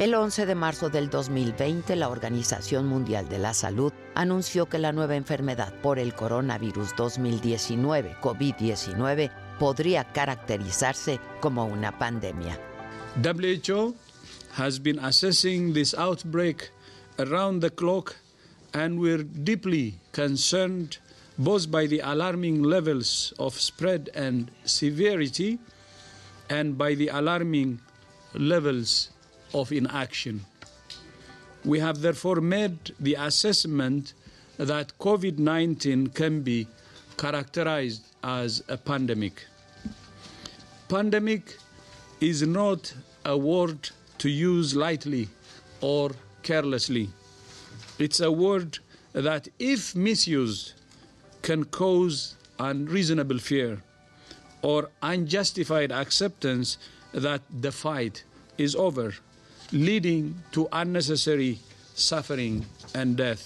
El 11 de marzo del 2020, la Organización Mundial de la Salud anunció que la nueva enfermedad por el coronavirus 2019, COVID-19, podría caracterizarse como una pandemia. WHO has been assessing this outbreak around the clock and we're deeply concerned both by the alarming levels of spread and severity and by the alarming levels of inaction. We have therefore made the assessment that COVID 19 can be characterized as a pandemic. Pandemic is not a word to use lightly or carelessly. It's a word that, if misused, can cause unreasonable fear or unjustified acceptance that the fight is over leading to unnecessary suffering and death.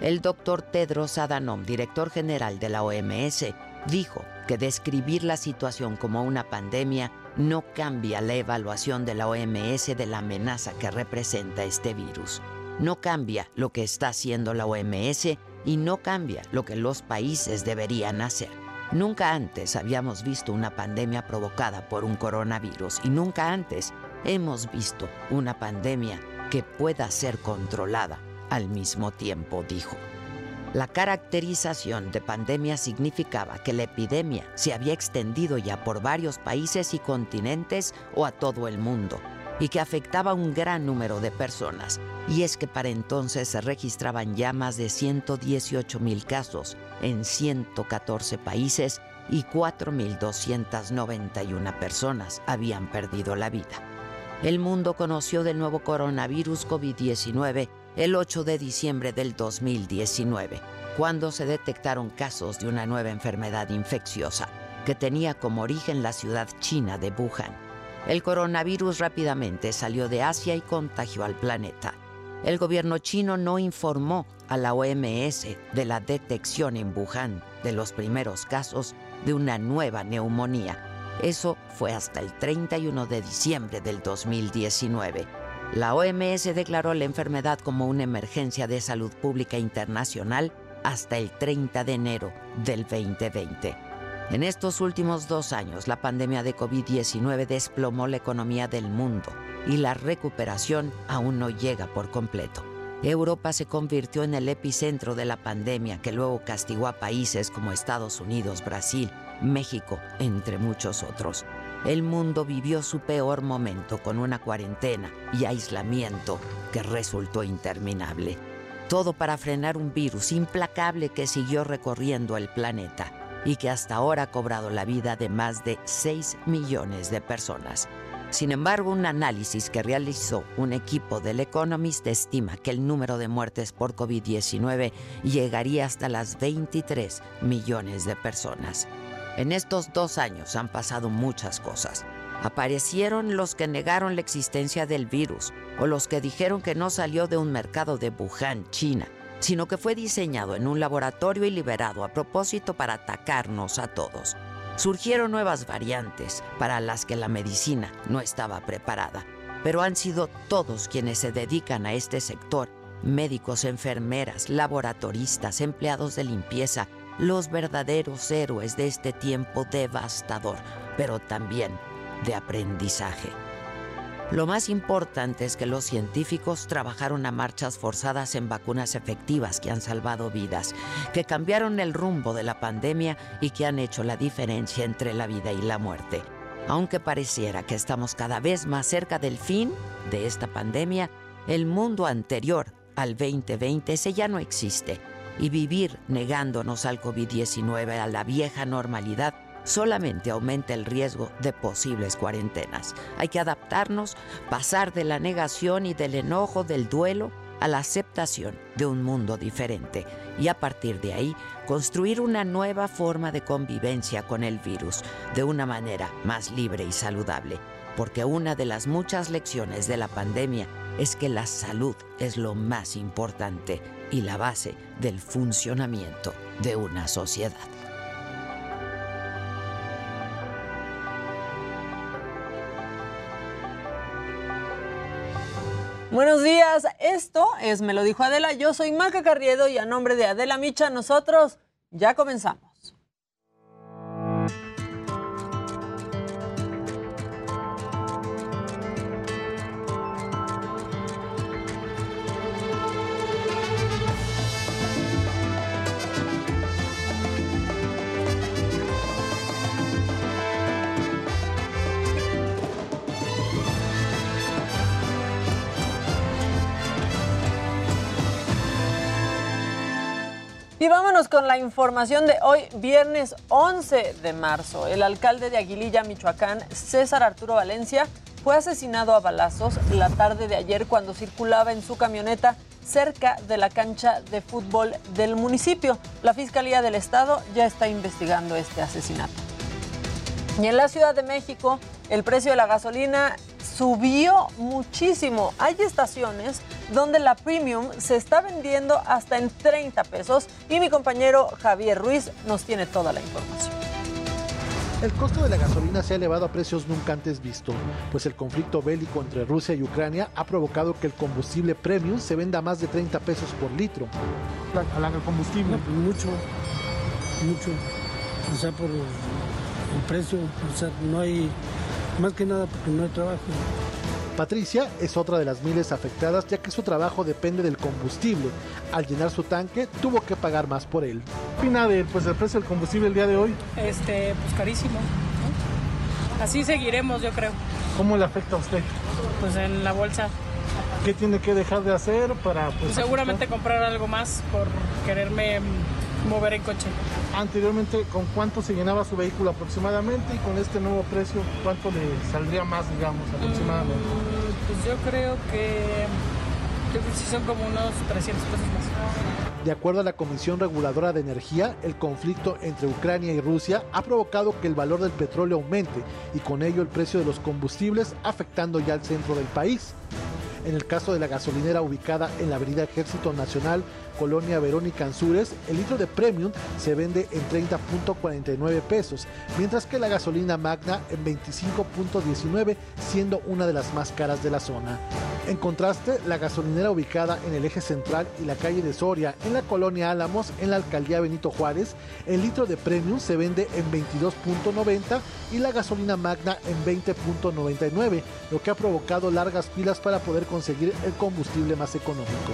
El doctor Tedros Adhanom, director general de la OMS, dijo que describir la situación como una pandemia no cambia la evaluación de la OMS de la amenaza que representa este virus. No cambia lo que está haciendo la OMS y no cambia lo que los países deberían hacer. Nunca antes habíamos visto una pandemia provocada por un coronavirus y nunca antes hemos visto una pandemia que pueda ser controlada al mismo tiempo, dijo. La caracterización de pandemia significaba que la epidemia se había extendido ya por varios países y continentes o a todo el mundo y que afectaba a un gran número de personas. Y es que para entonces se registraban ya más de 118 mil casos en 114 países y 4.291 personas habían perdido la vida. El mundo conoció del nuevo coronavirus COVID-19 el 8 de diciembre del 2019, cuando se detectaron casos de una nueva enfermedad infecciosa que tenía como origen la ciudad china de Wuhan. El coronavirus rápidamente salió de Asia y contagió al planeta. El gobierno chino no informó a la OMS de la detección en Wuhan de los primeros casos de una nueva neumonía eso fue hasta el 31 de diciembre del 2019. La OMS declaró la enfermedad como una emergencia de salud pública internacional hasta el 30 de enero del 2020. En estos últimos dos años, la pandemia de COVID-19 desplomó la economía del mundo y la recuperación aún no llega por completo. Europa se convirtió en el epicentro de la pandemia que luego castigó a países como Estados Unidos, Brasil, México, entre muchos otros. El mundo vivió su peor momento con una cuarentena y aislamiento que resultó interminable. Todo para frenar un virus implacable que siguió recorriendo el planeta y que hasta ahora ha cobrado la vida de más de 6 millones de personas. Sin embargo, un análisis que realizó un equipo del Economist estima que el número de muertes por COVID-19 llegaría hasta las 23 millones de personas. En estos dos años han pasado muchas cosas. Aparecieron los que negaron la existencia del virus o los que dijeron que no salió de un mercado de Wuhan, China, sino que fue diseñado en un laboratorio y liberado a propósito para atacarnos a todos. Surgieron nuevas variantes para las que la medicina no estaba preparada, pero han sido todos quienes se dedican a este sector, médicos, enfermeras, laboratoristas, empleados de limpieza, los verdaderos héroes de este tiempo devastador, pero también de aprendizaje. Lo más importante es que los científicos trabajaron a marchas forzadas en vacunas efectivas que han salvado vidas, que cambiaron el rumbo de la pandemia y que han hecho la diferencia entre la vida y la muerte. Aunque pareciera que estamos cada vez más cerca del fin de esta pandemia, el mundo anterior al 2020 ese ya no existe y vivir negándonos al COVID-19, a la vieja normalidad, solamente aumenta el riesgo de posibles cuarentenas. Hay que adaptarnos, pasar de la negación y del enojo, del duelo, a la aceptación de un mundo diferente y a partir de ahí construir una nueva forma de convivencia con el virus de una manera más libre y saludable. Porque una de las muchas lecciones de la pandemia es que la salud es lo más importante y la base del funcionamiento de una sociedad. Buenos días, esto es Me lo dijo Adela, yo soy Maca Carriedo y a nombre de Adela Micha nosotros ya comenzamos. Y vámonos con la información de hoy, viernes 11 de marzo. El alcalde de Aguililla, Michoacán, César Arturo Valencia, fue asesinado a balazos la tarde de ayer cuando circulaba en su camioneta cerca de la cancha de fútbol del municipio. La Fiscalía del Estado ya está investigando este asesinato. Y en la Ciudad de México, el precio de la gasolina subió muchísimo. Hay estaciones donde la premium se está vendiendo hasta en 30 pesos y mi compañero Javier Ruiz nos tiene toda la información. El costo de la gasolina se ha elevado a precios nunca antes visto, pues el conflicto bélico entre Rusia y Ucrania ha provocado que el combustible premium se venda a más de 30 pesos por litro. el combustible, mucho, mucho, o sea, por el precio, o sea, no hay más que nada porque no hay trabajo. Patricia es otra de las miles afectadas ya que su trabajo depende del combustible. Al llenar su tanque tuvo que pagar más por él. ¿Qué opina del pues, el precio del combustible el día de hoy? Este, pues carísimo. Así seguiremos, yo creo. ¿Cómo le afecta a usted? Pues en la bolsa. ¿Qué tiene que dejar de hacer para... Pues, pues seguramente comprar algo más por quererme mover en coche. Anteriormente, ¿con cuánto se llenaba su vehículo aproximadamente? Y con este nuevo precio, ¿cuánto le saldría más, digamos, aproximadamente? Mm, pues yo creo que, yo creo que sí son como unos 300 pesos más. De acuerdo a la Comisión Reguladora de Energía, el conflicto entre Ucrania y Rusia ha provocado que el valor del petróleo aumente y con ello el precio de los combustibles afectando ya al centro del país. En el caso de la gasolinera ubicada en la Avenida Ejército Nacional, Colonia Verónica Anzures, el litro de Premium se vende en 30.49 pesos, mientras que la gasolina Magna en 25.19, siendo una de las más caras de la zona. En contraste, la gasolinera ubicada en el eje central y la calle de Soria, en la colonia Álamos, en la alcaldía Benito Juárez, el litro de Premium se vende en 22.90 y la gasolina Magna en 20.99, lo que ha provocado largas filas para poder conseguir el combustible más económico.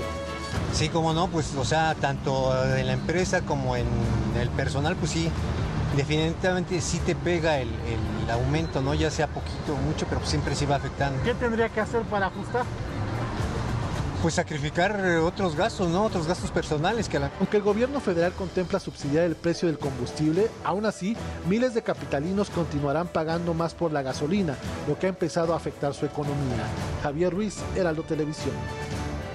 Sí, como no, pues, o sea, tanto en la empresa como en el personal, pues sí, definitivamente sí te pega el, aumento, ¿no? Ya sea poquito o mucho, pero siempre sí va afectando. ¿Qué tendría que hacer para ajustar? Pues sacrificar otros gastos, ¿no? Otros gastos personales que Aunque el gobierno federal contempla subsidiar el precio del combustible, aún así, miles de capitalinos continuarán pagando más por la gasolina, lo que ha empezado a afectar su economía. Javier Ruiz, Heraldo Televisión.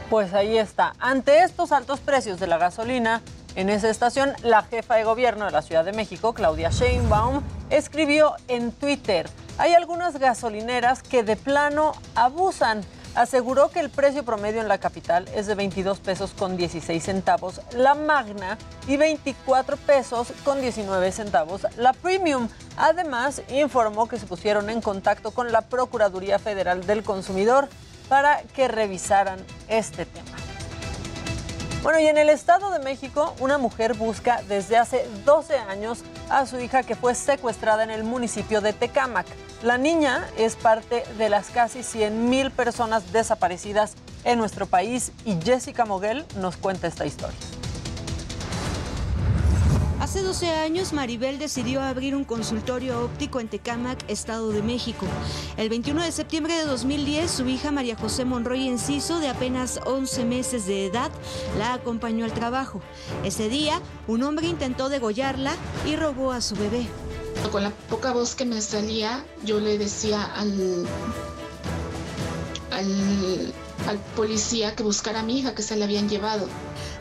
Pues ahí está. Ante estos altos precios de la gasolina, en esa estación, la jefa de gobierno de la Ciudad de México, Claudia Sheinbaum, escribió en Twitter, hay algunas gasolineras que de plano abusan. Aseguró que el precio promedio en la capital es de 22 pesos con 16 centavos la Magna y 24 pesos con 19 centavos la Premium. Además, informó que se pusieron en contacto con la Procuraduría Federal del Consumidor para que revisaran este tema. Bueno, y en el Estado de México, una mujer busca desde hace 12 años a su hija que fue secuestrada en el municipio de Tecámac. La niña es parte de las casi 100 mil personas desaparecidas en nuestro país y Jessica Moguel nos cuenta esta historia. Hace 12 años, Maribel decidió abrir un consultorio óptico en Tecámac, Estado de México. El 21 de septiembre de 2010, su hija María José Monroy Enciso, de apenas 11 meses de edad, la acompañó al trabajo. Ese día, un hombre intentó degollarla y robó a su bebé. Con la poca voz que me salía, yo le decía al, al, al policía que buscara a mi hija, que se la habían llevado.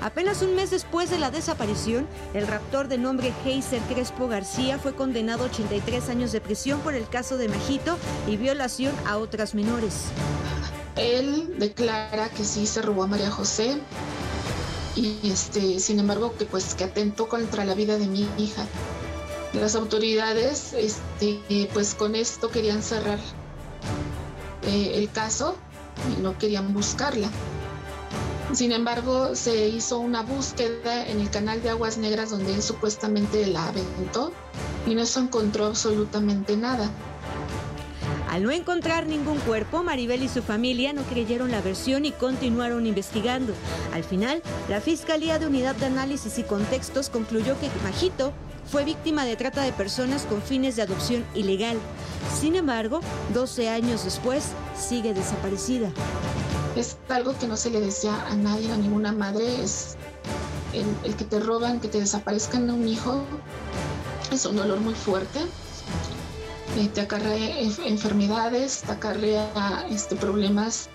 Apenas un mes después de la desaparición, el raptor de nombre Heiser Crespo García fue condenado a 83 años de prisión por el caso de Majito y violación a otras menores. Él declara que sí se robó a María José y este, sin embargo que pues que atentó contra la vida de mi hija. Las autoridades este, pues con esto querían cerrar eh, el caso no querían buscarla. Sin embargo, se hizo una búsqueda en el canal de Aguas Negras donde él supuestamente la aventó y no se encontró absolutamente nada. Al no encontrar ningún cuerpo, Maribel y su familia no creyeron la versión y continuaron investigando. Al final, la Fiscalía de Unidad de Análisis y Contextos concluyó que Majito fue víctima de trata de personas con fines de adopción ilegal. Sin embargo, 12 años después, sigue desaparecida. Es algo que no se le decía a nadie, a ninguna madre, el, que te roban, que te desaparezcan a un hijo, es un dolor muy fuerte. Eh, te acarrea enfermedades, te acarrea este, problemas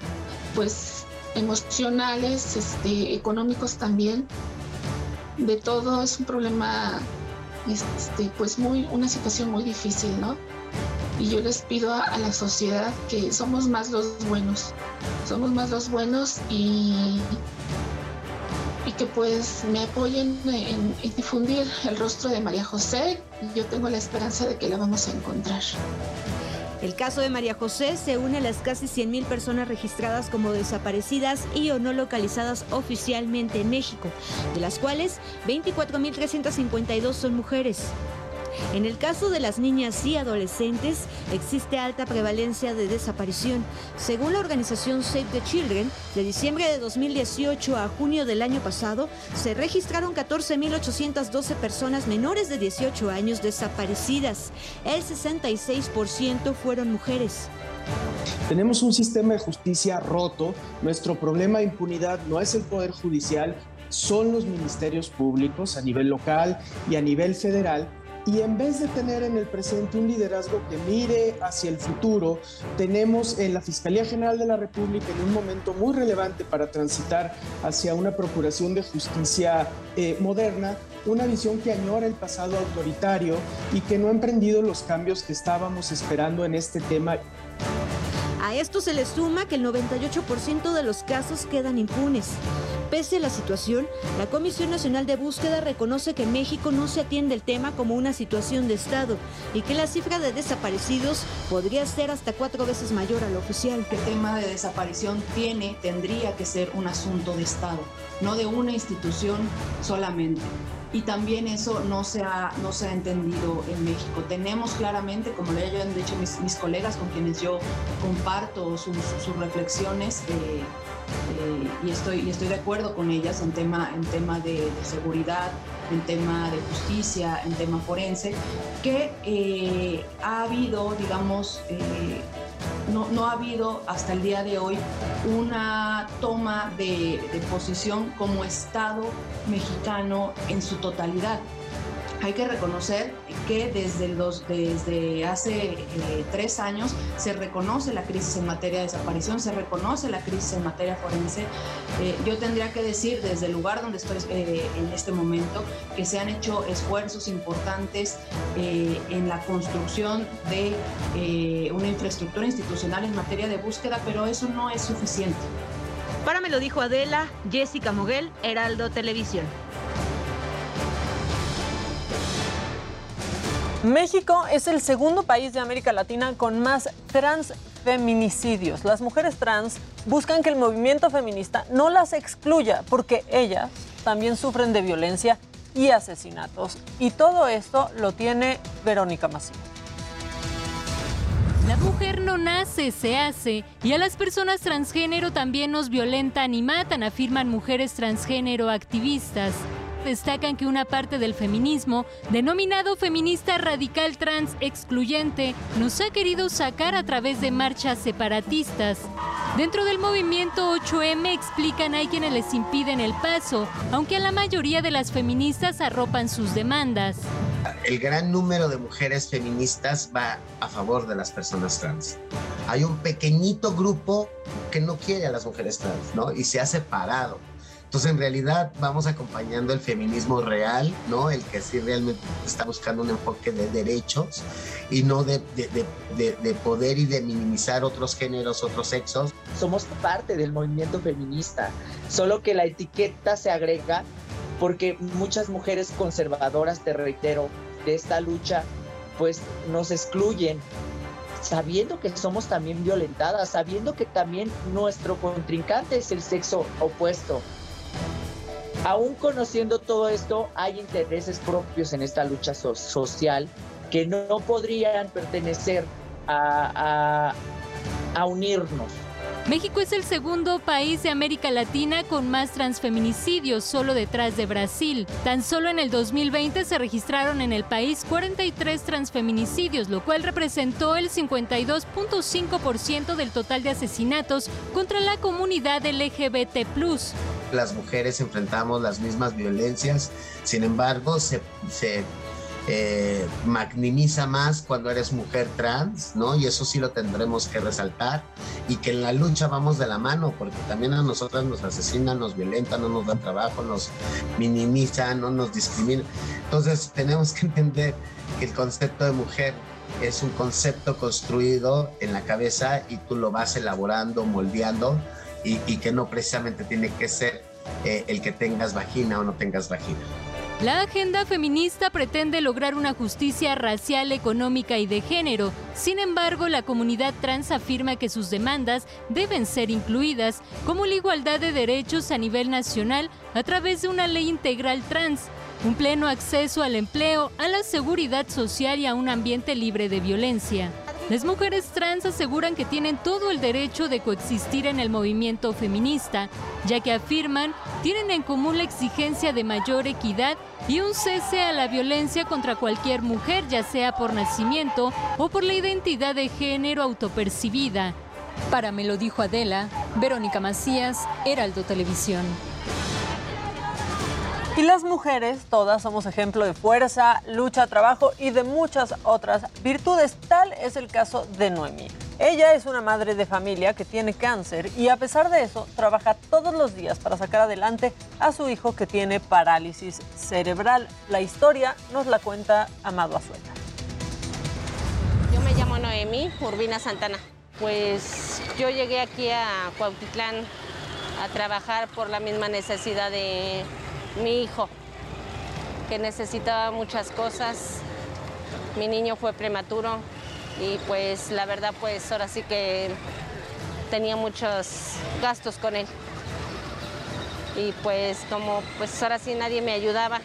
pues emocionales, este, económicos también. De todo es un problema, este, pues muy, una situación muy difícil, ¿no? Y yo les pido a, la sociedad que somos más los buenos, somos más los buenos y, y que pues me apoyen en, difundir el rostro de María José. Yo tengo la esperanza de que la vamos a encontrar. El caso de María José se une a las casi 100.000 personas registradas como desaparecidas y o no localizadas oficialmente en México, de las cuales 24.352 son mujeres. En el caso de las niñas y adolescentes, existe alta prevalencia de desaparición. Según la organización Save the Children, de diciembre de 2018 a junio del año pasado, se registraron 14.812 personas menores de 18 años desaparecidas. El 66% fueron mujeres. Tenemos un sistema de justicia roto. Nuestro problema de impunidad no es el Poder Judicial, son los ministerios públicos a nivel local y a nivel federal y en vez de tener en el presente un liderazgo que mire hacia el futuro, tenemos en la Fiscalía General de la República en un momento muy relevante para transitar hacia una procuración de justicia eh, moderna, una visión que añora el pasado autoritario y que no ha emprendido los cambios que estábamos esperando en este tema. A esto se le suma que el 98% de los casos quedan impunes. Pese a la situación, la Comisión Nacional de Búsqueda reconoce que en México no se atiende el tema como una situación de Estado y que la cifra de desaparecidos podría ser hasta cuatro veces mayor a la oficial. El tema de desaparición tiene, tendría que ser un asunto de Estado, no de una institución solamente y también eso no se ha, no se ha entendido en México. Tenemos claramente, como le han dicho mis, mis colegas con quienes yo comparto sus, sus reflexiones, eh, eh, y, estoy, estoy de acuerdo con ellas en tema, en tema de, seguridad, en tema de justicia, en tema forense, que eh, ha habido, digamos, no, no, ha habido hasta el día de hoy una toma de, de posición como Estado mexicano en su totalidad hay que reconocer que desde, los, desde hace eh, tres años se reconoce la crisis en materia de desaparición, se reconoce la crisis en materia forense. Eh, yo tendría que decir desde el lugar donde estoy eh, en este momento que se han hecho esfuerzos importantes en la construcción de una infraestructura institucional en materia de búsqueda, pero eso no es suficiente. Para me lo dijo Adela, Jessica Moguel, Heraldo Televisión. México es el segundo país de América Latina con más transfeminicidios. Las mujeres trans buscan que el movimiento feminista no las excluya porque ellas también sufren de violencia y asesinatos. Y todo esto lo tiene Verónica Macías. La mujer no nace, se hace, y a las personas transgénero también nos violentan y matan, afirman mujeres transgénero activistas. Destacan que una parte del feminismo, denominado feminista radical trans excluyente, nos ha querido sacar a través de marchas separatistas. Dentro del movimiento 8M explican hay quienes les impiden el paso, aunque a la mayoría de las feministas arropan sus demandas. El gran número de mujeres feministas va a favor de las personas trans. Hay un pequeñito grupo que no quiere a las mujeres trans, ¿no? Y se ha separado. Entonces, en realidad, vamos acompañando el feminismo real, ¿no? El que sí realmente está buscando un enfoque de derechos y no de, de, de, poder y de minimizar otros géneros, otros sexos. Somos parte del movimiento feminista, solo que la etiqueta se agrega porque muchas mujeres conservadoras, te reitero, de esta lucha, pues nos excluyen, sabiendo que somos también violentadas, sabiendo que también nuestro contrincante es el sexo opuesto. Aún conociendo todo esto, hay intereses propios en esta lucha social que no podrían pertenecer a, unirnos. México es el segundo país de América Latina con más transfeminicidios, solo detrás de Brasil. Tan solo en el 2020 se registraron en el país 43 transfeminicidios, lo cual representó el 52.5% del total de asesinatos contra la comunidad LGBT. Las mujeres enfrentamos las mismas violencias, sin embargo, se, se eh, magnimiza más cuando eres mujer trans, ¿no? Y eso sí lo tendremos que resaltar y que en la lucha vamos de la mano, porque también a nosotras nos asesinan, nos violentan, no nos dan trabajo, nos minimizan, no nos discriminan. Entonces tenemos que entender que el concepto de mujer es un concepto construido en la cabeza y tú lo vas elaborando, moldeando y, que no precisamente tiene que ser eh, el que tengas vagina o no tengas vagina. La agenda feminista pretende lograr una justicia racial, económica y de género. Sin embargo, la comunidad trans afirma que sus demandas deben ser incluidas, como la igualdad de derechos a nivel nacional a través de una ley integral trans, un pleno acceso al empleo, a la seguridad social y a un ambiente libre de violencia. Las mujeres trans aseguran que tienen todo el derecho de coexistir en el movimiento feminista, ya que afirman tienen en común la exigencia de mayor equidad y un cese a la violencia contra cualquier mujer, ya sea por nacimiento o por la identidad de género autopercibida. Para Me lo dijo Adela, Verónica Macías, Heraldo Televisión. Y las mujeres, todas somos ejemplo de fuerza, lucha, trabajo y de muchas otras virtudes. Tal es el caso de Noemí. Ella es una madre de familia que tiene cáncer y a pesar de eso trabaja todos los días para sacar adelante a su hijo que tiene parálisis cerebral. La historia nos la cuenta Amado Azuela. Yo me llamo Noemí Urbina Santana. Pues yo llegué aquí a Cuautitlán a trabajar por la misma necesidad de mi hijo, que necesitaba muchas cosas. Mi niño fue prematuro y pues la verdad pues ahora sí que tenía muchos gastos con él. Y pues como pues ahora sí nadie me ayudaba,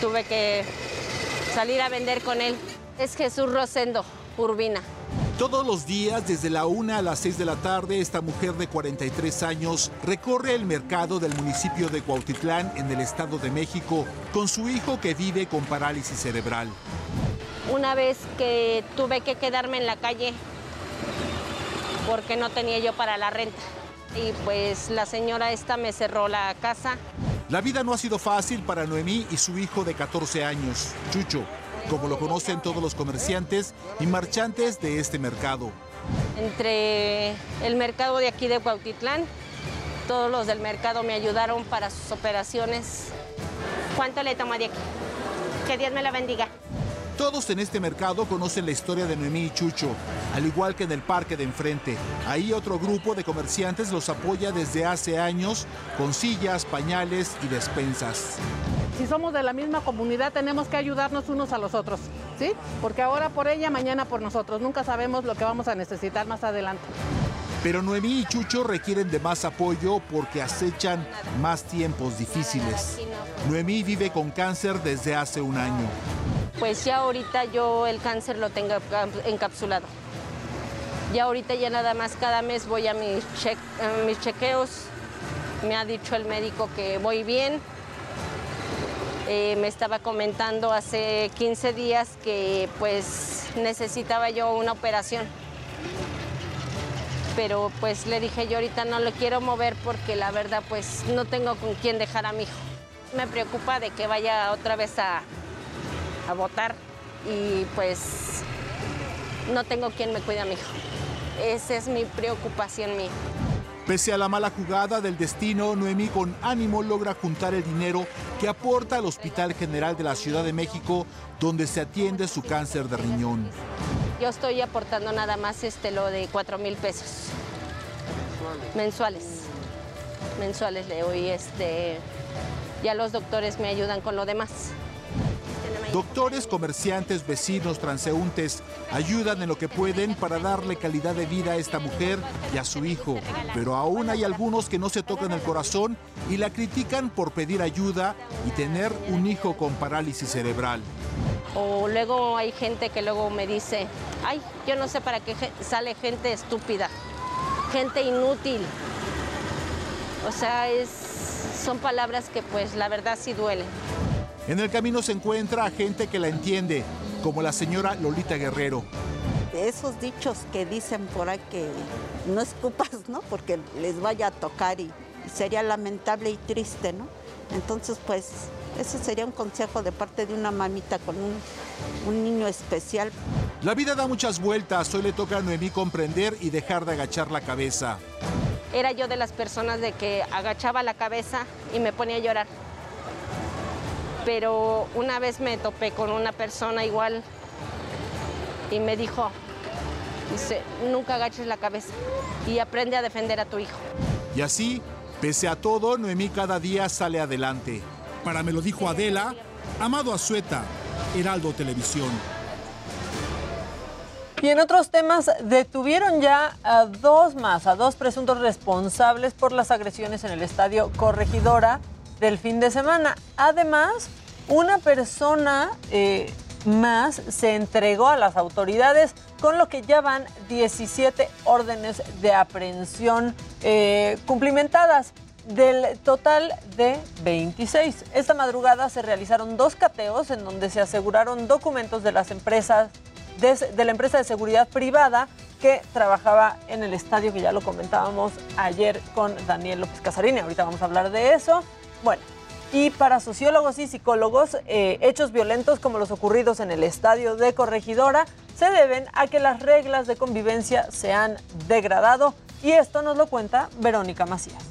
tuve que salir a vender con él. Es Jesús Rosendo, Urbina. Todos los días, desde la 1 a las 6 de la tarde, esta mujer de 43 años recorre el mercado del municipio de Cuautitlán, en el Estado de México, con su hijo que vive con parálisis cerebral. Una vez que tuve que quedarme en la calle porque no tenía yo para la renta. Y pues la señora esta me cerró la casa. La vida no ha sido fácil para Noemí y su hijo de 14 años, Chucho como lo conocen todos los comerciantes y marchantes de este mercado. Entre el mercado de aquí de Cuautitlán, todos los del mercado me ayudaron para sus operaciones. ¿Cuánto le tomo de aquí? Que Dios me la bendiga. Todos en este mercado conocen la historia de Noemí y Chucho, al igual que en el parque de enfrente. Ahí otro grupo de comerciantes los apoya desde hace años con sillas, pañales y despensas. Si somos de la misma comunidad tenemos que ayudarnos unos a los otros, ¿sí? Porque ahora por ella, mañana por nosotros. Nunca sabemos lo que vamos a necesitar más adelante. Pero Noemí y Chucho requieren de más apoyo porque acechan más tiempos difíciles. Noemí vive con cáncer desde hace un año pues ya ahorita yo el cáncer lo tengo encapsulado. Ya ahorita ya nada más cada mes voy a mis, chequeos. Me ha dicho el médico que voy bien, Eh, me estaba comentando hace 15 días que pues necesitaba yo una operación. Pero pues le dije yo ahorita no lo quiero mover porque la verdad pues no tengo con quién dejar a mi hijo. Me preocupa de que vaya otra vez a, a votar y pues no tengo quien me cuide a mi hijo. Esa es mi preocupación mía. Pese a la mala jugada del destino, Noemí con ánimo logra juntar el dinero que aporta al Hospital General de la Ciudad de México, donde se atiende su cáncer de riñón. Yo estoy aportando nada más este lo de 4 mil pesos. Mensuales. Mensuales le doy este. Ya los doctores me ayudan con lo demás. Doctores, comerciantes, vecinos, transeúntes ayudan en lo que pueden para darle calidad de vida a esta mujer y a su hijo. Pero aún hay algunos que no se tocan el corazón y la critican por pedir ayuda y tener un hijo con parálisis cerebral. O luego hay gente que luego me dice, ay, yo no sé para qué sale gente estúpida, gente inútil. O sea, es, son palabras que pues la verdad sí duelen. En el camino se encuentra a gente que la entiende, como la señora Lolita Guerrero. Esos dichos que dicen por ahí que no escupas, ¿no? Porque les vaya a tocar y sería lamentable y triste, ¿no? Entonces, pues, ese sería un consejo de parte de una mamita con un, un niño especial. La vida da muchas vueltas, hoy le toca a Noemí comprender y dejar de agachar la cabeza. Era yo de las personas de que agachaba la cabeza y me ponía a llorar pero una vez me topé con una persona igual y me dijo, dice, nunca agaches la cabeza y aprende a defender a tu hijo. Y así, pese a todo, Noemí cada día sale adelante. Para me lo dijo Adela, Amado Azueta, Heraldo Televisión. Y en otros temas, detuvieron ya a dos más, a dos presuntos responsables por las agresiones en el estadio Corregidora del fin de semana. Además, una persona eh, más se entregó a las autoridades, con lo que ya van 17 órdenes de aprehensión eh, cumplimentadas del total de 26. Esta madrugada se realizaron dos cateos en donde se aseguraron documentos de las empresas de, de, la empresa de seguridad privada que trabajaba en el estadio que ya lo comentábamos ayer con Daniel López Casarini. Ahorita vamos a hablar de eso. Bueno, y para sociólogos y psicólogos, eh, hechos violentos como los ocurridos en el estadio de Corregidora se deben a que las reglas de convivencia se han degradado. Y esto nos lo cuenta Verónica Macías.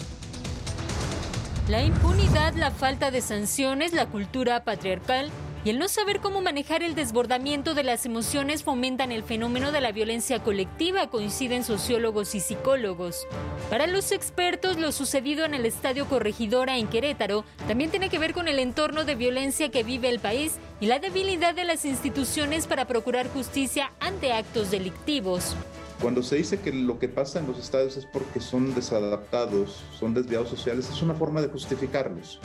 La impunidad, la falta de sanciones, la cultura patriarcal y el no saber cómo manejar el desbordamiento de las emociones fomentan el fenómeno de la violencia colectiva, coinciden sociólogos y psicólogos. Para los expertos, lo sucedido en el Estadio Corregidora en Querétaro también tiene que ver con el entorno de violencia que vive el país y la debilidad de las instituciones para procurar justicia ante actos delictivos. Cuando se dice que lo que pasa en los estadios es porque son desadaptados, son desviados sociales, es una forma de justificarlos.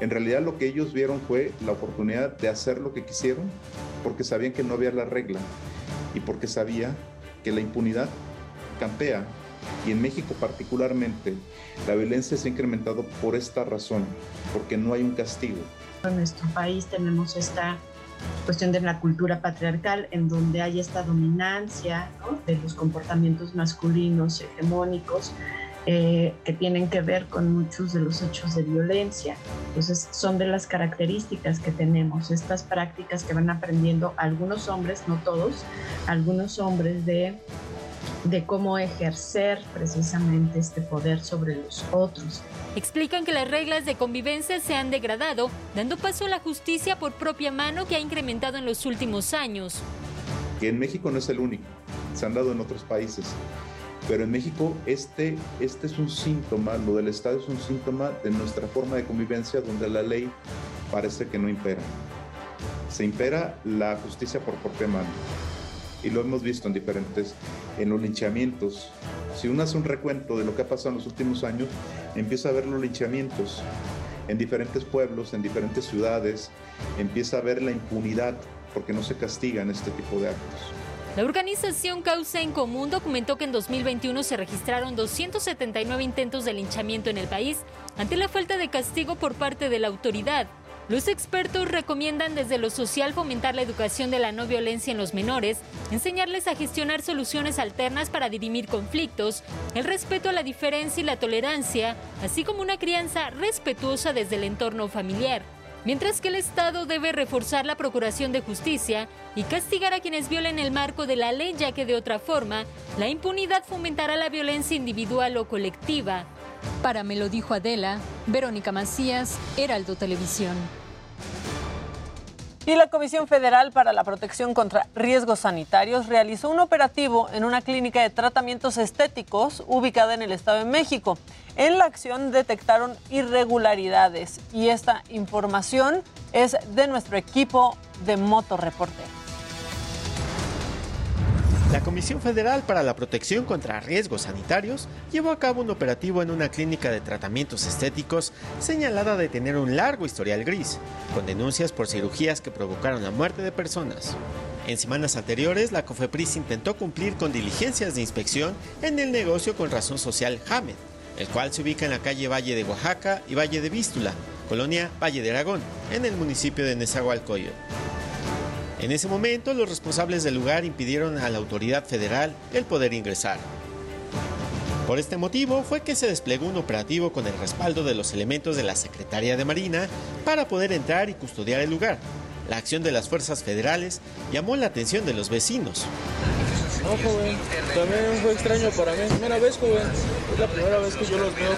En realidad lo que ellos vieron fue la oportunidad de hacer lo que quisieron porque sabían que no había la regla y porque sabía que la impunidad campea y en México particularmente la violencia se ha incrementado por esta razón, porque no hay un castigo. En nuestro país tenemos esta cuestión de la cultura patriarcal en donde hay esta dominancia de los comportamientos masculinos hegemónicos eh, que tienen que ver con muchos de los hechos de violencia. Entonces son de las características que tenemos, estas prácticas que van aprendiendo algunos hombres, no todos, algunos hombres de, de cómo ejercer precisamente este poder sobre los otros. Explican que las reglas de convivencia se han degradado, dando paso a la justicia por propia mano que ha incrementado en los últimos años. Que en México no es el único, se han dado en otros países. Pero en México este, este es un síntoma, lo del Estado es un síntoma de nuestra forma de convivencia donde la ley parece que no impera. Se impera la justicia por propia mano. Y lo hemos visto en diferentes, en los linchamientos. Si uno hace un recuento de lo que ha pasado en los últimos años, empieza a ver los linchamientos en diferentes pueblos, en diferentes ciudades, empieza a ver la impunidad porque no se castigan este tipo de actos. La organización Causa en Común documentó que en 2021 se registraron 279 intentos de linchamiento en el país ante la falta de castigo por parte de la autoridad. Los expertos recomiendan desde lo social fomentar la educación de la no violencia en los menores, enseñarles a gestionar soluciones alternas para dirimir conflictos, el respeto a la diferencia y la tolerancia, así como una crianza respetuosa desde el entorno familiar. Mientras que el Estado debe reforzar la procuración de justicia y castigar a quienes violen el marco de la ley, ya que de otra forma, la impunidad fomentará la violencia individual o colectiva. Para me lo dijo Adela, Verónica Macías, Heraldo Televisión. Y la Comisión Federal para la Protección contra Riesgos Sanitarios realizó un operativo en una clínica de tratamientos estéticos ubicada en el Estado de México. En la acción detectaron irregularidades y esta información es de nuestro equipo de Motorreporter. La Comisión Federal para la Protección contra Riesgos Sanitarios llevó a cabo un operativo en una clínica de tratamientos estéticos señalada de tener un largo historial gris, con denuncias por cirugías que provocaron la muerte de personas. En semanas anteriores, la COFEPRIS intentó cumplir con diligencias de inspección en el negocio con razón social Hamed, el cual se ubica en la calle Valle de Oaxaca y Valle de Vístula, colonia Valle de Aragón, en el municipio de Nezahualcóyotl. En ese momento, los responsables del lugar impidieron a la autoridad federal el poder ingresar. Por este motivo fue que se desplegó un operativo con el respaldo de los elementos de la Secretaría de Marina para poder entrar y custodiar el lugar. La acción de las fuerzas federales llamó la atención de los vecinos. No, joven, también fue extraño para mí. Primera vez, joven, es la primera vez que yo los veo.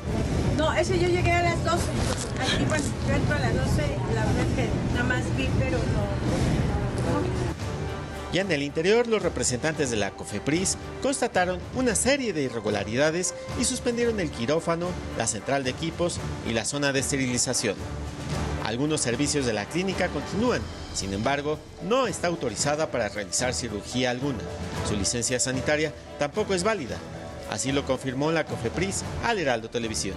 No, ese yo llegué a las 12. Aquí pues entro a las 12, la verdad es que nada más vi, pero no, y en el interior, los representantes de la COFEPRIS constataron una serie de irregularidades y suspendieron el quirófano, la central de equipos y la zona de esterilización. Algunos servicios de la clínica continúan, sin embargo, no está autorizada para realizar cirugía alguna. Su licencia sanitaria tampoco es válida. Así lo confirmó la COFEPRIS al Heraldo Televisión.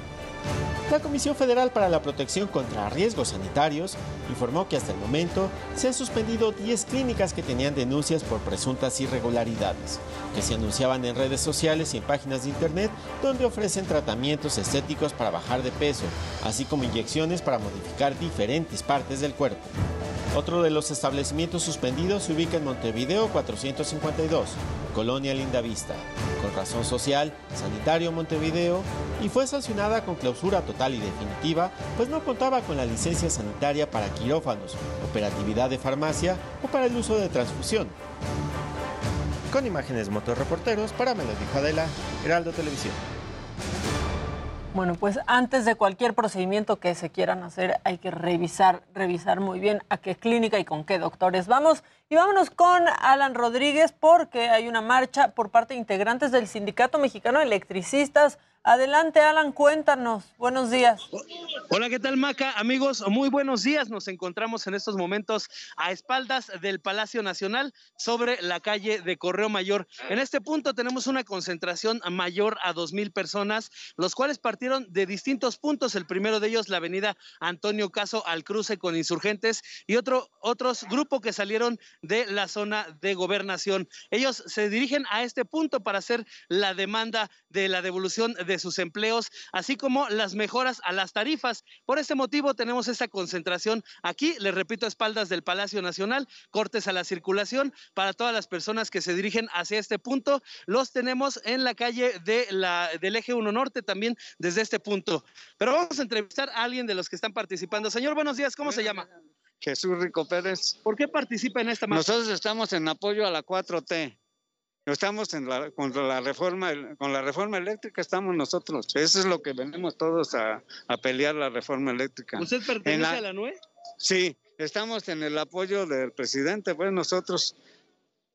La Comisión Federal para la Protección contra Riesgos Sanitarios informó que hasta el momento se han suspendido 10 clínicas que tenían denuncias por presuntas irregularidades, que se anunciaban en redes sociales y en páginas de internet donde ofrecen tratamientos estéticos para bajar de peso, así como inyecciones para modificar diferentes partes del cuerpo. Otro de los establecimientos suspendidos se ubica en Montevideo 452, Colonia Lindavista, con razón social, Sanitario Montevideo, y fue sancionada con clausura total y definitiva, pues no contaba con la licencia sanitaria para quirófanos, operatividad de farmacia o para el uso de transfusión. Con imágenes motorreporteros para Melody Jadela, Heraldo Televisión. Bueno, pues antes de cualquier procedimiento que se quieran hacer, hay que revisar, revisar muy bien a qué clínica y con qué doctores vamos. Y vámonos con Alan Rodríguez porque hay una marcha por parte de integrantes del Sindicato Mexicano de Electricistas Adelante, Alan, cuéntanos. Buenos días. Hola, ¿qué tal, Maca? Amigos, muy buenos días. Nos encontramos en estos momentos a espaldas del Palacio Nacional sobre la calle de Correo Mayor. En este punto tenemos una concentración mayor a dos mil personas, los cuales partieron de distintos puntos. El primero de ellos, la avenida Antonio Caso al cruce con insurgentes y otro, otros grupos que salieron de la zona de gobernación. Ellos se dirigen a este punto para hacer la demanda de la devolución de de sus empleos, así como las mejoras a las tarifas. Por este motivo tenemos esta concentración aquí, les repito, a espaldas del Palacio Nacional, cortes a la circulación para todas las personas que se dirigen hacia este punto. Los tenemos en la calle de la, del eje 1 Norte también desde este punto. Pero vamos a entrevistar a alguien de los que están participando. Señor, buenos días, ¿cómo se llama? Jesús Rico Pérez. ¿Por qué participa en esta marcha? Nosotros estamos en apoyo a la 4T. Estamos en la, contra la reforma, con la reforma eléctrica estamos nosotros. Eso es lo que venimos todos a, pelear la reforma eléctrica. ¿Usted pertenece a la NUE? Sí, estamos en el apoyo del presidente, pues nosotros.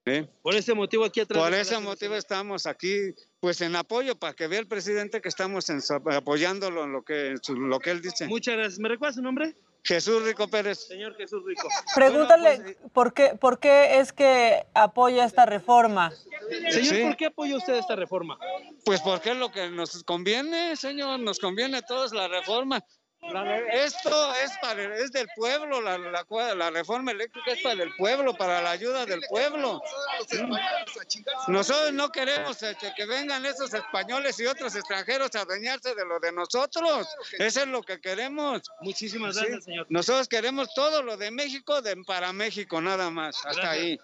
¿eh? Por ese motivo aquí atrás. Por ese motivo estamos aquí, pues en apoyo para que vea el presidente que estamos apoyándolo en lo que, lo que él dice. Muchas gracias. ¿Me recuerda su nombre? Jesús Rico Pérez. Señor Jesús Rico. Pregúntale pues, por, qué, por qué es que apoya esta reforma. Señor, ¿por qué apoya usted esta reforma? Pues porque es lo que nos conviene, señor, nos conviene a todos la reforma. Esto es, para, es del pueblo, la, la, reforma eléctrica es para el pueblo, para la ayuda del pueblo. Nosotros no queremos este, que vengan esos españoles y otros extranjeros a adueñarse de lo de nosotros. Eso es lo que queremos. Muchísimas gracias, señor. Nosotros queremos todo lo de México de, para México, nada más. Hasta ahí.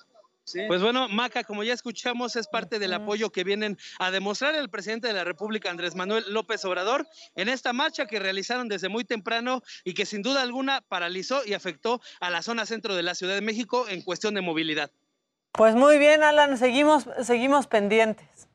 Pues bueno, Maca, como ya escuchamos, es parte del apoyo que vienen a demostrar el presidente de la República, Andrés Manuel López Obrador, en esta marcha que realizaron desde muy temprano y que sin duda alguna paralizó y afectó a la zona centro de la Ciudad de México en cuestión de movilidad. Pues muy bien, Alan, seguimos, seguimos pendientes.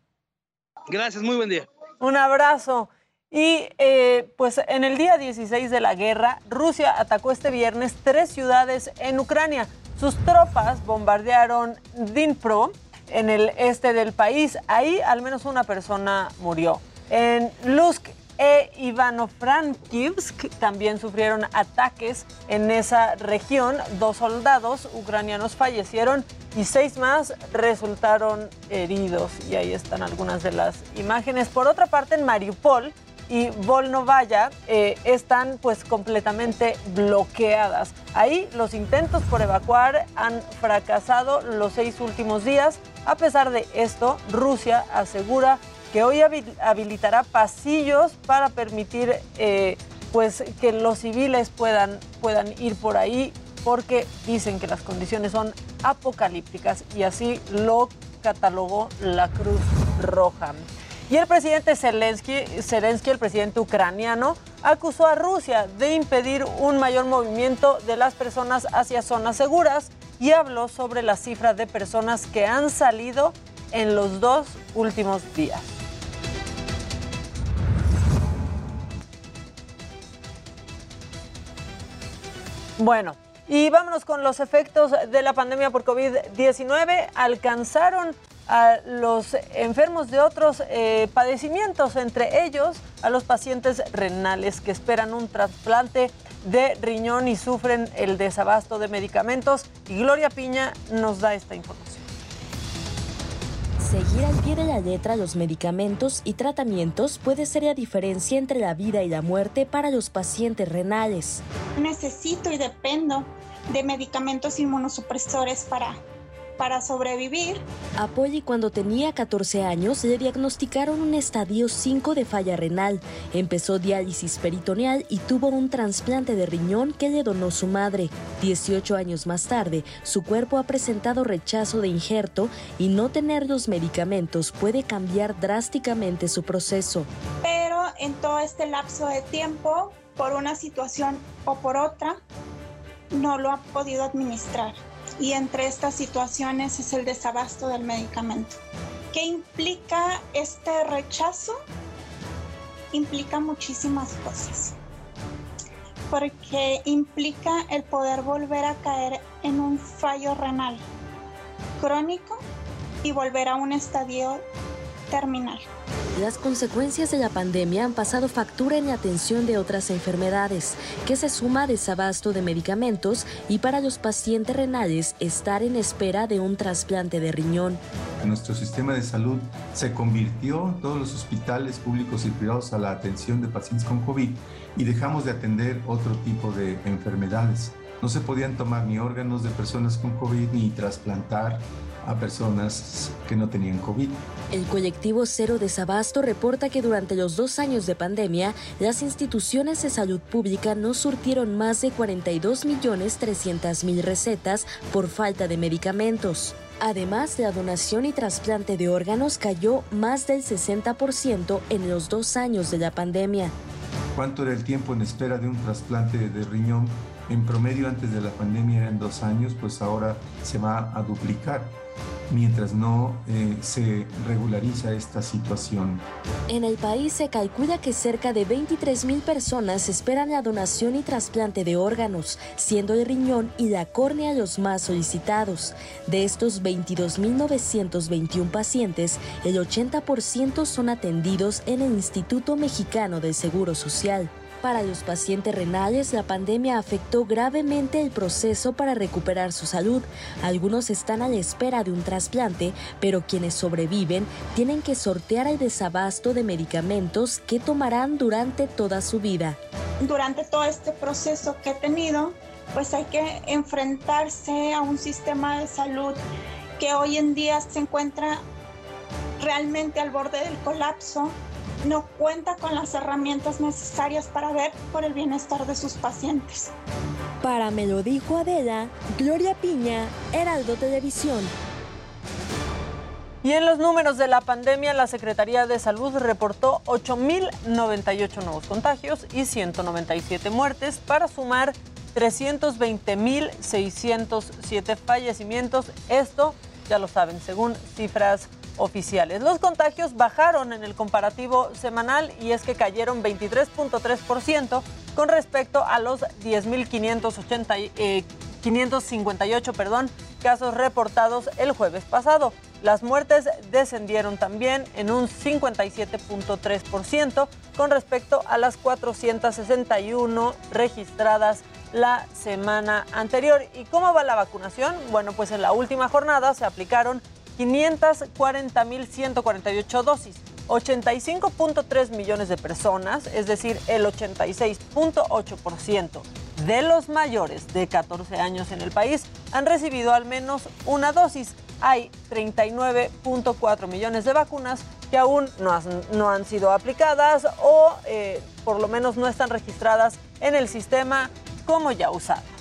Gracias, muy buen día. Un abrazo. Y eh, pues en el día 16 de la guerra, Rusia atacó este viernes tres ciudades en Ucrania. Sus tropas bombardearon Dnipro en el este del país. Ahí al menos una persona murió. En Lusk e Ivano-Frankivsk también sufrieron ataques en esa región. Dos soldados ucranianos fallecieron y seis más resultaron heridos. Y ahí están algunas de las imágenes. Por otra parte, en Mariupol, y Volnovaya eh, están pues completamente bloqueadas. Ahí los intentos por evacuar han fracasado los seis últimos días. A pesar de esto, Rusia asegura que hoy habilitará pasillos para permitir eh, pues que los civiles puedan, puedan ir por ahí porque dicen que las condiciones son apocalípticas y así lo catalogó la Cruz Roja. Y el presidente Zelensky, Zelensky, el presidente ucraniano, acusó a Rusia de impedir un mayor movimiento de las personas hacia zonas seguras y habló sobre la cifra de personas que han salido en los dos últimos días. Bueno, y vámonos con los efectos de la pandemia por COVID-19. Alcanzaron a los enfermos de otros eh, padecimientos, entre ellos a los pacientes renales que esperan un trasplante de riñón y sufren el desabasto de medicamentos. Y Gloria Piña nos da esta información. Seguir al pie de la letra los medicamentos y tratamientos puede ser la diferencia entre la vida y la muerte para los pacientes renales. Necesito y dependo de medicamentos inmunosupresores para para sobrevivir. A Polly cuando tenía 14 años le diagnosticaron un estadio 5 de falla renal. Empezó diálisis peritoneal y tuvo un trasplante de riñón que le donó su madre. 18 años más tarde, su cuerpo ha presentado rechazo de injerto y no tener los medicamentos puede cambiar drásticamente su proceso. Pero en todo este lapso de tiempo, por una situación o por otra, no lo ha podido administrar y entre estas situaciones es el desabasto del medicamento. ¿Qué implica este rechazo? Implica muchísimas cosas, porque implica el poder volver a caer en un fallo renal crónico y volver a un estadio terminal. Las consecuencias de la pandemia han pasado factura en la atención de otras enfermedades, que se suma a desabasto de medicamentos y para los pacientes renales estar en espera de un trasplante de riñón. Nuestro sistema de salud se convirtió, todos los hospitales públicos y privados, a la atención de pacientes con COVID y dejamos de atender otro tipo de enfermedades. No se podían tomar ni órganos de personas con COVID ni trasplantar a personas que no tenían COVID. El colectivo Cero Desabasto reporta que durante los dos años de pandemia, las instituciones de salud pública no surtieron más de 42 millones 300 mil recetas por falta de medicamentos. Además, la donación y trasplante de órganos cayó más del 60% en los dos años de la pandemia. ¿Cuánto era el tiempo en espera de un trasplante de riñón? En promedio antes de la pandemia eran dos años, pues ahora se va a duplicar mientras no eh, se regulariza esta situación. En el país se calcula que cerca de 23 mil personas esperan la donación y trasplante de órganos, siendo el riñón y la córnea los más solicitados. De estos 22.921 pacientes, el 80% son atendidos en el Instituto Mexicano del Seguro Social. Para los pacientes renales, la pandemia afectó gravemente el proceso para recuperar su salud. Algunos están a la espera de un trasplante, pero quienes sobreviven tienen que sortear el desabasto de medicamentos que tomarán durante toda su vida. Durante todo este proceso que he tenido, pues hay que enfrentarse a un sistema de salud que hoy en día se encuentra realmente al borde del colapso, no cuenta con las herramientas necesarias para ver por el bienestar de sus pacientes. Para Me lo dijo Adela, Gloria Piña, Heraldo Televisión. Y en los números de la pandemia, la Secretaría de Salud reportó 8.098 nuevos contagios y 197 muertes para sumar 320.607 fallecimientos. Esto, ya lo saben, según cifras oficiales. Los contagios bajaron en el comparativo semanal y es que cayeron 23.3% con respecto a los 10.558 perdón, casos reportados el jueves pasado. Las muertes descendieron también en un 57.3% con respecto a las 461 registradas la semana anterior. ¿Y cómo va la vacunación? Bueno, pues en la última jornada se aplicaron 540.148 dosis. 85.3 millones de personas, es decir, el 86.8% de los mayores de 14 años en el país han recibido al menos una dosis. Hay 39.4 millones de vacunas que aún no, han, sido aplicadas o eh, por lo menos no están registradas en el sistema como ya usadas.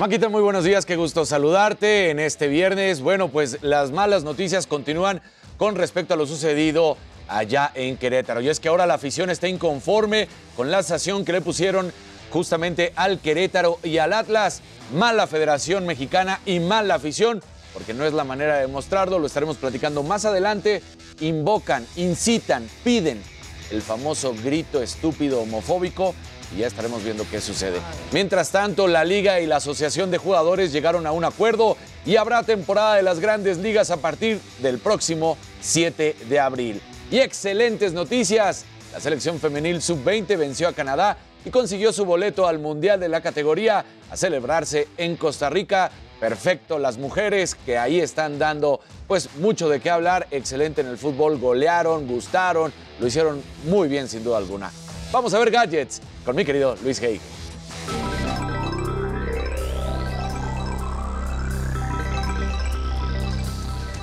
Maquita, muy buenos días, qué gusto saludarte en este viernes. Bueno, pues las malas noticias continúan con respecto a lo sucedido allá en Querétaro. Y es que ahora la afición está inconforme con la sanción que le pusieron justamente al Querétaro y al Atlas. Mala Federación Mexicana y mala afición, porque no es la manera de demostrarlo, lo estaremos platicando más adelante. Invocan, incitan, piden el famoso grito estúpido homofóbico y ya estaremos viendo qué sucede. Mientras tanto, la liga y la asociación de jugadores llegaron a un acuerdo y habrá temporada de las grandes ligas a partir del próximo 7 de abril. Y excelentes noticias. La selección femenil sub-20 venció a Canadá y consiguió su boleto al Mundial de la categoría a celebrarse en Costa Rica. Perfecto, las mujeres que ahí están dando pues mucho de qué hablar, excelente en el fútbol, golearon, gustaron, lo hicieron muy bien sin duda alguna. Vamos a ver gadgets con mi querido Luis Hay.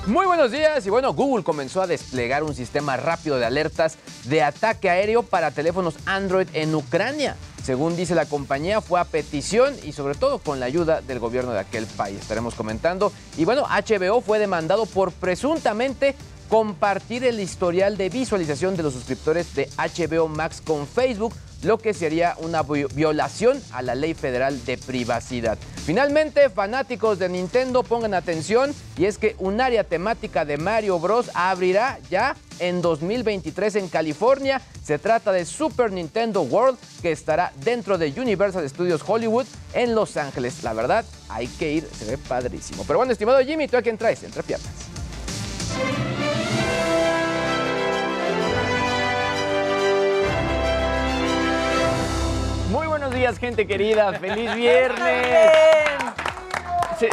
Muy buenos días y bueno, Google comenzó a desplegar un sistema rápido de alertas de ataque aéreo para teléfonos Android en Ucrania. Según dice la compañía, fue a petición y sobre todo con la ayuda del gobierno de aquel país. Estaremos comentando. Y bueno, HBO fue demandado por presuntamente compartir el historial de visualización de los suscriptores de HBO Max con Facebook, lo que sería una violación a la ley federal de privacidad. Finalmente, fanáticos de Nintendo pongan atención y es que un área temática de Mario Bros abrirá ya en 2023 en California. Se trata de Super Nintendo World que estará dentro de Universal Studios Hollywood en Los Ángeles. La verdad, hay que ir, se ve padrísimo. Pero bueno, estimado Jimmy, ¿tú a quién traes? Entre piernas. Días, gente querida. ¡Feliz viernes! Sí.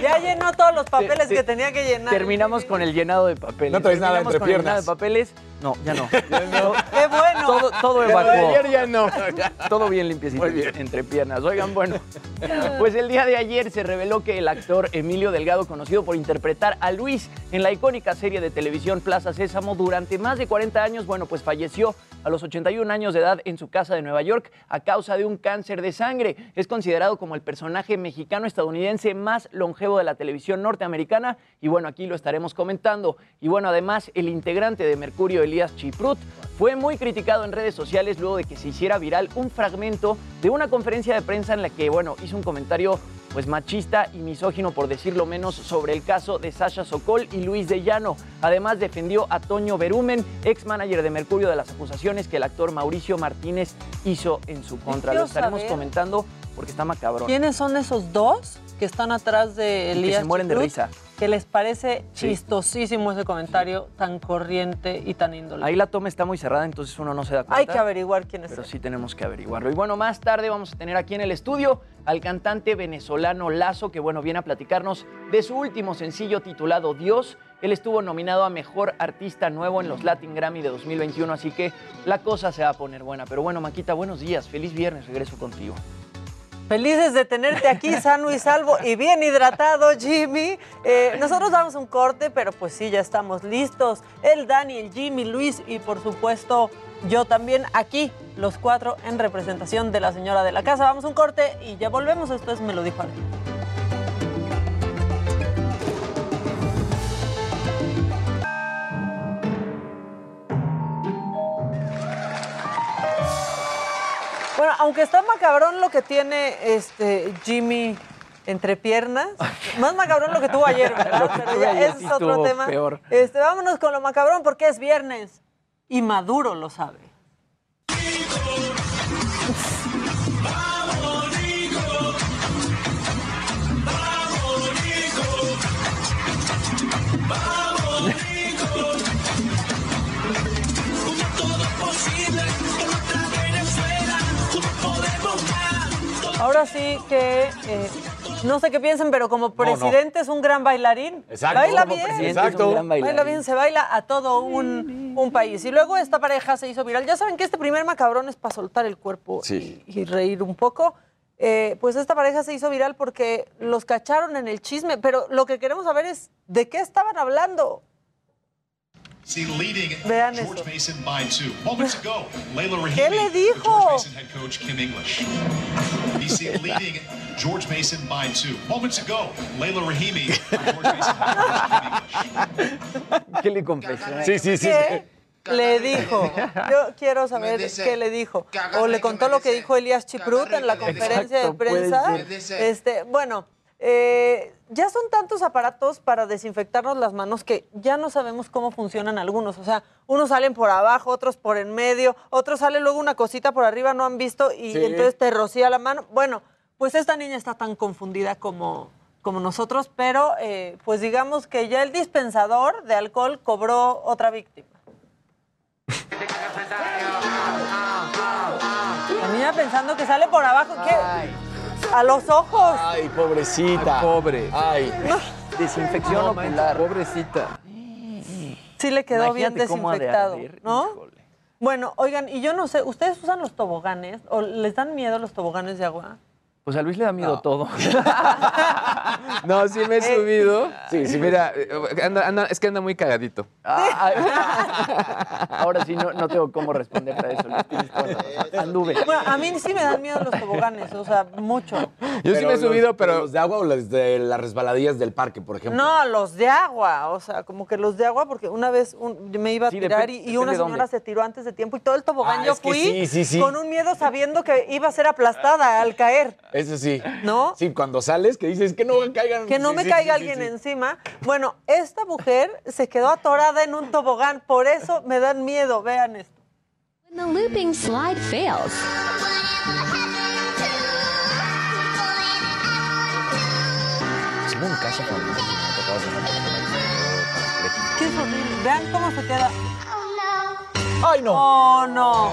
Ya llenó todos los papeles que tenía que llenar. Terminamos con el llenado de papeles. No traes nada Terminamos entre con el llenado piernas. de papeles. No, ya no. ¡Qué bueno! Todo, evacuó. ayer ya no. Todo bien limpiecito Muy bien. entre piernas. Oigan, bueno, pues el día de ayer se reveló que el actor Emilio Delgado, conocido por interpretar a Luis en la icónica serie de televisión Plaza Sésamo durante más de 40 años, bueno, pues falleció a los 81 años de edad en su casa de Nueva York a causa de un cáncer de sangre. Es considerado como el personaje mexicano-estadounidense más longevo de la televisión norteamericana y bueno, aquí lo estaremos comentando. Y bueno, además, el integrante de Mercurio, Elías Chiprut, fue muy criticado en redes sociales luego de que se hiciera viral un fragmento de una conferencia de prensa en la que, bueno, hizo un comentario pues machista y misógino, por decirlo menos, sobre el caso de Sasha Sokol y Luis de Llano. Además, defendió a Toño Berumen, ex manager de Mercurio, de las acusaciones que el actor Mauricio Martínez hizo en su contra. Lo estaremos saber. comentando porque está macabrón. ¿Quiénes son esos dos que están atrás de Y que Elías se mueren de risa. Que les parece chistosísimo ese comentario tan corriente y tan índole. Ahí la toma está muy cerrada, entonces uno no se da cuenta. Hay que averiguar quién es. Pero sí tenemos que averiguarlo. Y bueno, más tarde vamos a tener aquí en el estudio al cantante venezolano Lazo, que bueno, viene a platicarnos de su último sencillo titulado Dios. Él estuvo nominado a Mejor Artista Nuevo en los Latin Grammy de 2021, así que la cosa se va a poner buena. Pero bueno, Maquita, buenos días, feliz viernes, regreso contigo. Felices de tenerte aquí, sano y salvo y bien hidratado, Jimmy. Eh, nosotros damos un corte, pero pues sí, ya estamos listos. El Dani, el Jimmy, Luis y por supuesto yo también aquí, los cuatro en representación de la señora de la casa. Vamos un corte y ya volvemos. Esto es Me lo dijo Ale. Bueno, aunque está macabrón lo que tiene este Jimmy entre piernas, más macabrón lo que tuvo ayer, ¿verdad? Pero ya ese es otro tema. peor. Este, vámonos con lo macabrón porque es viernes y Maduro lo sabe. Ahora sí que eh, no sé qué piensen, pero como no. presidente es un gran bailarín. Exacto. Baila Como bien. presidente es un Exacto. gran bailarín. Baila bien, se baila a todo un, un país. Y luego esta pareja se hizo viral. Ya saben que este primer macabrón es para soltar el cuerpo Sí. y reír un poco. Eh, pues esta pareja se hizo viral porque los cacharon en el chisme, pero lo que queremos saber es de qué estaban hablando. Vean George eso. Mason by two. Moments ago, Layla Rahimi, ¿Qué le dijo? George Mason head coach Kim English. He's seen leading George Mason by two. Moments ago, Layla Rahimi, with George Mason head coach Kim English. ¿Qué le confesó? Sí, sí, sí. ¿Qué le dijo? Yo quiero saber dice, qué le dijo. O le contó lo que dice, dijo Elías Chiprut en la conferencia de Exacto, prensa. Este, bueno, eh, ya son tantos aparatos para desinfectarnos las manos que ya no sabemos cómo funcionan algunos. O sea, unos salen por abajo, otros por en medio, otros sale luego una cosita por arriba, no han visto, y Sí. entonces te rocía la mano. Bueno, pues esta niña está tan confundida como, como nosotros, pero eh, pues digamos que ya el dispensador de alcohol cobró otra víctima. La niña pensando que sale por abajo, ¿qué? A los ojos. Ay, pobrecita. Ay, pobre. Ay. Desinfección No, ocular. pobrecita. Sí le quedó bien Imagínate de desinfectado, arder, ¿no? híjole. Bueno, oigan, y yo no sé, ¿ustedes usan los toboganes o les dan miedo los toboganes de agua? Pues a Luis le da miedo todo. No, sí me he subido. Sí, sí. Mira, eh, anda- anda- es que anda muy cagadito. Ahora sí no, no tengo cómo responderte a eso. Luis. Anduve. Bueno, a mí sí me dan miedo los toboganes, o sea, mucho. Yo sí me he los- subido, pero ¿Los de agua o los de las resbaladillas del parque, por ejemplo? No, los de agua, o sea, como que los de agua, porque una vez un- yo me iba a Sí, tirar y, una señora dónde. se tiró antes de tiempo y todo el tobogán Ah, yo fui sí, sí, sí. con un miedo sabiendo que iba a ser aplastada al caer, Eso sí. ¿no? Sí, cuando sales que dices que no caigan. Que no Sí, me sí, caiga sí, alguien sí. encima. Bueno, esta mujer se quedó atorada en un tobogán, por eso me dan miedo, vean esto. When the looping slide fails, me quedó parapléjica. Qué horrible. Vean cómo se queda. ¡Ay, no! Oh, no.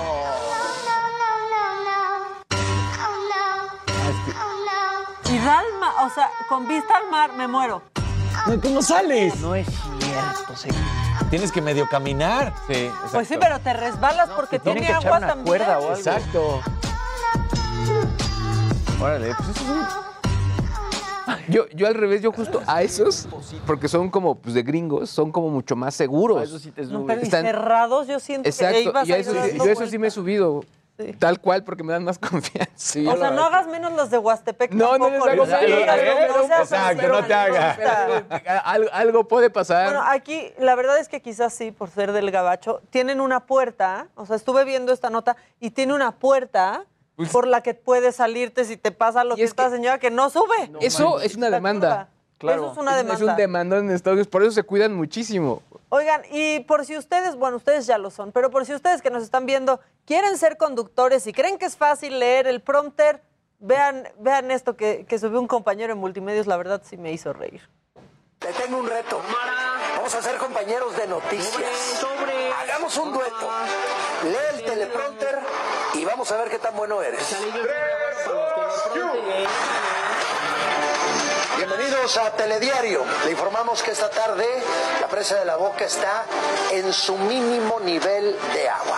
Y Dalma, o sea, con vista al mar me muero. No, ¿Cómo sales? No es cierto, sí. Tienes que medio caminar. sí, Pues sí, pero te resbalas porque tiene que echar agua una también. cuerda o algo. Exacto. Órale, pues eso es un- Yo, yo al revés, yo justo a esos, porque son como pues, de gringos, son como mucho más seguros. A eso sí te No, pero y Están- cerrados yo siento que Exacto, ibas y a ahí eso, dando yo eso sí me he subido, Sí. tal cual, porque me dan más confianza. O sea, no hagas menos los de Huastepec No, no les tampoco, hago Luis. menos, Sí, ¿eh? no seas Exacto, no te hagas. antagonista. Algo, algo puede pasar. Bueno, aquí la verdad es que quizás sí, por ser del gabacho, tienen una puerta, o sea, estuve viendo esta nota y tiene una puerta Pues- por la que puedes salirte si te pasa lo Y que es esta que- señora que no sube. eso es una demanda. Claro. Eso es una Es- demanda. Es un demandón en Estados Unidos, por eso se cuidan muchísimo. Oigan, y por si ustedes, bueno, ustedes ya lo son, pero por si ustedes que nos están viendo quieren ser conductores y creen que es fácil leer el prompter, vean, vean esto que, que subió un compañero en multimedios, la verdad sí me hizo reír. Te tengo un reto. Vamos a ser compañeros de noticias. Hagamos un dueto. Lee el teleprompter y vamos a ver qué tan bueno eres. Bienvenidos a Telediario. Le informamos que esta tarde la presa de la boca está en su mínimo nivel de agua.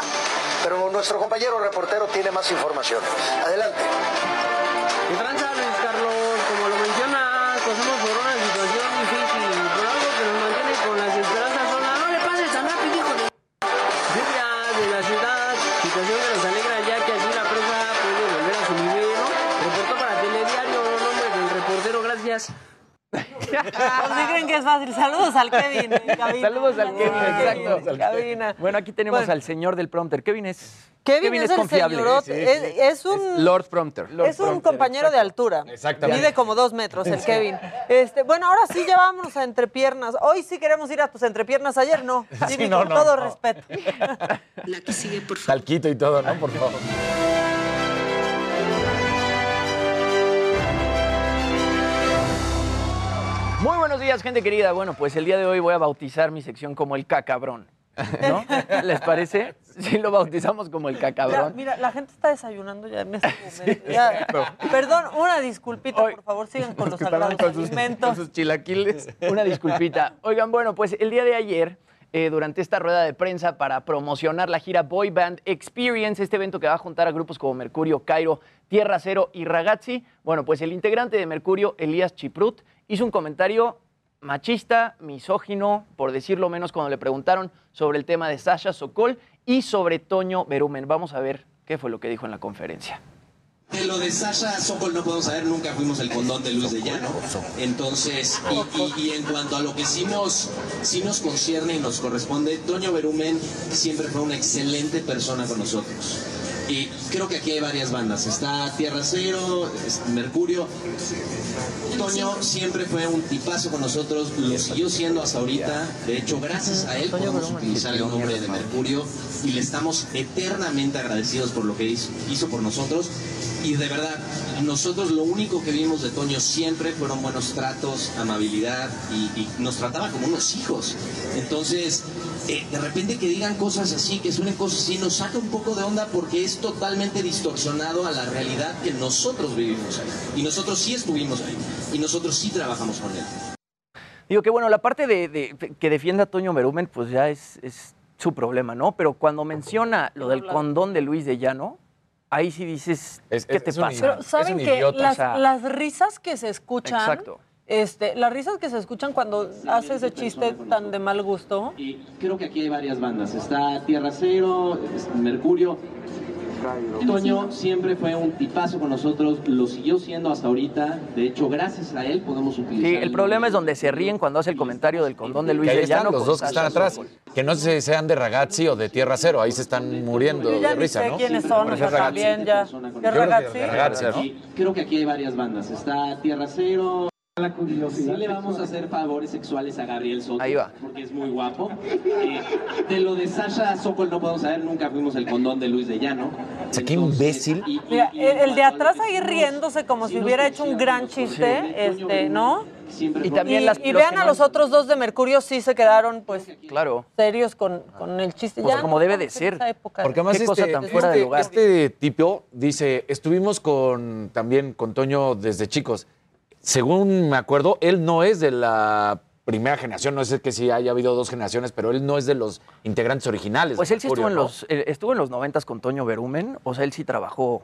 Pero nuestro compañero reportero tiene más información. Adelante. Sí creen que es fácil. Saludos al Kevin. en cabina. Saludos al Kevin, exacto. en cabina. Bueno, aquí tenemos Bueno. al señor del prompter. Kevin es. Kevin, es, el confiable. señorote. Es, es un, Lord Prompter. es un compañero de altura. Exactamente. Mide como dos metros el Kevin. Este, bueno, ahora sí ya vámonos a entrepiernas. Hoy sí queremos ir a tus entrepiernas. Ayer no. Sí, no, con no, todo no. respeto. Talquito y todo, ¿no? Por favor. Buenos días, gente querida. Bueno, pues el día de hoy voy a bautizar mi sección como el cacabrón. ¿No? ¿Les parece? Sí, lo bautizamos como el Ya, cacabrón. mira, la gente está desayunando ya en este momento. Ya. Perdón, una disculpita, por favor, sigan con los sagrados alimentos. chilaquiles. Una disculpita. Oigan, bueno, pues el día de ayer, eh, durante esta rueda de prensa para promocionar la gira Boy Band Experience, este evento que va a juntar a grupos como Mercurio, Cairo, Tierra Cero y Ragazzi, bueno, pues el integrante de Mercurio, Elías Chiprut, hizo un comentario machista, misógino, por decirlo menos, cuando le preguntaron sobre el tema de Sasha Sokol y sobre Toño Berumen. Vamos a ver qué fue lo que dijo en la conferencia. De lo de Sasha Sokol no podemos saber, nunca fuimos el condón de Luis de Llano. Entonces, y, y- y en cuanto a lo que nos, sí nos concierne y nos corresponde, Toño Berumen siempre fue una excelente persona con nosotros. Y creo que aquí hay varias bandas. Está Tierra Cero, Mercurio. Toño siempre fue un tipazo con nosotros, lo siguió siendo hasta ahorita. De hecho, gracias a él podemos utilizar el nombre de Mercurio y le estamos eternamente agradecidos por lo que hizo, hizo por nosotros. Y de verdad, nosotros lo único que vimos de Toño siempre fueron buenos tratos, amabilidad y, y nos trataba como unos hijos. Entonces, eh, de repente que digan cosas así, que suenen cosas así, nos saca un poco de onda porque es totalmente distorsionado a la realidad que nosotros vivimos ahí. Y nosotros sí estuvimos ahí. Y nosotros sí trabajamos con él. Digo que bueno, la parte de, de- que defienda a Toño Berumen, pues ya es, es su problema, ¿no? Pero cuando menciona lo del condón de Luis de Llano, ahí sí dices, ¿qué te pasa? Pero saben que las, O sea, las risas que se escuchan, Exacto. este, las risas que se escuchan cuando hace ese chiste tan de mal gusto, Y creo que aquí hay varias bandas. Está Tierra Cero, es Mercurio. Toño siempre fue un tipazo con nosotros, lo siguió siendo hasta ahorita. De hecho, gracias a él podemos utilizar. Sí, el problema es donde se ríen cuando hace el comentario del condón de Luis Que ahí de están Llano. los dos que están atrás. Que no sé si sean de Ragazzi o de Tierra Cero. Ahí se están muriendo yo ya de risa, sé ¿no? quiénes son, o Pero sea, es Ragazzi. también ya. Yo ¿Qué ragazzi? creo que aquí hay varias bandas. Está Tierra Cero. La curiosidad. Sí le vamos a hacer favores sexuales a Gabriel Soto. Ahí va. Porque es muy guapo. Eh, de lo de Sasha Sokol no podemos saber, nunca fuimos el condón de Luis de Llano. O sea, qué imbécil. Mira, el, el de atrás ahí riéndose como si hubiera hecho un gran chiste, este, ¿no? Y también y, las- y vean a no- los otros dos de Mercurio, sí se quedaron, pues, Claro. serios con, con el chiste. Pues Ya como no debe de ser. época. Porque además Qué cosa este, tan fuera de este- lugar. este tipo dice, estuvimos con también con Toño desde chicos. Según me acuerdo, él no es de la primera generación, no sé que si haya habido dos generaciones, pero él no es de los integrantes originales. Pues él sí estuvo Mercurio, en, los, eh, estuvo en los 90 con Toño Berumen, o sea, él sí trabajó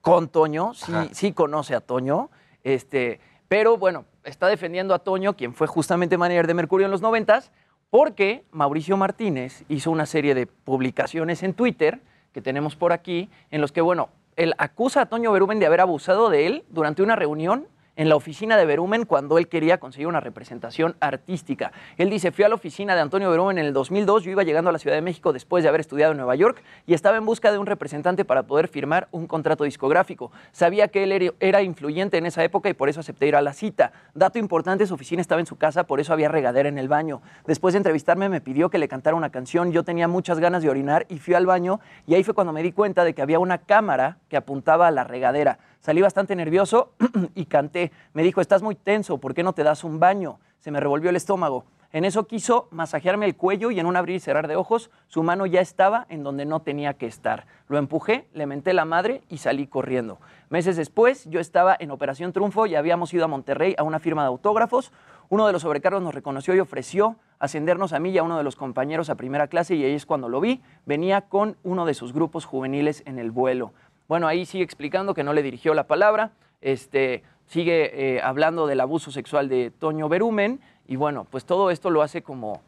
con Toño, sí, sí conoce a Toño, este, pero bueno, está defendiendo a Toño, quien fue justamente manager de Mercurio en los 90 porque Mauricio Martínez hizo una serie de publicaciones en Twitter que tenemos por aquí, en los que, bueno, él acusa a Toño Berumen de haber abusado de él durante una reunión en la oficina de Berumen cuando él quería conseguir una representación artística. Él dice, fui a la oficina de Antonio Berumen en el 2002, yo iba llegando a la Ciudad de México después de haber estudiado en Nueva York y estaba en busca de un representante para poder firmar un contrato discográfico. Sabía que él era- influyente en esa época y por eso acepté ir a la cita. Dato importante, su oficina estaba en su casa, por eso había regadera en el baño. Después de entrevistarme me pidió que le cantara una canción, yo tenía muchas ganas de orinar y fui al baño y ahí fue cuando me di cuenta de que había una cámara que apuntaba a la regadera. Salí bastante nervioso y canté. Me dijo, estás muy tenso, ¿por qué no te das un baño? se me revolvió el estómago. En eso quiso masajearme el cuello y en un abrir y cerrar de ojos, su mano ya estaba en donde no tenía que estar. Lo empujé, le menté la madre y salí corriendo. Meses después, yo estaba en Operación Triunfo y habíamos ido a Monterrey a una firma de autógrafos. Uno de los sobrecargos nos reconoció y ofreció ascendernos a mí y a uno de los compañeros a primera clase y ahí es cuando lo vi. Venía con uno de sus grupos juveniles en el vuelo. Bueno, ahí sigue explicando que no le dirigió la palabra, este, sigue eh, hablando del abuso sexual de Toño Berumen y bueno, pues todo esto lo hace como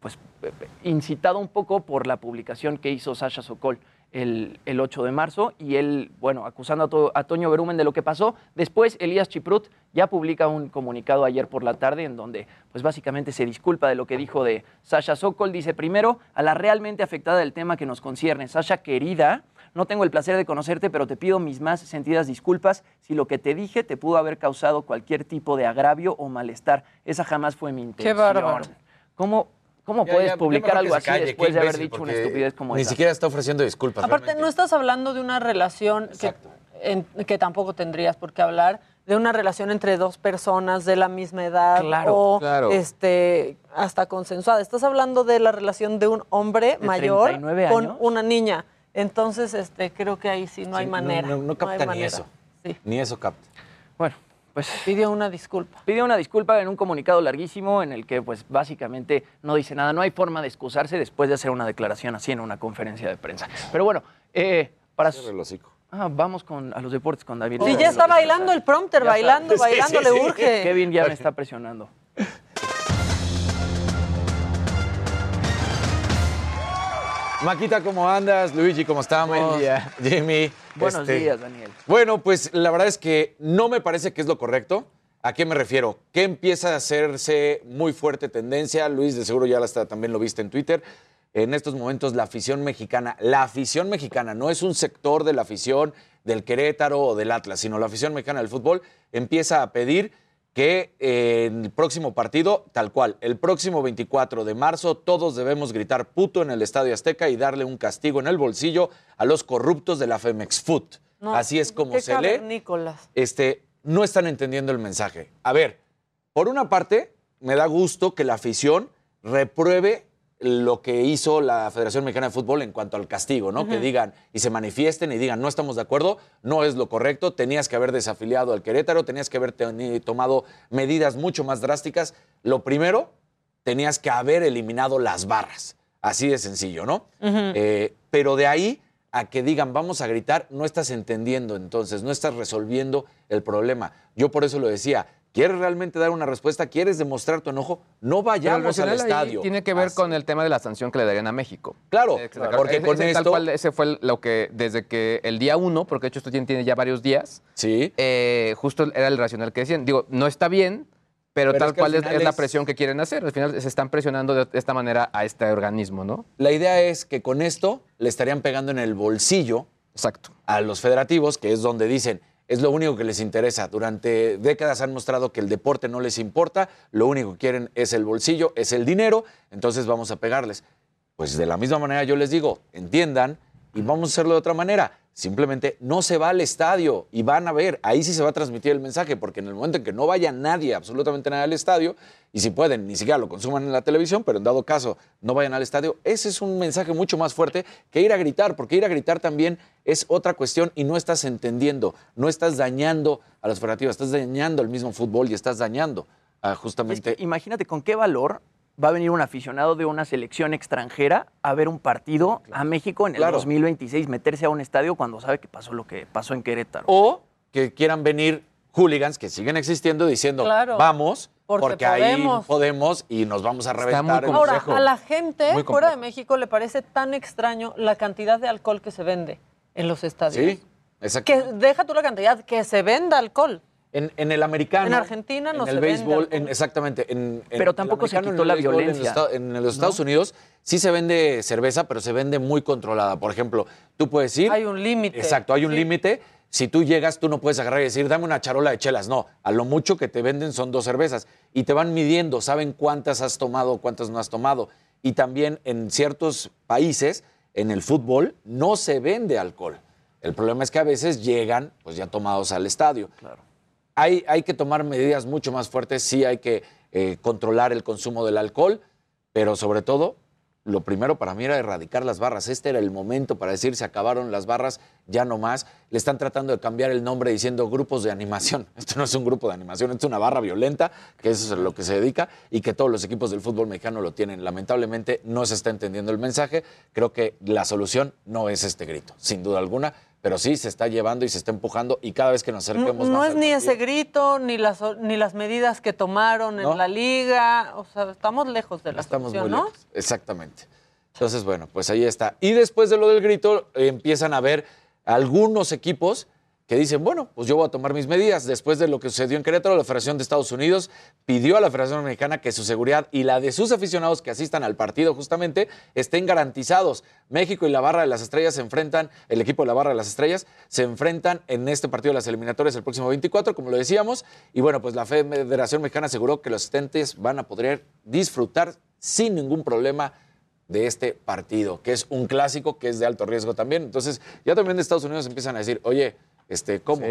pues incitado un poco por la publicación que hizo Sasha Sokol el, el 8 de marzo y él, bueno, acusando a, a Toño Berumen de lo que pasó. Después, Elías Chiprut ya publica un comunicado ayer por la tarde en donde, pues básicamente se disculpa de lo que dijo de Sasha Sokol. Dice, primero, a la realmente afectada del tema que nos concierne. Sasha, querida, no tengo el placer de conocerte, pero te pido mis más sentidas disculpas si lo que te dije te pudo haber causado cualquier tipo de agravio o malestar. Esa jamás fue mi intención. bárbaro. ¿Cómo, cómo Ya, puedes ya, publicar ya algo así calle, después qué de haber dicho una estupidez como Ni esa? siquiera está ofreciendo disculpas. Aparte, no estás hablando de una relación que, en- que tampoco tendrías por qué hablar, de una relación entre dos personas de la misma edad Claro, o claro. este hasta consensuada. Estás hablando de la relación de un hombre ¿De mayor 39 con años? una niña. Entonces, este, creo que ahí sí no hay Sí, manera. No, no, no capta ni manera. eso. Sí. Ni eso capta. Bueno, pues pidió una disculpa. Pidió una disculpa en un comunicado larguísimo en el que pues básicamente no dice nada. No hay forma de excusarse después de hacer una declaración así en una conferencia de prensa. Pero bueno, eh, para... Ah, vamos con, a los deportes con David. Sí, ya está bailando el prompter, Ya está. bailando, Sí, bailando, sí, le sí. urge. Kevin ya me está presionando. Maquita, ¿cómo andas? Luigi, ¿cómo estamos? Buen día. Jimmy. Buenos este, días, Daniel. Bueno, pues la verdad es que no me parece que es lo correcto. ¿A qué me refiero? Que empieza a hacerse muy fuerte tendencia. Luis, de seguro ya la está- también lo viste en Twitter. En estos momentos la afición mexicana, la afición mexicana, no es un sector de la afición del Querétaro o del Atlas, sino la afición mexicana del fútbol empieza a pedir que eh, en el próximo partido, tal cual, el próximo 24 de marzo, todos debemos gritar puto en el Estadio Azteca y darle un castigo en el bolsillo a los corruptos de la Femex Food. No, Así es como se lee este, no están entendiendo el mensaje. A ver, por una parte, me da gusto que la afición repruebe lo que hizo la Federación Mexicana de Fútbol en cuanto al castigo, ¿no? Que digan y se manifiesten y digan, no estamos de acuerdo, no es lo correcto, tenías que haber desafiliado al Querétaro, tenías que haber tomado medidas mucho más drásticas. Lo primero, tenías que haber eliminado las barras. Así de sencillo, ¿no? Eh, pero de ahí a que digan vamos a gritar, no estás entendiendo entonces, no estás resolviendo el problema. Yo por eso lo decía, ¿quieres realmente dar una respuesta? ¿Quieres demostrar tu enojo? No vayamos al estadio. Tiene que ver con el tema de la sanción que le darían a México. Claro, Eh, porque con ese tal esto- cual, ese fue lo que, desde que el día uno, porque de hecho esto tiene, tiene ya varios días. Sí. justo era el racional que decían. Digo, no está bien, pero, Pero tal es que al cual es, es la es- presión que quieren hacer. Al final se están presionando de esta manera a este organismo, ¿no? La idea es que con esto le estarían pegando en el bolsillo Exacto. a los federativos, que es donde dicen, es lo único que les interesa. Durante décadas han mostrado que el deporte no les importa, lo único que quieren es el bolsillo, es el dinero, entonces vamos a pegarles. Pues de la misma manera yo les digo, entiendan y vamos a hacerlo de otra manera. Simplemente no se va al estadio y van a ver, ahí sí se va a transmitir el mensaje, porque en el momento en que no vaya nadie, absolutamente nadie al estadio, y si pueden, ni siquiera lo consuman en la televisión, pero en dado caso no vayan al estadio, ese es un mensaje mucho más fuerte que ir a gritar, porque ir a gritar también es otra cuestión y no estás entendiendo, no estás dañando a los federativos, estás dañando al mismo fútbol y estás dañando a justamente... Imagínate con qué valor va a venir un aficionado de una selección extranjera a ver un partido a México en el Claro. 2026, meterse a un estadio cuando sabe que pasó lo que pasó en Querétaro. O que quieran venir hooligans que siguen existiendo diciendo, Claro, vamos, porque porque, ahí podemos". podemos y nos vamos a reventar. el Ahora, a la gente Muy fuera de. México le parece tan extraño la cantidad de alcohol que se vende en los estadios. Sí, exacto. Que deja tú la cantidad, que se venda alcohol. En, en el americano. En Argentina no en se el vende béisbol, en- exactamente. En, en Pero tampoco se quitó en el la béisbol, en los violencia, Estados- En, los Estados Unidos sí se vende cerveza, pero se vende muy controlada. Por ejemplo, tú puedes ir. Hay un límite. Exacto, hay un Sí. límite. Si tú llegas, tú no puedes agarrar y decir, dame una charola de chelas. No, a lo mucho que te venden son dos cervezas. Y te van midiendo, saben cuántas has tomado, cuántas no has tomado. Y también en ciertos países, en el fútbol, no se vende alcohol. El problema es que a veces llegan, pues ya tomados al estadio. Hay, que tomar medidas mucho más fuertes, sí hay que eh, controlar el consumo del alcohol, pero sobre todo lo primero para mí era erradicar las barras. Este era el momento para decir se acabaron las barras, ya no más. Le están tratando de cambiar el nombre diciendo grupos de animación. Esto no es un grupo de animación, esto es una barra violenta, que eso es a lo que se dedica y que todos los equipos del fútbol mexicano lo tienen. Lamentablemente no se está entendiendo el mensaje. Creo que la solución no es este grito, sin duda alguna. Pero sí se está llevando y se está empujando y cada vez que nos No, acerquemos no más es al ni partido- ese grito, ni las, ni las medidas que tomaron en No. la liga. O sea, estamos lejos de la Estamos solución, muy ¿no? lejos. Exactamente. Entonces, bueno, pues ahí está. Y después de lo del grito, eh, empiezan a ver algunos equipos que dicen, bueno, pues yo voy a tomar mis medidas. Después de lo que sucedió en Querétaro, la Federación de Estados Unidos pidió a la Federación Mexicana que su seguridad y la de sus aficionados que asistan al partido justamente estén garantizados. México y la Barra de las Estrellas se enfrentan, el equipo de la Barra de las Estrellas se enfrentan en este partido de las eliminatorias el próximo 24, como lo decíamos. Y bueno, pues la Federación Mexicana aseguró que los asistentes van a poder disfrutar sin ningún problema de este partido, que es un clásico, que es de alto riesgo también. Entonces, ya también de Estados Unidos empiezan a decir, oye, este, ¿cómo?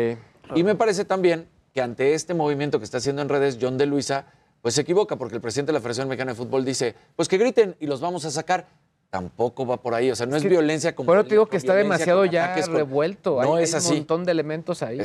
Y me parece también que ante este movimiento que está haciendo en redes John de Luisa, pues se equivoca, porque el presidente de la Federación Mexicana de Fútbol dice, pues que griten y los vamos a sacar. Tampoco va por ahí, o sea, no es, que- violencia con Pero te digo que está demasiado ya con- revuelto. No hay, es hay así. un montón de elementos ahí.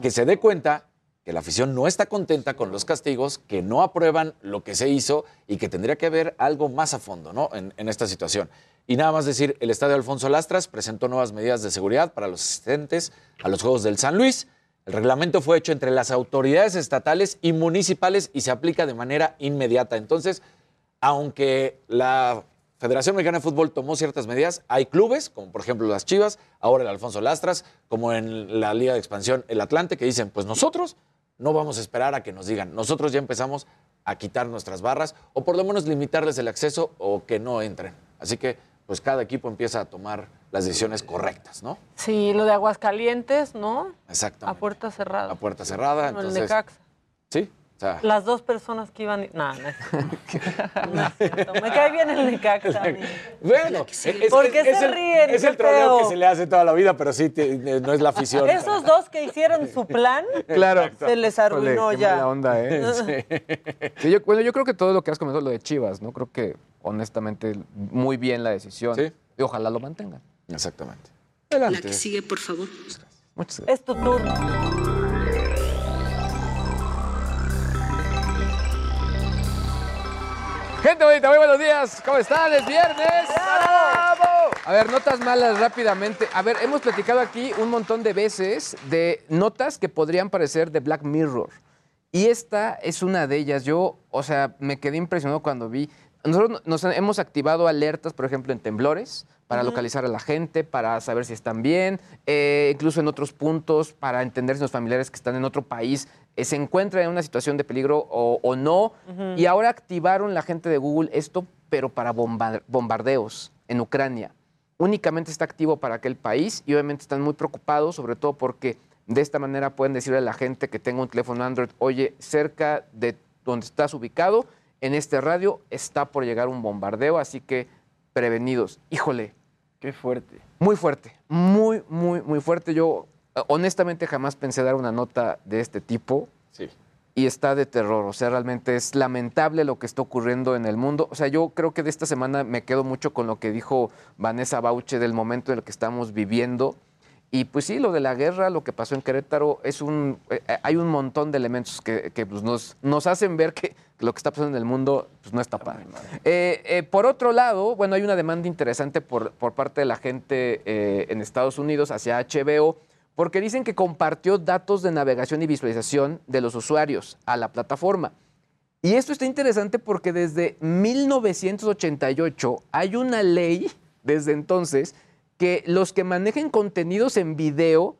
Que se dé cuenta que la afición no está contenta con los castigos, que no aprueban lo que se hizo y que tendría que haber algo más a fondo ¿no? en, en esta situación. Y nada más decir, el estadio Alfonso Lastras presentó nuevas medidas de seguridad para los asistentes a los Juegos del San Luis. El reglamento fue hecho entre las autoridades estatales y municipales y se aplica de manera inmediata. Entonces, aunque la Federación Mexicana de Fútbol tomó ciertas medidas, hay clubes, como por ejemplo las Chivas, ahora el Alfonso Lastras, como en la Liga de Expansión el Atlante, que dicen, pues nosotros no vamos a esperar a que nos digan, nosotros ya empezamos a quitar nuestras barras o por lo menos limitarles el acceso o que no entren. Así que, pues cada equipo empieza a tomar las decisiones correctas, ¿no? Sí, lo de Aguascalientes, ¿no? Exacto. A puerta cerrada. A puerta cerrada, Bueno, el entonces... Necaxa. Sí, o sea, Las dos personas que iban... No, no es cierto. No es cierto. Me cae bien el Necaxa. Bueno, es, ¿Por qué es se el, ríen? Es Qué el troleo que se le hace toda la vida, pero sí, te- no es la afición. Esos dos que hicieron su plan, Claro. se les arruinó qué ya. mala onda, ¿eh? Sí, yo, bueno, yo creo que todo lo que has comentado, lo de Chivas, ¿no? Creo que, honestamente, muy bien la decisión. Y ojalá lo mantengan. Exactamente. Adelante. La que sigue, por favor. Muchas gracias. Es tu turno. Gente bonita, muy buenos días. ¿Cómo están? Es viernes. ¡Bravo! A ver, notas malas rápidamente. A ver, hemos platicado aquí un montón de veces de notas que podrían parecer de Black Mirror. Y esta es una de ellas. Yo, o sea, me quedé impresionado cuando vi. Nosotros nos hemos activado alertas, por ejemplo, en temblores, para localizar a la gente, para saber si están bien, eh, incluso en otros puntos, para entender si los familiares que están en otro país eh, se encuentran en una situación de peligro o, o no. Y ahora activaron la gente de Google esto, pero para bomba- bombardeos en Ucrania. Únicamente está activo para aquel país y obviamente están muy preocupados, sobre todo porque de esta manera pueden decirle a la gente que tenga un teléfono Android, oye, cerca de donde estás ubicado, en este radio está por llegar un bombardeo, así que prevenidos. Híjole. Qué fuerte. Muy fuerte, muy, muy, muy fuerte. Yo eh, honestamente jamás pensé dar una nota de este tipo. Sí. Y está de terror, o sea, realmente es lamentable lo que está ocurriendo en el mundo. O sea, yo creo que de esta semana me quedo mucho con lo que dijo Vanessa Bauche del momento en el que estamos viviendo. Y pues sí, lo de la guerra, lo que pasó en Querétaro, es un, eh, eh, hay un montón de elementos que, que, pues, nos, nos hacen ver que lo que está pasando en el mundo pues, no está padre. Eh, eh, por otro lado, bueno, hay una demanda interesante por, por parte de la gente en Estados Unidos hacia HBO, porque dicen que compartió datos de navegación y visualización de los usuarios a la plataforma. Y esto está interesante porque desde 1988 hay una ley, desde entonces, que los que manejen contenidos en video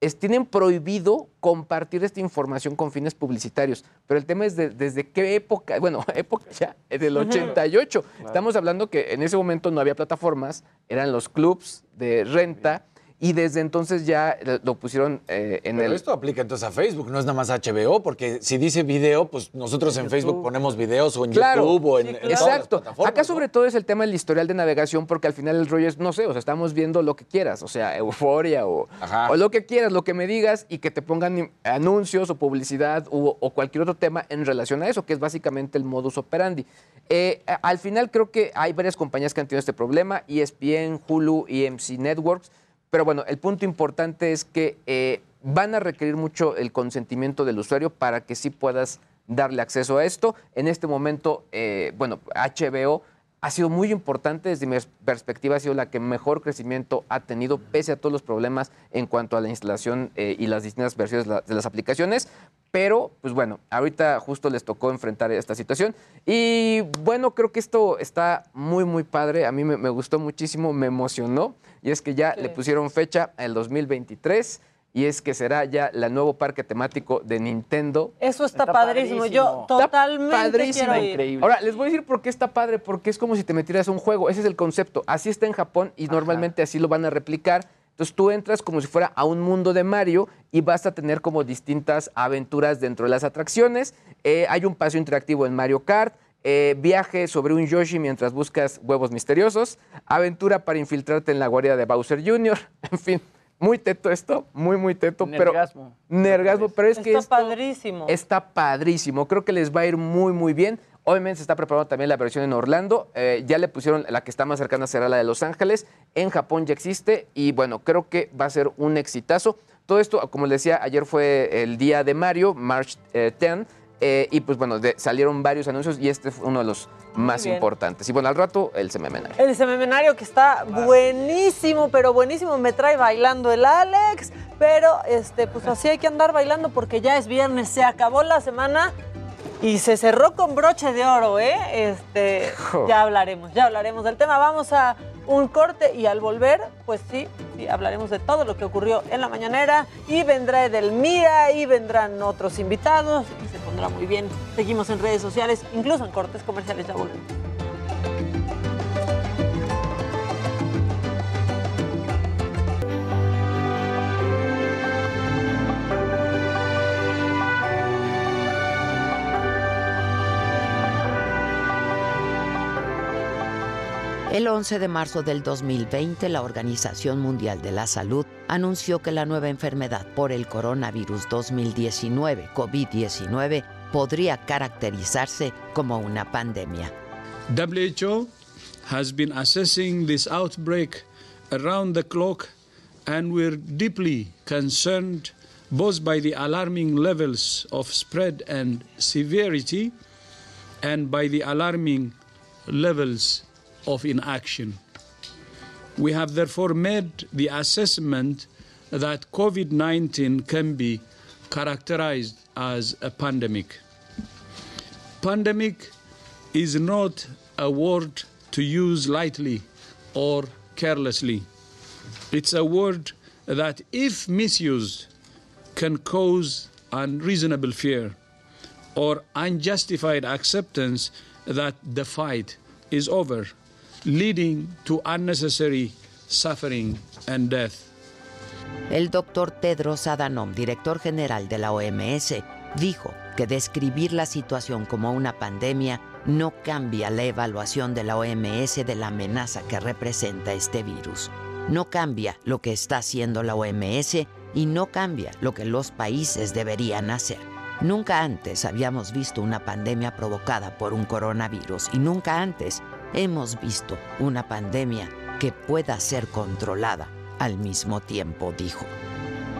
es- tienen prohibido compartir esta información con fines publicitarios. Pero el tema es de- desde qué época, bueno, época ya, del Ujú. 88. Claro. Estamos hablando que en ese momento no había plataformas, eran los clubs de renta y desde entonces ya lo- pusieron eh, en Pero el... esto aplica entonces a Facebook, no es nada más HBO, porque si dice video, pues nosotros en Facebook ponemos videos o en Claro, YouTube o en, en todas las Exacto. plataformas, Acá ¿no? sobre todo es el tema del historial de navegación porque al final el rollo es, no sé, o sea, estamos viendo lo que quieras, o sea, euforia o, o lo que quieras, lo que me digas y que te pongan anuncios o publicidad o, o cualquier otro tema en relación a eso, que es básicamente el modus operandi. Eh, al final creo que hay varias compañías que han tenido este problema, ESPN, Hulu, EMC Networks, pero bueno, el punto importante es que eh, van a requerir mucho el consentimiento del usuario para que sí puedas darle acceso a esto. En este momento, eh, bueno, HBO ha sido muy importante desde mi pers- perspectiva, ha sido la que mejor crecimiento ha tenido, pese a todos los problemas en cuanto a la instalación eh, y las distintas versiones de las aplicaciones. Pero, pues bueno, ahorita justo les tocó enfrentar esta situación. Y bueno, creo que esto está muy, muy padre. A mí me, me gustó muchísimo, me emocionó. Y es que ya le pusieron fecha al 2023 y es que será ya el nuevo parque temático de Nintendo. Eso está, padrísimo. Yo Está totalmente padrísimo. quiero ir. Ahora, les voy a decir por qué está padre, porque es como si te metieras a un juego. Ese es el concepto. Así está en Japón y normalmente así lo van a replicar. Entonces tú entras como si fuera a un mundo de Mario y vas a tener como distintas aventuras dentro de las atracciones. Eh, hay un paseo interactivo en Mario Kart. eh, viaje sobre un Yoshi mientras buscas huevos misteriosos. Aventura para infiltrarte en la guarida de Bowser Jr. En fin, muy teto esto, muy, muy teto. Nergasmo. Pero, nergasmo, pero es que Está padrísimo. Está padrísimo. Creo que les va a ir muy, muy bien. Obviamente se está preparando también la versión en Orlando. Eh, ya le pusieron la que está más cercana será la de Los Ángeles. En Japón ya existe y bueno, creo que va a ser un exitazo. Todo esto, como les decía, ayer fue el día de Mario, March eh, 10. eh, y pues bueno, de- salieron varios anuncios y este fue uno de los más importantes. Y bueno, al rato el sememenario. El semenario que está buenísimo, pero buenísimo. Me trae bailando el Alex. Pero este, pues así hay que andar bailando porque ya es viernes. Se acabó la semana y se cerró con broche de oro, ¿eh? Este, ya hablaremos, ya hablaremos del tema. Vamos a un corte y al volver, pues sí, sí, hablaremos de todo lo que ocurrió en la mañanera. Y vendrá Edelmira y vendrán otros invitados y se pondrá muy bien. Seguimos en redes sociales, incluso en cortes comerciales. Ya volvemos. El 11 de marzo del 2020, la Organización Mundial de la Salud anunció que la nueva enfermedad por el coronavirus 2019, COVID-19, podría caracterizarse como una pandemia. WHO has been assessing this outbreak around the clock, and we're deeply concerned both by the alarming levels of spread and severity and by the alarming levels of inaction. We have therefore made the assessment that COVID 19 can be characterized as a pandemic. Pandemic is not a word to use lightly or carelessly. It's a word that, if misused, can cause unreasonable fear or unjustified acceptance that the fight is over, leading to unnecessary suffering and death. El doctor Tedros Adhanom, director general de la OMS, dijo que describir la situación como una pandemia no cambia la evaluación de la OMS de la amenaza que representa este virus. No cambia lo que está haciendo la OMS y no cambia lo que los países deberían hacer. Nunca antes habíamos visto una pandemia provocada por un coronavirus y nunca antes hemos visto una pandemia que pueda ser controlada al mismo tiempo, dijo.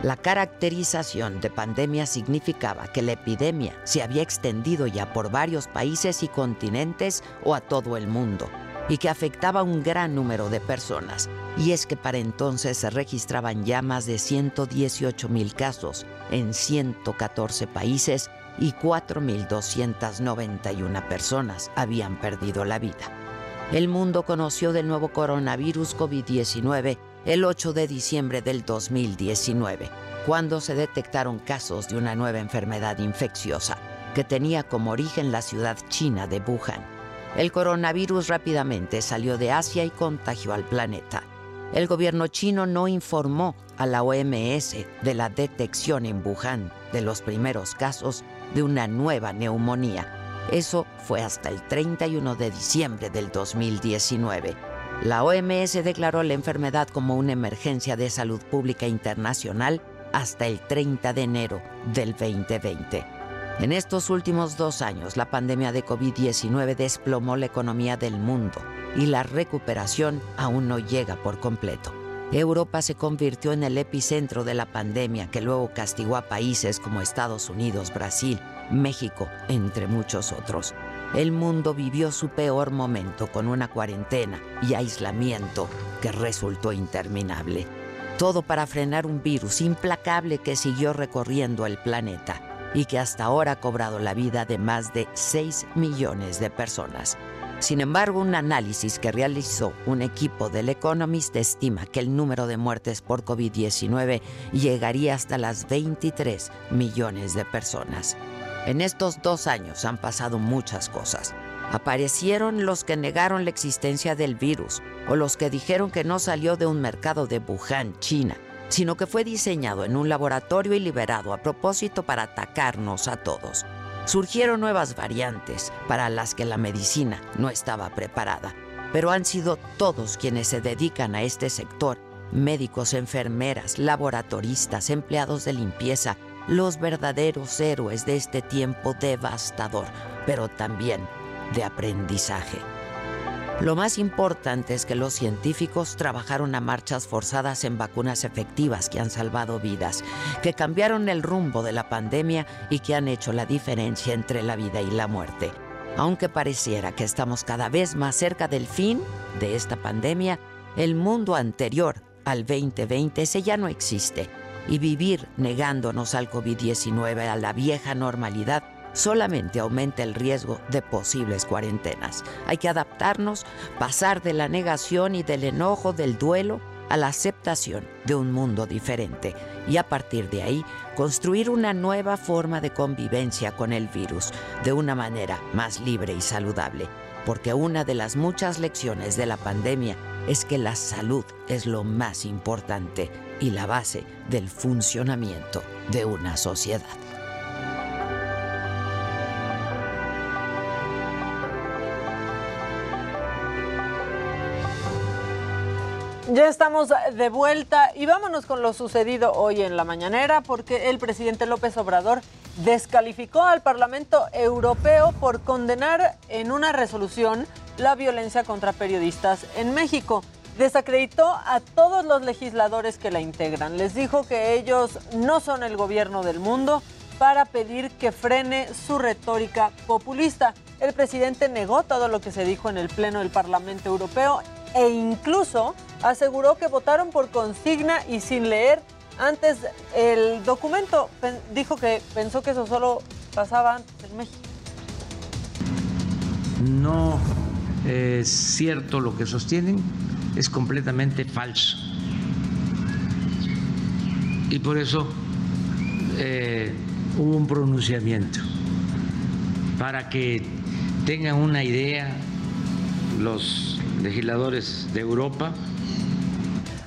La caracterización de pandemia significaba que la epidemia se había extendido ya por varios países y continentes o a todo el mundo y que afectaba a un gran número de personas. Y es que para entonces se registraban ya más de 118 mil casos en 114 países y 4.291 personas habían perdido la vida. El mundo conoció del nuevo coronavirus COVID-19 el 8 de diciembre del 2019, cuando se detectaron casos de una nueva enfermedad infecciosa que tenía como origen la ciudad china de Wuhan. El coronavirus rápidamente salió de Asia y contagió al planeta. el gobierno chino no informó a la OMS de la detección en Wuhan de los primeros casos de una nueva neumonía. Eso fue hasta el 31 de diciembre del 2019. La OMS declaró la enfermedad como una emergencia de salud pública internacional hasta el 30 de enero del 2020. En estos últimos dos años, la pandemia de COVID-19 desplomó la economía del mundo y la recuperación aún no llega por completo. Europa se convirtió en el epicentro de la pandemia que luego castigó a países como Estados Unidos, Brasil, México, entre muchos otros. El mundo vivió su peor momento con una cuarentena y aislamiento que resultó interminable. Todo para frenar un virus implacable que siguió recorriendo el planeta y que hasta ahora ha cobrado la vida de más de 6 millones de personas. Sin embargo, un análisis que realizó un equipo del Economist estima que el número de muertes por COVID-19 llegaría hasta las 23 millones de personas. En estos dos años han pasado muchas cosas. Aparecieron los que negaron la existencia del virus o los que dijeron que no salió de un mercado de Wuhan, China, sino que fue diseñado en un laboratorio y liberado a propósito para atacarnos a todos. Surgieron nuevas variantes para las que la medicina no estaba preparada, pero han sido todos quienes se dedican a este sector, médicos, enfermeras, laboratoristas, empleados de limpieza, los verdaderos héroes de este tiempo devastador, pero también de aprendizaje. Lo más importante es que los científicos trabajaron a marchas forzadas en vacunas efectivas que han salvado vidas, que cambiaron el rumbo de la pandemia y que han hecho la diferencia entre la vida y la muerte. Aunque pareciera que estamos cada vez más cerca del fin de esta pandemia, el mundo anterior al 2020 ese ya no existe y vivir negándonos al COVID-19, a la vieja normalidad, solamente aumenta el riesgo de posibles cuarentenas. Hay que adaptarnos, pasar de la negación y del enojo, del duelo, a la aceptación de un mundo diferente y a partir de ahí construir una nueva forma de convivencia con el virus de una manera más libre y saludable. Porque una de las muchas lecciones de la pandemia es que la salud es lo más importante y la base del funcionamiento de una sociedad. Ya estamos de vuelta y vámonos con lo sucedido hoy en la mañanera porque el presidente López Obrador descalificó al Parlamento Europeo por condenar en una resolución la violencia contra periodistas en México. Desacreditó a todos los legisladores que la integran. Les dijo que ellos no son el gobierno del mundo para pedir que frene su retórica populista. El presidente negó todo lo que se dijo en el Pleno del Parlamento Europeo e incluso aseguró que votaron por consigna y sin leer antes el documento. Dijo que pensó que eso solo pasaba antes en México. No es cierto lo que sostienen, es completamente falso. Y por eso eh, hubo un pronunciamiento para que tengan una idea los legisladores de Europa.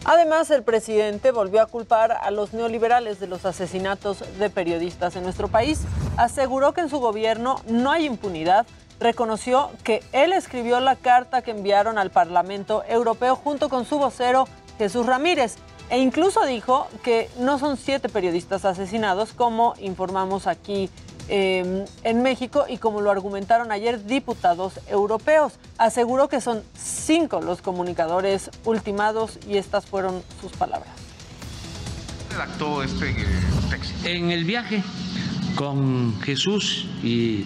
Además, el presidente volvió a culpar a los neoliberales de los asesinatos de periodistas en nuestro país. Aseguró que en su gobierno no hay impunidad. Reconoció que él escribió la carta que enviaron al Parlamento Europeo junto con su vocero Jesús Ramírez. E incluso dijo que no son siete periodistas asesinados, como informamos aquí eh, en México y como lo argumentaron ayer diputados europeos. Aseguró que son cinco los comunicadores ultimados y estas fueron sus palabras. redactó este eh, texto? En el viaje con Jesús y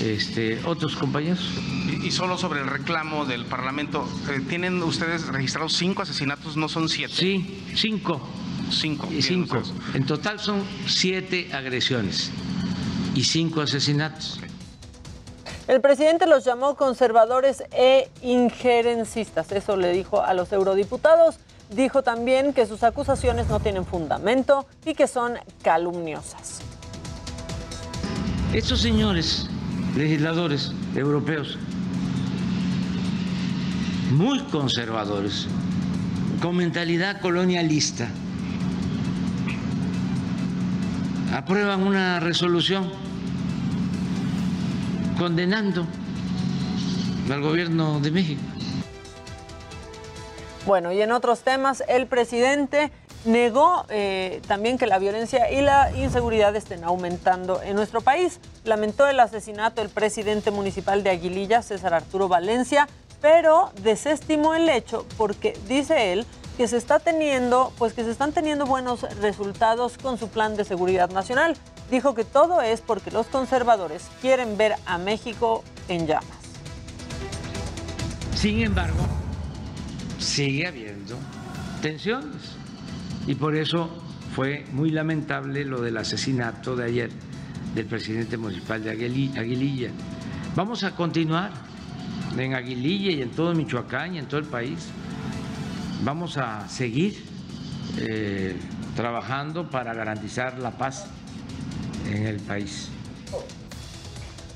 este, otros compañeros. Y, y solo sobre el reclamo del Parlamento, eh, ¿tienen ustedes registrados cinco asesinatos, no son siete? Sí, cinco. Cinco. Y cinco. En total son siete agresiones y cinco asesinatos. El presidente los llamó conservadores e injerencistas. Eso le dijo a los eurodiputados. Dijo también que sus acusaciones no tienen fundamento y que son calumniosas. Estos señores legisladores europeos, muy conservadores, con mentalidad colonialista aprueban una resolución condenando al gobierno de México. Bueno, y en otros temas, el presidente negó eh, también que la violencia y la inseguridad estén aumentando en nuestro país. Lamentó el asesinato del presidente municipal de Aguililla, César Arturo Valencia, pero desestimó el hecho porque dice él que se está teniendo, pues que se están teniendo buenos resultados con su plan de seguridad nacional. Dijo que todo es porque los conservadores quieren ver a México en llamas. Sin embargo, sigue habiendo tensiones y por eso fue muy lamentable lo del asesinato de ayer del presidente municipal de Aguililla. Vamos a continuar en Aguililla y en todo Michoacán y en todo el país. Vamos a seguir eh, trabajando para garantizar la paz en el país.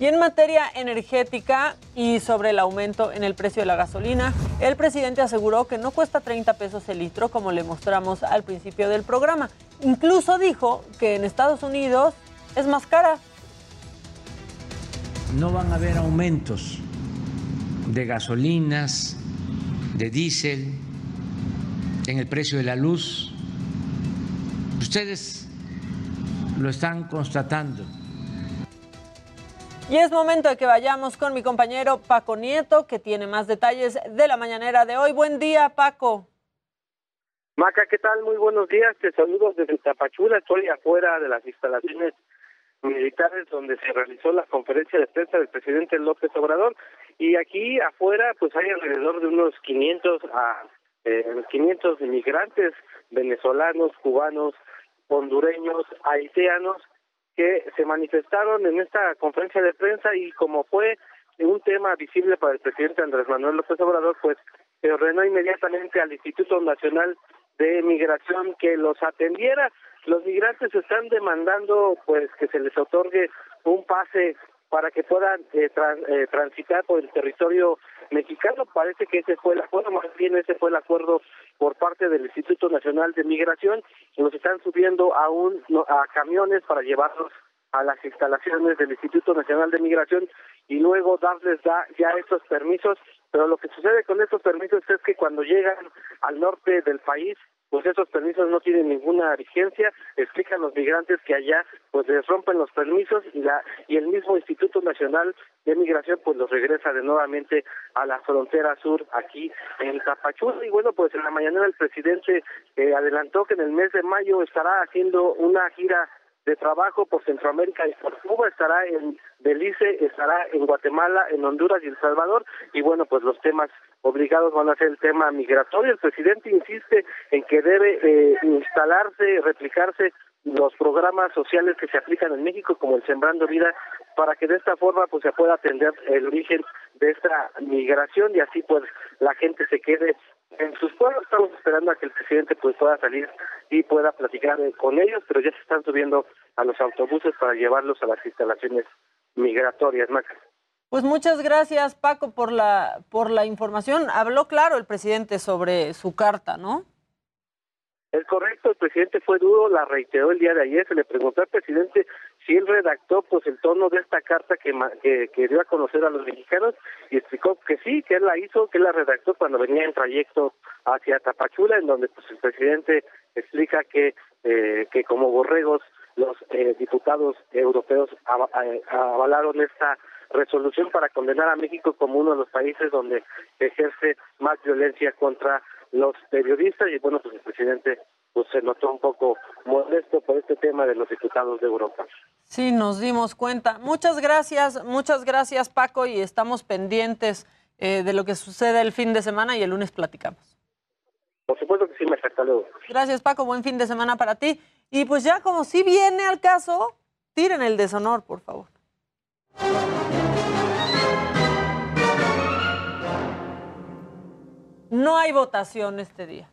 Y en materia energética y sobre el aumento en el precio de la gasolina, el presidente aseguró que no cuesta 30 pesos el litro como le mostramos al principio del programa. Incluso dijo que en Estados Unidos es más cara. No van a haber aumentos de gasolinas, de diésel, en el precio de la luz. Ustedes lo están constatando. Y es momento de que vayamos con mi compañero Paco Nieto, que tiene más detalles de la mañanera de hoy. Buen día, Paco. Maca, ¿qué tal? Muy buenos días. Te saludo desde Tapachula. Estoy afuera de las instalaciones militares donde se realizó la conferencia de prensa del presidente López Obrador. Y aquí afuera, pues hay alrededor de unos 500 a eh, 500 inmigrantes venezolanos, cubanos, hondureños, haitianos que se manifestaron en esta conferencia de prensa y como fue un tema visible para el presidente Andrés Manuel López Obrador, pues ordenó inmediatamente al Instituto Nacional de Migración que los atendiera. Los migrantes están demandando pues que se les otorgue un pase para que puedan eh, eh, transitar por el territorio mexicano. Parece que ese fue el acuerdo, más bien ese fue el acuerdo por parte del Instituto Nacional de Migración. Los están subiendo a, un, a camiones para llevarlos a las instalaciones del Instituto Nacional de Migración y luego darles da ya estos permisos. Pero lo que sucede con estos permisos es que cuando llegan al norte del país pues esos permisos no tienen ninguna vigencia, explican los migrantes que allá pues les rompen los permisos y la y el mismo Instituto Nacional de Migración pues los regresa de nuevamente a la frontera sur aquí en Tapachula. Y bueno pues en la mañana el presidente eh, adelantó que en el mes de mayo estará haciendo una gira de trabajo por Centroamérica y por Cuba, estará en Belice, estará en Guatemala, en Honduras y El Salvador, y bueno, pues los temas obligados van a ser el tema migratorio. El presidente insiste en que debe eh, instalarse, replicarse los programas sociales que se aplican en México, como el Sembrando Vida, para que de esta forma pues se pueda atender el origen de esta migración y así pues la gente se quede en sus pueblos. Estamos esperando a que el presidente pues pueda salir y pueda platicar eh, con ellos, pero ya se están subiendo a los autobuses para llevarlos a las instalaciones migratorias, Maca. Pues muchas gracias, Paco, por la, por la información. Habló claro el presidente sobre su carta, ¿no? Es correcto, el presidente fue duro, la reiteró el día de ayer, se le preguntó al presidente si él redactó pues el tono de esta carta que, que, dio a conocer a los mexicanos y explicó que sí, que él la hizo, que él la redactó cuando venía en trayecto hacia Tapachula, en donde pues el presidente explica que, eh, que como borregos los eh, diputados europeos avalaron esta resolución para condenar a México como uno de los países donde ejerce más violencia contra los periodistas y bueno pues el presidente pues se notó un poco molesto por este tema de los diputados de Europa. Sí, nos dimos cuenta. Muchas gracias, muchas gracias Paco y estamos pendientes eh, de lo que sucede el fin de semana y el lunes platicamos. Por supuesto que sí, me hasta luego. Gracias Paco, buen fin de semana para ti. Y pues ya como si viene al caso, tiren el deshonor, por favor. No hay votación este día.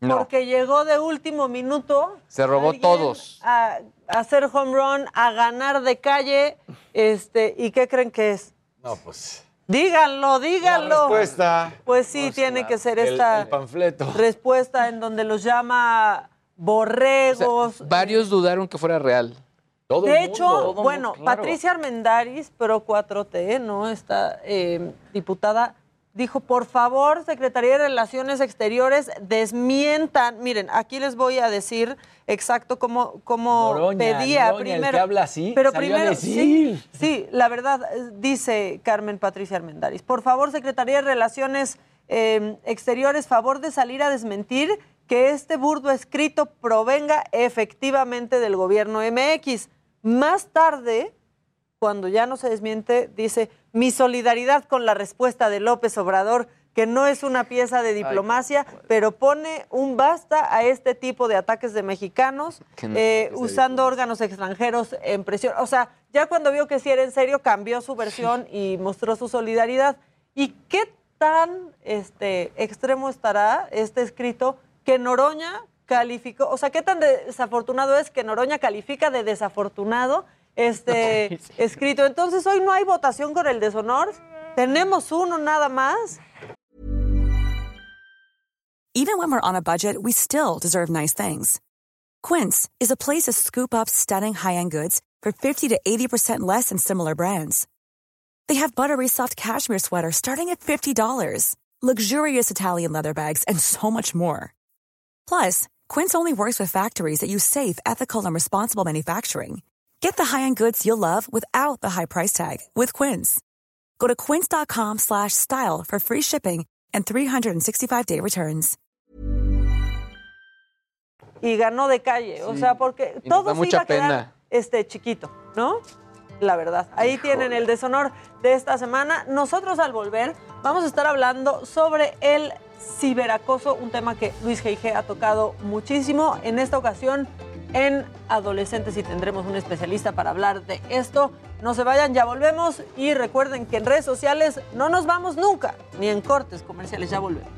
Porque llegó de último minuto. Se robó todos. A, hacer home run, a ganar de calle. Este, ¿Y qué creen que es? No, pues. Díganlo, díganlo. La respuesta. Pues sí, tiene que ser El- esta el panfleto. respuesta en donde los llama borregos. Varios dudaron que fuera real. de hecho, bueno, Patricia Armendaris, Pro 4T, ¿no? Esta eh, diputada, dijo, por favor, Secretaría de Relaciones Exteriores, desmientan. Miren, aquí les voy a decir exacto cómo, cómo Noroña, pedía Noroña, el primero. que habla así, pero salió a primero, decir. Sí, sí, la verdad, eh, dice Carmen Patricia Armendaris. Por favor, Secretaría de Relaciones eh, Exteriores, favor de salir a desmentir que este burdo escrito provenga efectivamente del gobierno MX. Más tarde, cuando ya no se desmiente, dice, mi solidaridad con la respuesta de López Obrador, que no es una pieza de diplomacia, pero pone un basta a este tipo de ataques de mexicanos no eh, usando órganos extranjeros en presión. O sea, ya cuando vio que sí era en serio, cambió su versión y mostró su solidaridad. ¿Y qué tan este, extremo estará este escrito que Noroña calificó? O sea, ¿qué tan desafortunado es que Noroña califica de desafortunado este escrito? Entonces, hoy no hay votación con el deshonor. Tenemos uno nada más. Even when we're on a budget, we still deserve nice things. Quince is a place to scoop up stunning high-end goods for 50 to 80% less than similar brands. They have buttery soft cashmere sweaters starting at $50, luxurious Italian leather bags, and so much more. Plus, Quince only works with factories that use safe, ethical, and responsible manufacturing. Get the high-end goods you'll love without the high price tag with Quince. Go to quince.com slash style for free shipping and 365-day returns. y ganó de calle. O sea, porque Y nos todo se mucha iba a quedar pena. este, chiquito, ¿no? La verdad. Ahí tienen el deshonor de esta semana. Nosotros al volver vamos a estar hablando sobre el ciberacoso, un tema que Luis G.I.G. ha tocado muchísimo. En esta ocasión en adolescentes y tendremos un especialista para hablar de esto. No se vayan, ya volvemos y recuerden que en redes sociales no nos vamos nunca, ni en cortes comerciales, ya volvemos.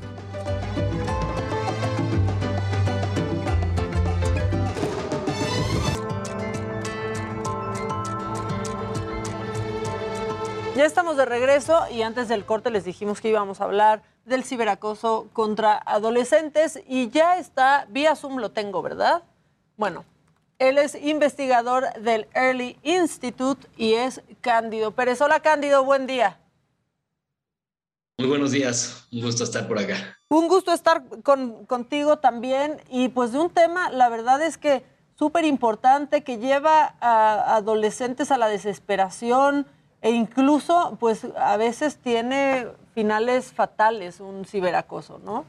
Ya estamos de regreso y antes del corte les dijimos que íbamos a hablar del ciberacoso contra adolescentes y ya está, vía Zoom lo tengo, ¿verdad? Bueno, él es investigador del Early Institute y es Cándido Pérez. Hola Cándido, buen día. Muy buenos días, un gusto estar por acá. Un gusto estar con- contigo también y pues de un tema, la verdad es que súper importante que lleva a adolescentes a la desesperación e incluso pues a veces tiene finales fatales un ciberacoso, ¿no?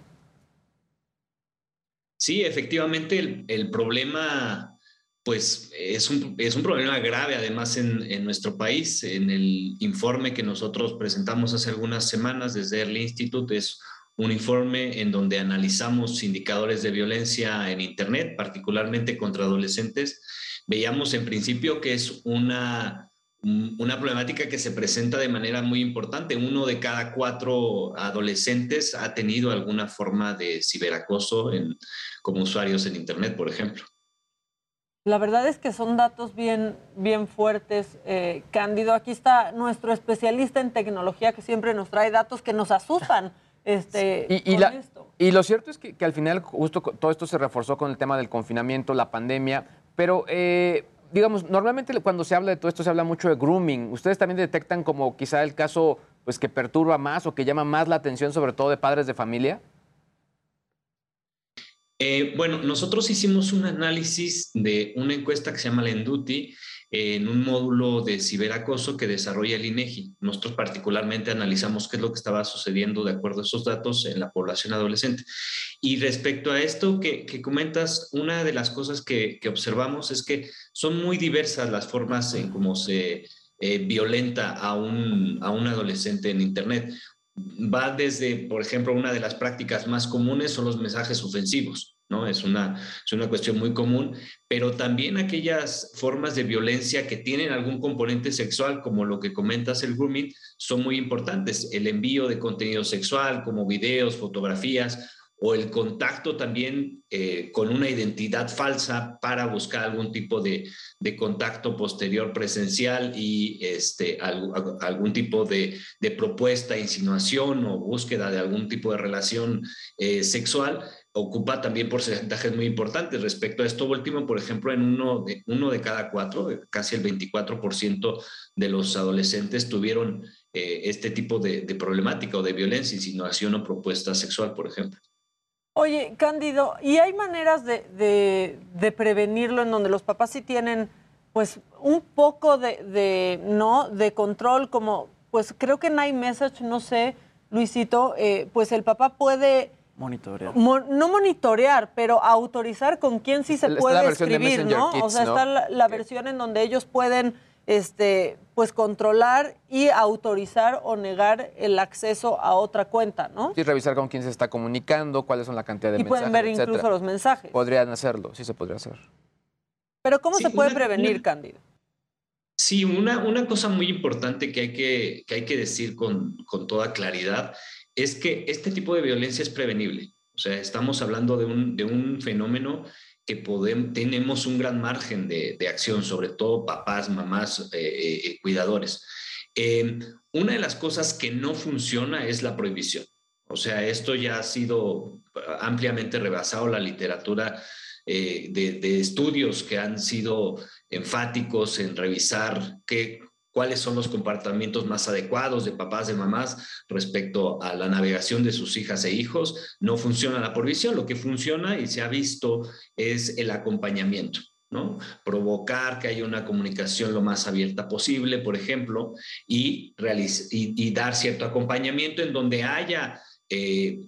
Sí, efectivamente el, el problema pues es un, es un problema grave además en, en nuestro país. En el informe que nosotros presentamos hace algunas semanas desde Early Institute es un informe en donde analizamos indicadores de violencia en Internet, particularmente contra adolescentes. Veíamos en principio que es una, una problemática que se presenta de manera muy importante. Uno de cada cuatro adolescentes ha tenido alguna forma de ciberacoso en, como usuarios en Internet, por ejemplo. La verdad es que son datos bien, bien fuertes, eh, Cándido. Aquí está nuestro especialista en tecnología que siempre nos trae datos que nos asustan. Este, Y, y con la- esto. y lo cierto es que, que al final justo todo esto se reforzó con el tema del confinamiento, la pandemia, pero eh, digamos, normalmente cuando se habla de todo esto se habla mucho de grooming. ¿Ustedes también detectan como quizá el caso pues, que perturba más o que llama más la atención, sobre todo de padres de familia? Eh, bueno, nosotros hicimos un análisis de una encuesta que se llama Lenduti en un módulo de ciberacoso que desarrolla el INEGI. Nosotros particularmente analizamos qué es lo que estaba sucediendo de acuerdo a esos datos en la población adolescente. Y respecto a esto que, que comentas, una de las cosas que, que observamos es que son muy diversas las formas en cómo se eh, violenta a un, a un adolescente en Internet. Va desde, por ejemplo, una de las prácticas más comunes son los mensajes ofensivos, ¿no? Es una, es una cuestión muy común, pero también aquellas formas de violencia que tienen algún componente sexual, como lo que comentas el grooming, son muy importantes. El envío de contenido sexual, como videos, fotografías, o el contacto también eh, con una identidad falsa para buscar algún tipo de, de contacto posterior presencial y este, algún, algún tipo de, de, propuesta, insinuación o búsqueda de algún tipo de relación eh, sexual ocupa también porcentajes muy importantes. Respecto a esto último, por ejemplo, en uno de, uno de cada cuatro, casi el 24% de los adolescentes tuvieron eh, este tipo de, de problemática o de violencia, insinuación o propuesta sexual, por ejemplo. Oye, Cándido, ¿y hay maneras de, de, de, prevenirlo en donde los papás sí tienen, pues, un poco de, no, de control, como, pues, creo que en iMessage, no sé, Luisito, eh, pues el papá puede monitorear. Mo no monitorear, pero autorizar con quién sí se está puede escribir, ¿no? Kids, o sea, ¿no? está la, la versión en donde ellos pueden este, pues controlar y autorizar o negar el acceso a otra cuenta, ¿no? Sí, revisar con quién se está comunicando, cuáles son la cantidad de y mensajes. Y pueden ver incluso los mensajes. Podrían hacerlo, sí se podría hacer. Pero ¿cómo Sí, se puede una- prevenir, una- Cándido? Sí, una, una cosa muy importante que hay que, que, hay que decir con, con toda claridad es que este tipo de violencia es prevenible. O sea, estamos hablando de un, de un fenómeno que podemos, tenemos un gran margen de, de acción, sobre todo papás, mamás, eh, eh, cuidadores. Eh, una de las cosas que no funciona es la prohibición. O sea, esto ya ha sido ampliamente rebasado la literatura eh, de, de, estudios que han sido enfáticos en revisar qué, cuáles son los comportamientos más adecuados de papás, de mamás respecto a la navegación de sus hijas e hijos. No funciona la prohibición, lo que funciona y se ha visto es el acompañamiento. ¿no? Provocar que haya una comunicación lo más abierta posible, por ejemplo, y, y, y dar cierto acompañamiento en donde haya eh,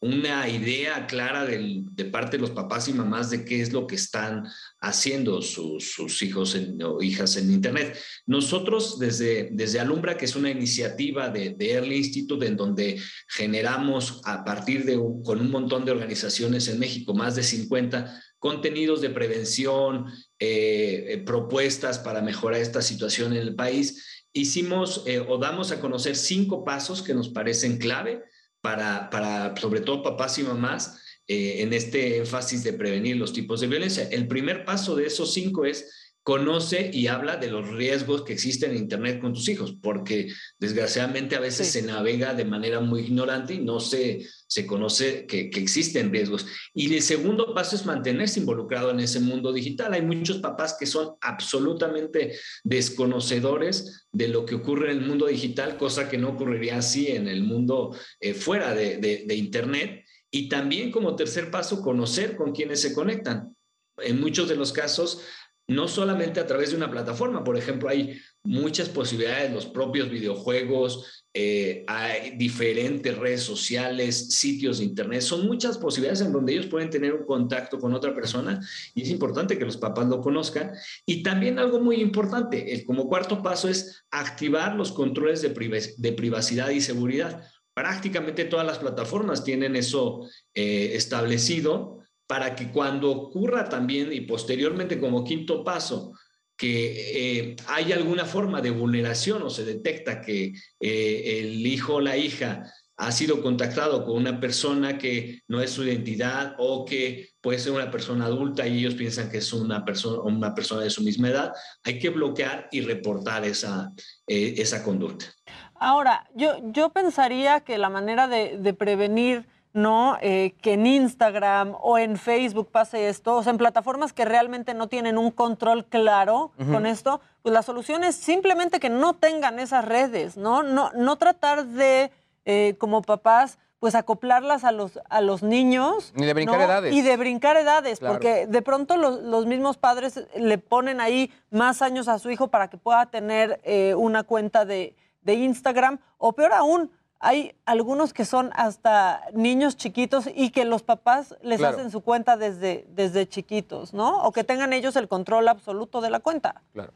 una idea clara de parte de los papás y mamás de qué es lo que están haciendo sus, hijos en, o hijas en Internet. Nosotros desde, desde Alumbra, que es una iniciativa de, de Early Institute, en donde generamos a partir de un, con un montón de organizaciones en México, más de 50, contenidos de prevención, eh, propuestas para mejorar esta situación en el país. Hicimos eh, o damos a conocer cinco pasos que nos parecen clave para, para sobre todo papás y mamás, eh, en este énfasis de prevenir los tipos de violencia. El primer paso de esos cinco es conoce y habla de los riesgos que existen en Internet con tus hijos, porque desgraciadamente a veces sí. se navega de manera muy ignorante y no se, se conoce que, que, existen riesgos. Y el segundo paso es mantenerse involucrado en ese mundo digital. Hay muchos papás que son absolutamente desconocedores de lo que ocurre en el mundo digital, cosa que no ocurriría así en el mundo eh, fuera de, de, de Internet. Y también como tercer paso, conocer con quienes se conectan. En muchos de los casos, no solamente a través de una plataforma, por ejemplo, hay muchas posibilidades, los propios videojuegos, eh, hay diferentes redes sociales, sitios de internet, son muchas posibilidades en donde ellos pueden tener un contacto con otra persona y es importante que los papás lo conozcan. Y también algo muy importante, el, como cuarto paso es activar los controles de, privac de privacidad y seguridad. Prácticamente todas las plataformas tienen eso eh, establecido para que cuando ocurra también y posteriormente como quinto paso que eh, hay alguna forma de vulneración o se detecta que eh, el hijo o la hija ha sido contactado con una persona que no es su identidad o que puede ser una persona adulta y ellos piensan que es una persona, una persona de su misma edad, hay que bloquear y reportar esa, eh, esa conducta. Ahora, yo, yo pensaría que la manera de, de prevenir ¿no? Eh, que en Instagram o en Facebook pase esto, o sea, en plataformas que realmente no tienen un control claro uh -huh. con esto, pues la solución es simplemente que no tengan esas redes, ¿no? No, no tratar de, eh, como papás, pues acoplarlas a los, a los niños. Ni de brincar ¿no? edades. Y de brincar edades, Claro. porque de pronto los, los mismos padres le ponen ahí más años a su hijo para que pueda tener eh, una cuenta de, de Instagram, o peor aún, hay algunos que son hasta niños chiquitos y que los papás les Claro. hacen su cuenta desde, desde chiquitos, ¿no? O que tengan ellos el control absoluto de la cuenta. Claro.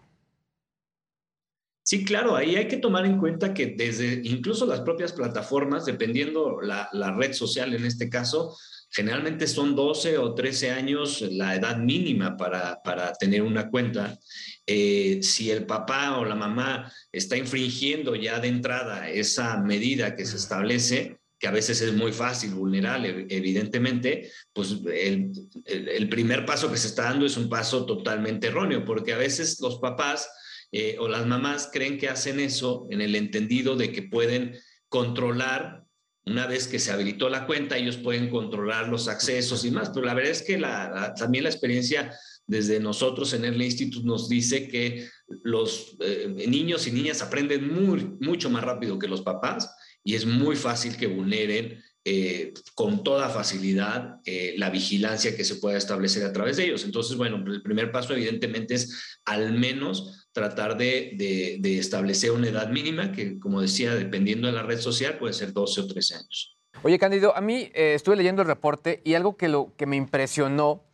Sí, claro, ahí hay que tomar en cuenta que desde incluso las propias plataformas, dependiendo la, la, red social en este caso, generalmente son 12 o 13 años la edad mínima para, para tener una cuenta. Eh, si el papá o la mamá está infringiendo ya de entrada esa medida que se establece, que a veces es muy fácil, vulnerable, evidentemente, pues el, primer paso que se está dando es un paso totalmente erróneo, porque a veces los papás eh, o las mamás creen que hacen eso en el entendido de que pueden controlar, una vez que se habilitó la cuenta, ellos pueden controlar los accesos y más, pero la verdad es que la, también la experiencia desde nosotros en el Instituto nos dice que los eh, niños y niñas aprenden muy, mucho más rápido que los papás y es muy fácil que vulneren eh, con toda facilidad eh, la vigilancia que se pueda establecer a través de ellos. Entonces, bueno, el primer paso evidentemente es al menos tratar de, de, establecer una edad mínima que, como decía, dependiendo de la red social, puede ser 12 o 13 años. Oye, Cándido, a mí eh, estuve leyendo el reporte y algo que, lo, que me impresionó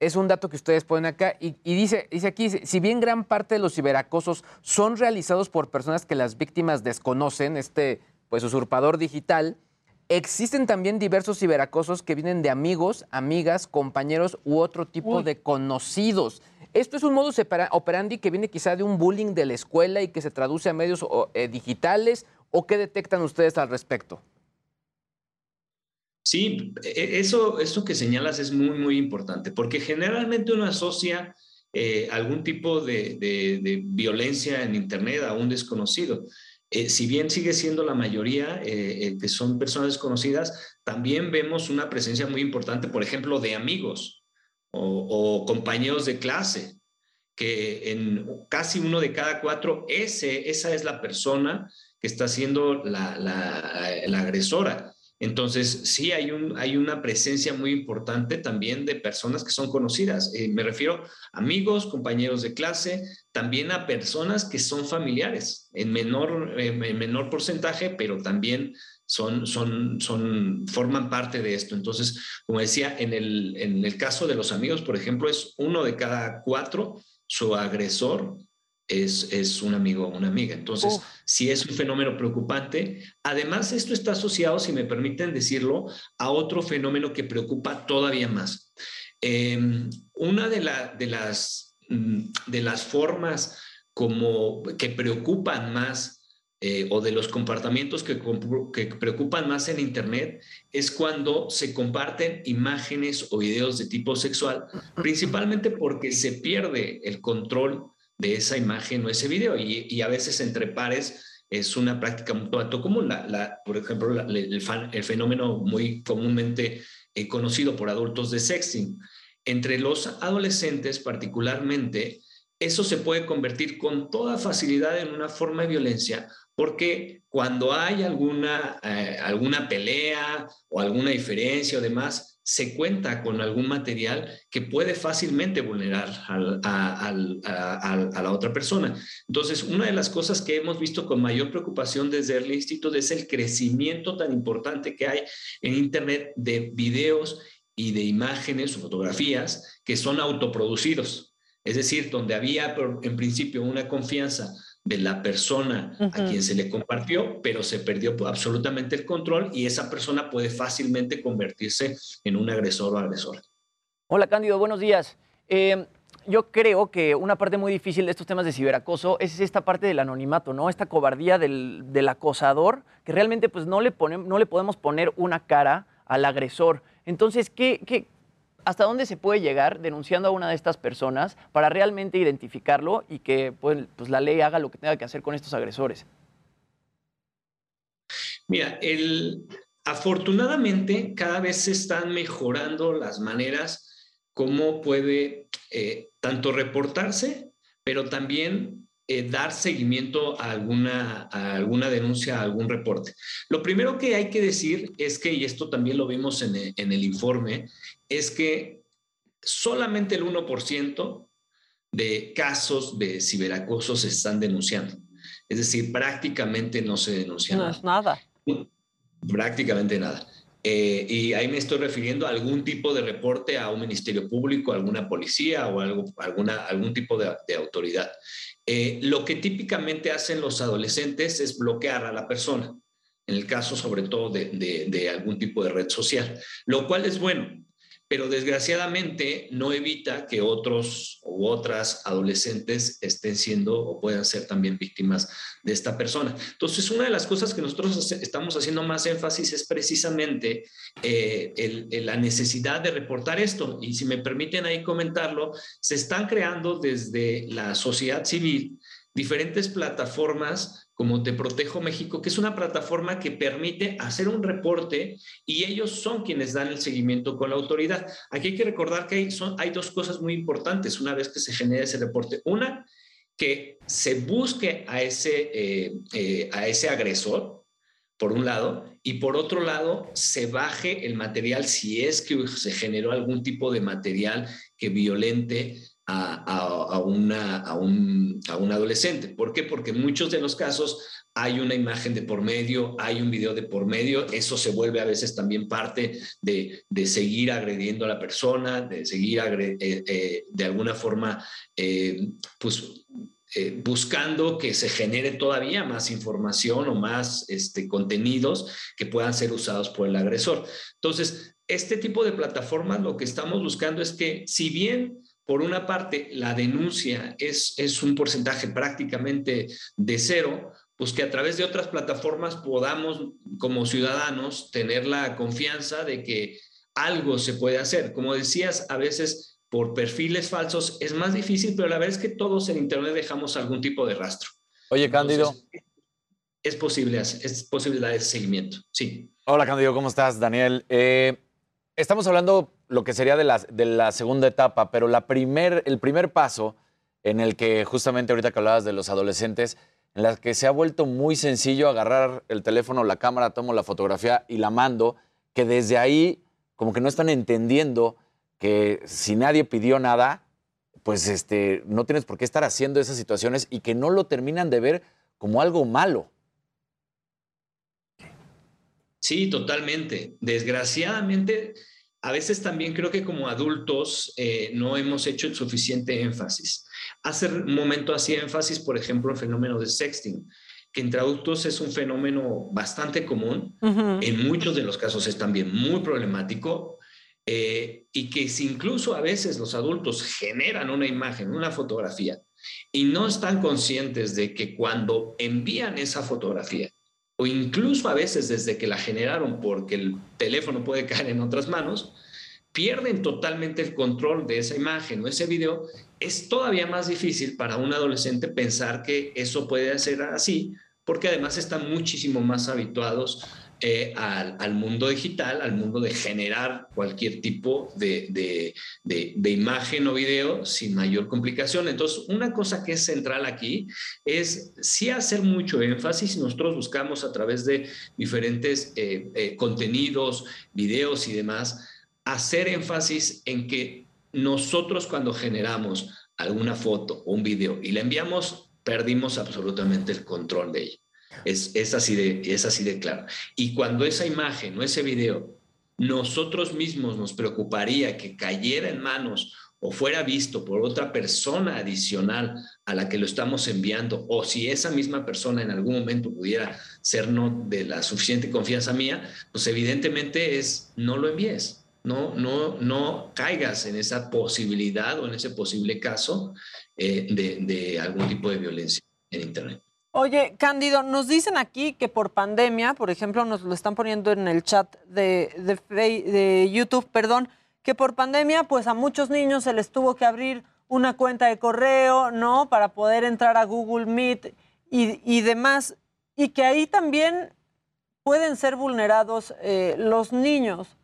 es un dato que ustedes ponen acá y, y, dice, dice aquí, si bien gran parte de los ciberacosos son realizados por personas que las víctimas desconocen, este pues usurpador digital, existen también diversos ciberacosos que vienen de amigos, amigas, compañeros u otro tipo de conocidos. Esto es un modus operandi que viene quizá de un bullying de la escuela y que se traduce a medios eh, digitales o qué detectan ustedes al respecto. Sí, e, eso, eso que señalas es muy, muy importante, porque generalmente uno asocia eh, algún tipo de, de, violencia en Internet a un desconocido. Eh, si bien sigue siendo la mayoría eh, que son personas desconocidas, también vemos una presencia muy importante, por ejemplo, de amigos o, compañeros de clase, que en casi uno de cada cuatro, esa es la persona que está siendo la agresora. Entonces, sí hay, un, hay una presencia muy importante también de personas que son conocidas. Eh, me refiero a amigos, compañeros de clase, también a personas que son familiares, en menor, en menor porcentaje, pero también son, son, son, forman parte de esto. Entonces, como decía, en el, en el caso de los amigos, por ejemplo, es uno de cada cuatro su agresor es, un amigo o una amiga. Entonces, si es un fenómeno preocupante. Además, esto está asociado, si me permiten decirlo, a otro fenómeno que preocupa todavía más. Em, una de, de, las, mm, de las formas como que preocupan más eh, o de los comportamientos que, que, preocupan más en Internet es cuando se comparten imágenes o videos de tipo sexual, principalmente porque se pierde el control de esa imagen o ese video. Y, a veces entre pares es una práctica muy común. La, por ejemplo, el, el, fenómeno muy comúnmente eh, conocido por adultos de sexting. Entre los adolescentes particularmente, eso se puede convertir con toda facilidad en una forma de violencia porque cuando hay alguna, eh, alguna pelea o alguna diferencia o demás, se cuenta con algún material que puede fácilmente vulnerar a, la otra persona. Entonces, una de las cosas que hemos visto con mayor preocupación desde el instituto es el crecimiento tan importante que hay en Internet de videos y de imágenes o fotografías que son autoproducidos. Es decir, donde había en principio una confianza de la persona a quien se le compartió, pero se perdió absolutamente el control y esa persona puede fácilmente convertirse en un agresor o agresora. Hola Cándido, buenos días. Em, yo creo que una parte muy difícil de estos temas de ciberacoso es esta parte del anonimato, ¿no? Esta cobardía del, acosador, que realmente pues no le, no le podemos poner una cara al agresor. Entonces, ¿qué, qué, ¿Hasta dónde se puede llegar denunciando a una de estas personas para realmente identificarlo y que pues, pues, la ley haga lo que tenga que hacer con estos agresores? Mira, afortunadamente cada vez se están mejorando las maneras como puede eh, tanto reportarse, pero también eh, dar seguimiento a alguna, a alguna denuncia, a algún reporte. Lo primero que hay que decir es que, y esto también lo vimos en en el informe, es que solamente el 1% de casos de ciberacoso se están denunciando. Es decir, prácticamente no se denuncia no es nada. Prácticamente nada. Eh, y ahí me estoy refiriendo a algún tipo de reporte a un ministerio público, a alguna policía o algo, alguna, algún tipo de, autoridad. Eh, lo que típicamente hacen los adolescentes es bloquear a la persona, en el caso sobre todo de, de algún tipo de red social, lo cual es bueno, pero desgraciadamente no evita que otros u otras adolescentes estén siendo o puedan ser también víctimas de esta persona. Entonces, una de las cosas que nosotros estamos haciendo más énfasis es precisamente eh, la necesidad de reportar esto. Y si me permiten ahí comentarlo, se están creando desde la sociedad civil diferentes plataformas como Te Protejo México, que es una plataforma que permite hacer un reporte y ellos son quienes dan el seguimiento con la autoridad. Aquí hay que recordar que hay, son, hay dos cosas muy importantes una vez que se genera ese reporte. Una, que se busque a ese, eh, eh, a ese agresor, por un lado, y por otro lado, se baje el material si es que se generó algún tipo de material que violente a, una, a, un, a un adolescente. ¿Por qué? Porque en muchos de los casos hay una imagen de por medio, hay un video de por medio, eso se vuelve a veces también parte de, de seguir agrediendo a la persona, de seguir eh, eh, de alguna forma, eh, pues buscando que se genere todavía más información o más este, contenidos que puedan ser usados por el agresor. Entonces, este tipo de plataformas lo que estamos buscando es que si bien por una parte, la denuncia es, es un porcentaje prácticamente de cero, pues que a través de otras plataformas podamos, como ciudadanos, tener la confianza de que algo se puede hacer. Como decías, a veces por perfiles falsos es más difícil, pero la verdad es que todos en Internet dejamos algún tipo de rastro. Oye, Cándido. es posible, es posible dar ese seguimiento, sí. Hola, Cándido, ¿cómo estás? Daniel. Eh, estamos hablando lo que sería de la, de la segunda etapa, pero la primer, el primer paso en el que justamente ahorita que hablabas de los adolescentes, en la que se ha vuelto muy sencillo agarrar el teléfono, la cámara, tomo la fotografía y la mando, que desde ahí como que no están entendiendo que si nadie pidió nada, pues este, no tienes por qué estar haciendo esas situaciones y que no lo terminan de ver como algo malo. Sí, totalmente. Desgraciadamente, a veces también creo que como adultos eh, no hemos hecho el suficiente énfasis. Hace un momento hacía énfasis, por ejemplo, el fenómeno de sexting, que entre adultos es un fenómeno bastante común, en muchos de los casos es también muy problemático, eh, y que si incluso a veces los adultos generan una imagen, una fotografía, y no están conscientes de que cuando envían esa fotografía, o incluso a veces desde que la generaron porque el teléfono puede caer en otras manos, pierden totalmente el control de esa imagen o ese video, es todavía más difícil para un adolescente pensar que eso puede ser así, porque además están muchísimo más habituados eh, al, mundo digital, al mundo de generar cualquier tipo de, imagen o video sin mayor complicación. Entonces, una cosa que es central aquí es sí hacer mucho énfasis. Nosotros buscamos a través de diferentes eh, eh, contenidos, videos y demás, hacer énfasis en que nosotros cuando generamos alguna foto o un video y la enviamos, perdimos absolutamente el control de ella. Es, así de, es así de claro. Y cuando esa imagen o ese video nosotros mismos nos preocuparía que cayera en manos o fuera visto por otra persona adicional a la que lo estamos enviando, o si esa misma persona en algún momento pudiera ser no de la suficiente confianza mía, pues evidentemente es no lo envíes, no, no, no caigas en esa posibilidad o en ese posible caso eh, de, de algún tipo de violencia en Internet. Oye, Cándido, nos dicen aquí que por pandemia, por ejemplo, nos lo están poniendo en el chat de, de, YouTube, perdón, que por pandemia, pues a muchos niños se les tuvo que abrir una cuenta de correo, ¿no? Para poder entrar a Google Meet y, demás. Y que ahí también pueden ser vulnerados eh, los niños.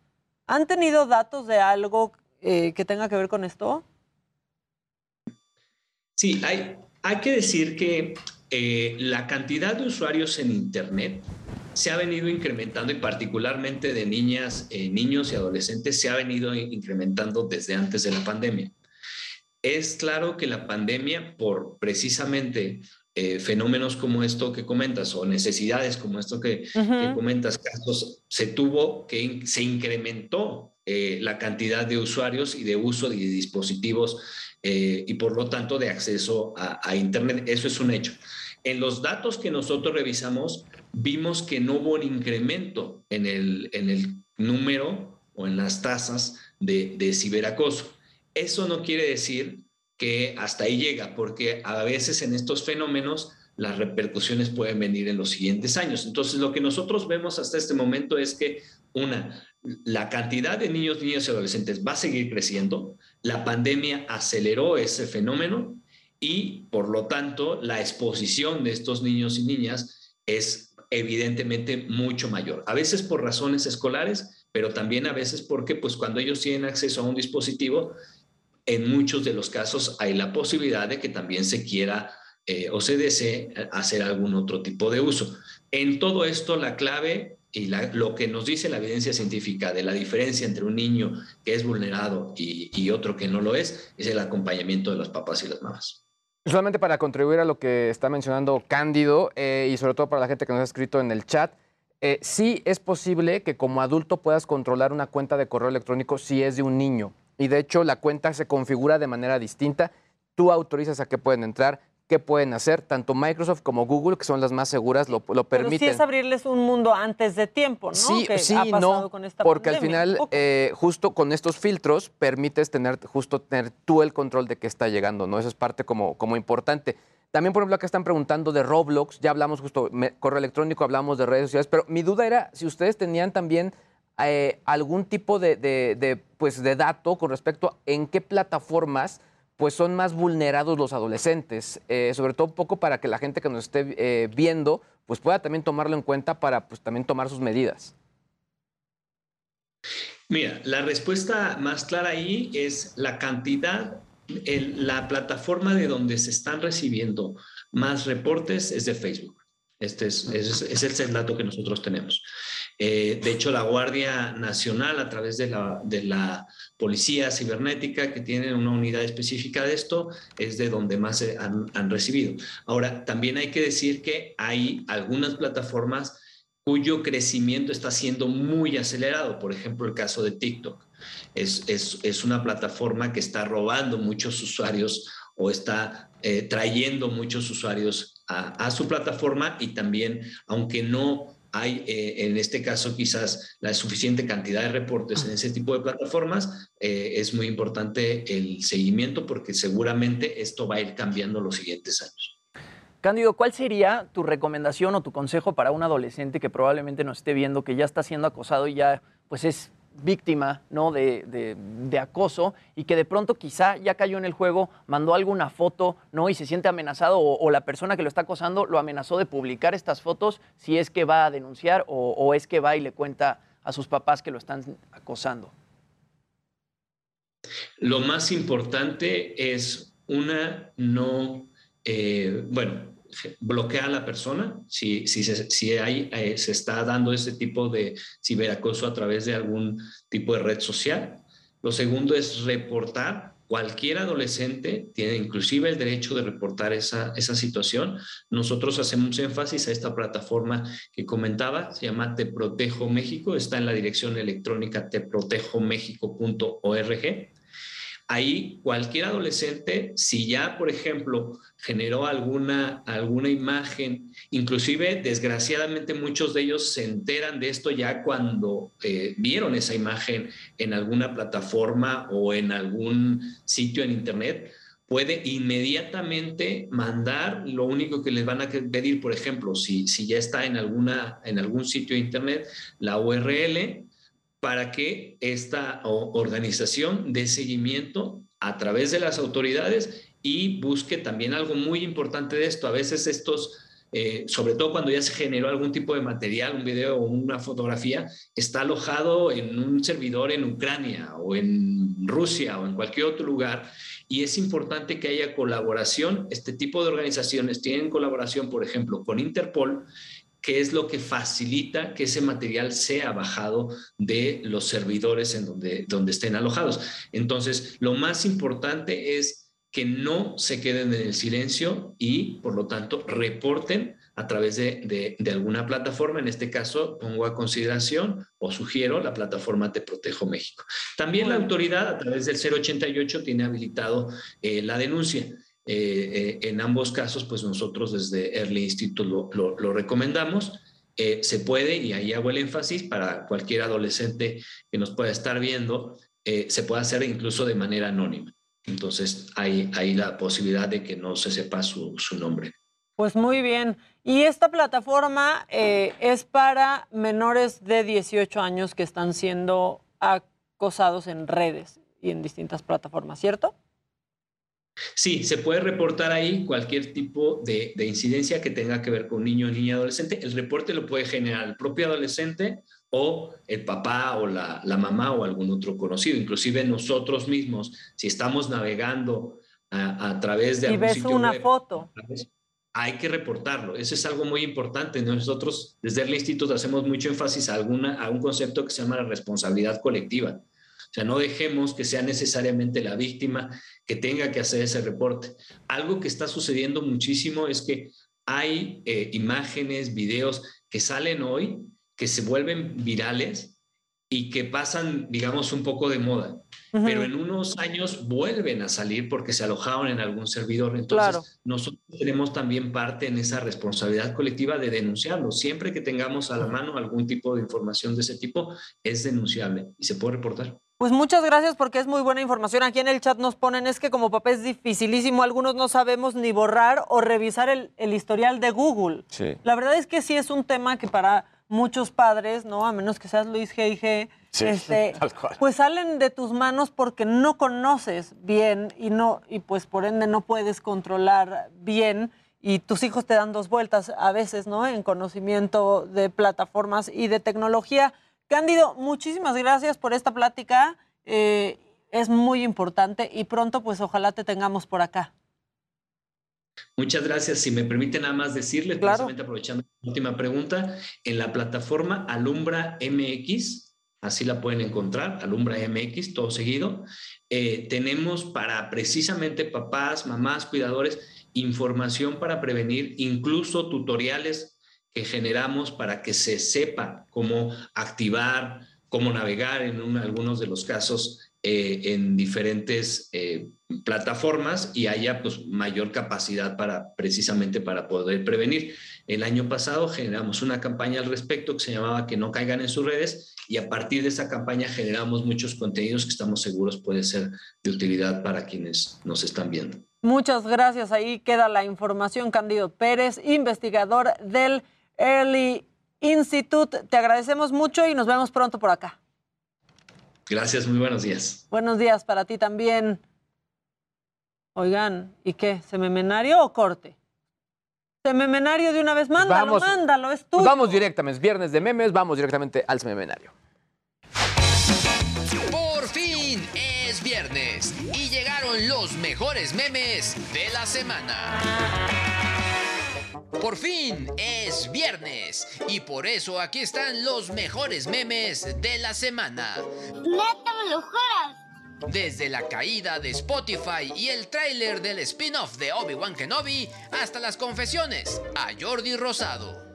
¿Han tenido datos de algo eh, que tenga que ver con esto? Sí, hay, hay que decir que eh, la cantidad de usuarios en Internet se ha venido incrementando y particularmente de niñas, eh, niños y adolescentes se ha venido incrementando desde antes de la pandemia. Es claro que la pandemia, por precisamente eh, fenómenos como esto que comentas o necesidades como esto que, comentas, Carlos, se tuvo que se incrementó la cantidad de usuarios y de uso de dispositivos y por lo tanto de acceso a, a Internet. Eso es un hecho. En los datos que nosotros revisamos, vimos que no hubo un incremento en el, en el número o en las tasas de, de ciberacoso. Eso no quiere decir que hasta ahí llega, porque a veces en estos fenómenos las repercusiones pueden venir en los siguientes años. Entonces, lo que nosotros vemos hasta este momento es que, una, la cantidad de niños, niñas y adolescentes va a seguir creciendo, la pandemia aceleró ese fenómeno y, por lo tanto, la exposición de estos niños y niñas es evidentemente mucho mayor. A veces por razones escolares, pero también a veces porque, pues, cuando ellos tienen acceso a un dispositivo, en muchos de los casos hay la posibilidad de que también se quiera eh, o se desee hacer algún otro tipo de uso. En todo esto, la clave y lo que nos dice la evidencia científica de la diferencia entre un niño que es vulnerado y, otro que no lo es, es el acompañamiento de los papás y las mamás. Solamente para contribuir a lo que está mencionando Cándido eh, y sobre todo para la gente que nos ha escrito en el chat, eh, sí es posible que como adulto puedas controlar una cuenta de correo electrónico si es de un niño. Y de hecho la cuenta se configura de manera distinta. Tú autorizas a que pueden entrar, qué pueden hacer. Tanto Microsoft como Google, que son las más seguras, lo, lo permiten. Pero sí es abrirles un mundo antes de tiempo, ¿no? Sí, sí, no, porque al final, eh, justo con estos filtros, permites tener, justo tener tú el control de qué está llegando, ¿no? Eso es parte como, como importante. También, por ejemplo, acá están preguntando de Roblox, ya hablamos justo, correo electrónico, hablamos de redes sociales, pero mi duda era si ustedes tenían también eh, algún tipo de, pues, de dato con respecto a en qué plataformas pues son más vulnerados los adolescentes, eh, sobre todo un poco para que la gente que nos esté eh, viendo pues pueda también tomarlo en cuenta para pues también tomar sus medidas. Mira, la respuesta más clara ahí es la cantidad, la plataforma de donde se están recibiendo más reportes es de Facebook. Este es, es el dato que nosotros tenemos. Eh, de hecho, la Guardia Nacional, a través de la, Policía Cibernética, que tiene una unidad específica de esto, es de donde más han, han recibido. Ahora, también hay que decir que hay algunas plataformas cuyo crecimiento está siendo muy acelerado. Por ejemplo, el caso de TikTok. Es, es, es una plataforma que está robando muchos usuarios o está eh, trayendo muchos usuarios a, su plataforma y también, aunque no hay eh, en este caso quizás la suficiente cantidad de reportes en ese tipo de plataformas, eh, es muy importante el seguimiento porque seguramente esto va a ir cambiando los siguientes años. Cándido, ¿cuál sería tu recomendación o tu consejo para un adolescente que probablemente nos esté viendo, que ya está siendo acosado y ya pues es víctima ¿no? de, acoso y que de pronto quizá ya cayó en el juego, mandó alguna foto ¿no? y se siente amenazado o, la persona que lo está acosando lo amenazó de publicar estas fotos si es que va a denunciar o, es que va y le cuenta a sus papás que lo están acosando. Lo más importante es una no, eh, bueno, bloquea a la persona si, si, se, si hay, eh, se está dando ese tipo de ciberacoso a través de algún tipo de red social. Lo segundo es reportar. Cualquier adolescente tiene inclusive el derecho de reportar esa, esa situación. Nosotros hacemos énfasis a esta plataforma que comentaba, se llama Te Protejo México, está en la dirección electrónica teprotejomexico.org ahí cualquier adolescente, si ya, por ejemplo, generó alguna, alguna imagen, inclusive desgraciadamente muchos de ellos se enteran de esto ya cuando eh, vieron esa imagen en alguna plataforma o en algún sitio en Internet, puede inmediatamente mandar lo único que les van a pedir, por ejemplo, si, si ya está en, alguna, en algún sitio de Internet, la URL para que esta organización dé seguimiento a través de las autoridades y busque también algo muy importante de esto. A veces estos, eh, sobre todo cuando ya se generó algún tipo de material, un video o una fotografía, está alojado en un servidor en Ucrania o en Rusia o en cualquier otro lugar. Y es importante que haya colaboración. Este tipo de organizaciones tienen colaboración, por ejemplo, con Interpol qué es lo que facilita que ese material sea bajado de los servidores en donde, donde estén alojados. Entonces, lo más importante es que no se queden en el silencio y, por lo tanto, reporten a través de, alguna plataforma. En este caso, pongo a consideración o sugiero la plataforma Te Protejo México. También la autoridad, a través del 088, tiene habilitado eh, la denuncia. Eh, eh, en ambos casos, pues nosotros desde Early Institute lo, recomendamos. Eh, se puede, y ahí hago el énfasis, para cualquier adolescente que nos pueda estar viendo, se puede hacer incluso de manera anónima. entonces hay, la posibilidad de que no se sepa su, nombre. Pues muy bien. Y esta plataforma es para menores de 18 años que están siendo acosados en redes y en distintas plataformas, ¿cierto? Sí, se puede reportar ahí cualquier tipo de, de incidencia que tenga que ver con niño, niña, adolescente. El reporte lo puede generar el propio adolescente o el papá o la, la mamá o algún otro conocido. Inclusive nosotros mismos, si estamos navegando a, a través de Y algún ves sitio una web, foto. hay que reportarlo. Eso es algo muy importante. Nosotros desde el instituto hacemos mucho énfasis a, alguna, a un concepto que se llama la responsabilidad colectiva. O sea, no dejemos que sea necesariamente la víctima que tenga que hacer ese reporte. Algo que está sucediendo muchísimo es que hay eh, imágenes, videos que salen hoy, que se vuelven virales y que pasan, digamos, un poco de moda. Pero en unos años vuelven a salir porque se alojaron en algún servidor. Entonces, Claro. nosotros tenemos también parte en esa responsabilidad colectiva de denunciarlo. Siempre que tengamos a la mano algún tipo de información de ese tipo, es denunciable y se puede reportar. Pues muchas gracias porque es muy buena información. Aquí en el chat nos ponen, es que como papá es dificilísimo, algunos no sabemos ni borrar o revisar el, el historial de Google. Sí. La verdad es que sí es un tema que para muchos padres, ¿no? A menos que seas Luis G.I.G., Sí, este, tal cual. pues salen de tus manos porque no conoces bien y no y pues por ende no puedes controlar bien y tus hijos te dan dos vueltas a veces, ¿no? En conocimiento de plataformas y de tecnología. Cándido, muchísimas gracias por esta plática. eh, es muy importante y pronto pues ojalá te tengamos por acá. Muchas gracias. Si me permite nada más decirles, precisamente aprovechando la última pregunta, en la plataforma Alumbra MX, así la pueden encontrar, Alumbra MX, todo seguido, eh, tenemos para precisamente papás, mamás, cuidadores, información para prevenir, incluso tutoriales que generamos para que se sepa cómo activar, cómo navegar en un- algunos de los casos eh, en diferentes eh, plataformas y haya pues, mayor capacidad para precisamente para poder prevenir. El año pasado generamos una campaña al respecto que se llamaba Que no caigan en sus redes y a partir de esa campaña generamos muchos contenidos que estamos seguros puede ser de utilidad para quienes nos están viendo. Muchas gracias. Ahí queda la información. Cándido Pérez, investigador del Early Institute. Te agradecemos mucho y nos vemos pronto por acá. Gracias, muy buenos días. Buenos días para ti también. Oigan, ¿y qué? ¿Sememenario o corte? Sememenario de una vez, mándalo, Vamos. mándalo, es tuyo. vamos directamente, es viernes de memes, vamos directamente al semenario. Por fin es viernes y llegaron los mejores memes de la semana. Por fin es viernes y por eso aquí están los mejores memes de la semana. ¿Neta me lo juras? Desde la caída de Spotify y el tráiler del spin-off de Obi-Wan Kenobi hasta las confesiones a Jordi Rosado.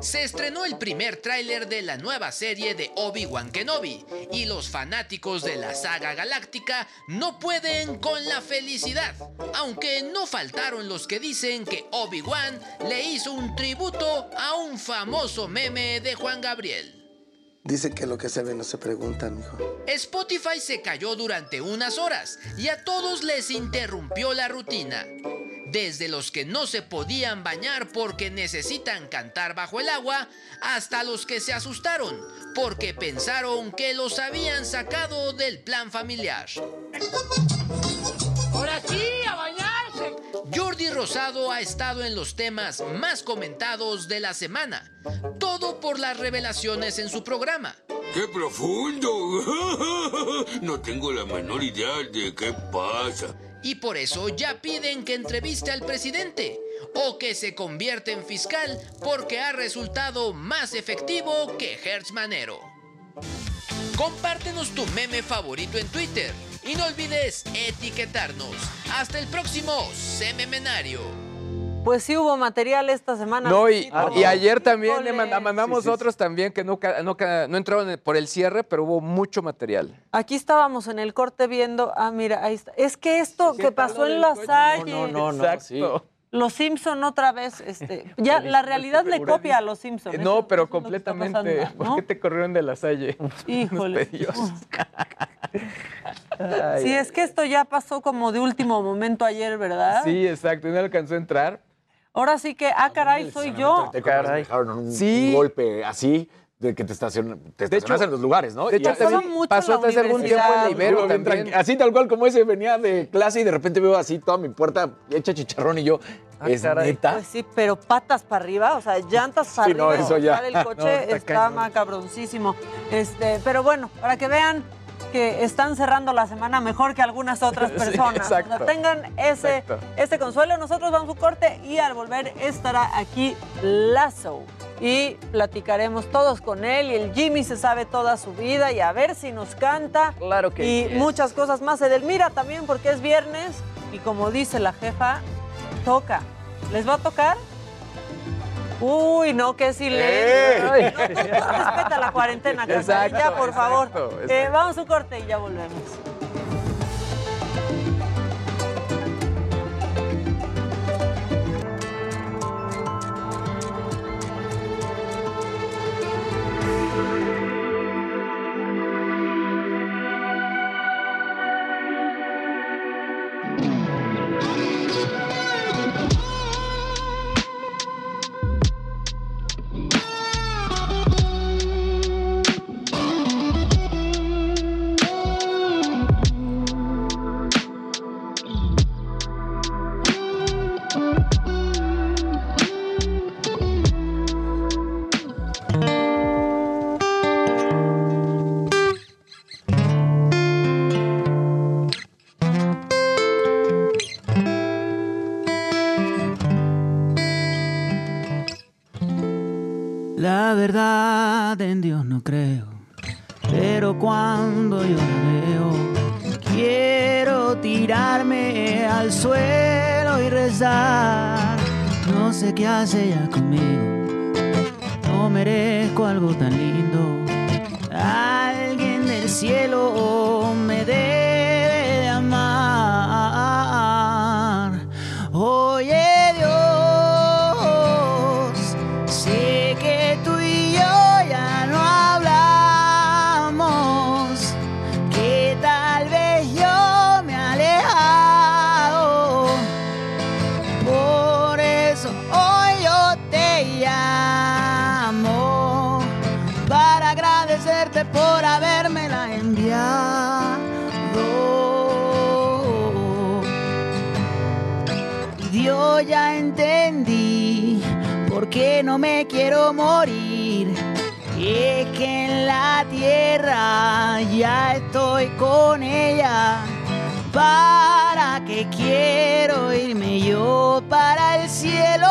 Se estrenó el primer tráiler de la nueva serie de Obi-Wan Kenobi y los fanáticos de la saga galáctica no pueden con la felicidad, aunque no faltaron los que dicen que Obi-Wan le hizo un tributo a un famoso meme de Juan Gabriel. Dice que lo que se ve no se pregunta, mijo. Spotify se cayó durante unas horas y a todos les interrumpió la rutina. Desde los que no se podían bañar porque necesitan cantar bajo el agua, hasta los que se asustaron porque pensaron que los habían sacado del plan familiar. ¡Ahora sí, a bañarse! Rosado ha estado en los temas más comentados de la semana, todo por las revelaciones en su programa. ¡Qué profundo! No tengo la menor idea de qué pasa. Y por eso ya piden que entreviste al presidente o que se convierta en fiscal porque ha resultado más efectivo que Hertz Manero. Compártenos tu meme favorito en Twitter y no olvides etiquetarnos. Hasta el próximo Sememenario. Pues sí hubo material esta semana. No, y, ayer también le manda- mandamos Sí, sí, sí. otros también que no, no entraron por el cierre, pero hubo mucho material. Aquí estábamos en el corte viendo, ah, mira, ahí está. Es que esto que pasó en La Salle. No, no, no, Exacto. Los Simpson otra vez, este, ya la realidad le copia a los Simpson. No, pero completamente. pasando, ¿Por qué te corrieron de la salle? Híjole. Pedillos. Sí, es que esto ya pasó como de último momento ayer, ¿verdad? Sí, exacto, y no alcanzó a entrar. Ahora sí que, ah, caray, soy yo. Te caray. dejaron un, Sí. un golpe así de que te estacionas, te estacionas hecho- en los lugares, ¿no? de hecho, mucho pasó hace algún tiempo en. Ibero también. Así tal cual como ese venía de clase y de repente veo así toda mi puerta hecha chicharrón y yo, ¿es neta? Pues sí, pero patas para arriba, o sea, llantas para Sí, no, arriba. eso ya. El No, coche está está, macabroncísimo. Este, pero bueno, para que vean que están cerrando la semana mejor que algunas otras Sí, personas. exacto. O sea, tengan ese, Exacto. ese consuelo. Nosotros vamos a un corte y al volver estará aquí Lazo. Y platicaremos todos con él. Y el Jimmy se sabe toda su vida y a ver si nos canta. Claro que Y muchas cosas más. Edelmira también porque es viernes. Y como dice la jefa, toca. ¿Les va a tocar? Uy, no, qué silencio. ¡Ey! No, tú, tú respeta la cuarentena, Exacto, por favor. exacto, Eh, vamos a un corte y ya volvemos. En Dios no creo, pero cuando yo la veo, quiero tirarme al suelo y rezar. No sé qué hace ella conmigo, no merezco algo tan lindo. Alguien del cielo quiero morir. Y es que en la tierra ya estoy con ella. ¿Para qué quiero irme yo para el cielo?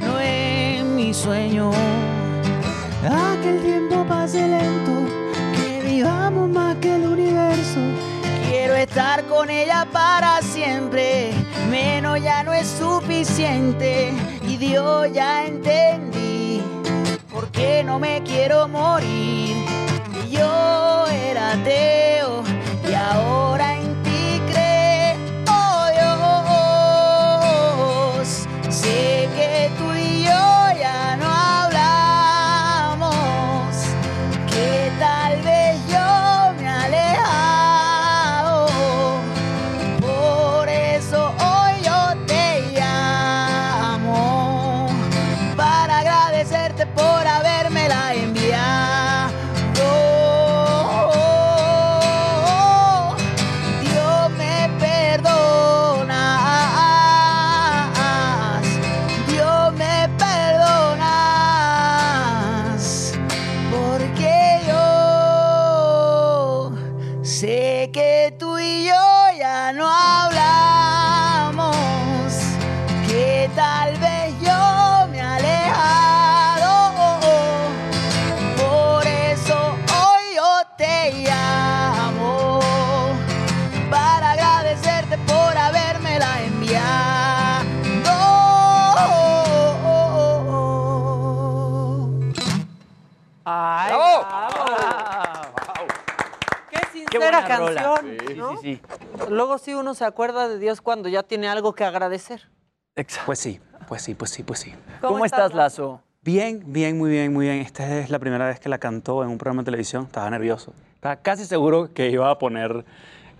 No es mi sueño. A que el tiempo pase lento, que vivamos más que el universo. Quiero estar con ella para siempre, menos ya no es suficiente. Y Dios ya entendí, por qué no me quiero morir. Yo era ateo y ahora Bravo. Qué Qué sincera rola. canción. Sí, ¿no? sí, sí. Luego sí uno se acuerda de Dios cuando ya tiene algo que agradecer. Pues sí, pues sí, pues sí, pues sí. ¿Cómo, estás, Lazo? Bien, bien, muy bien, muy bien. Esta es la primera vez que la cantó en un programa de televisión. Estaba nervioso. Estaba casi seguro que iba a poner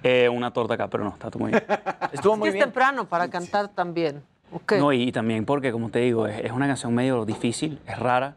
eh, una torta acá, pero no, está todo muy bien. Estuvo Es que es temprano para cantar también. Ok. No, y, y también porque, como te digo, es, es una canción medio difícil, es rara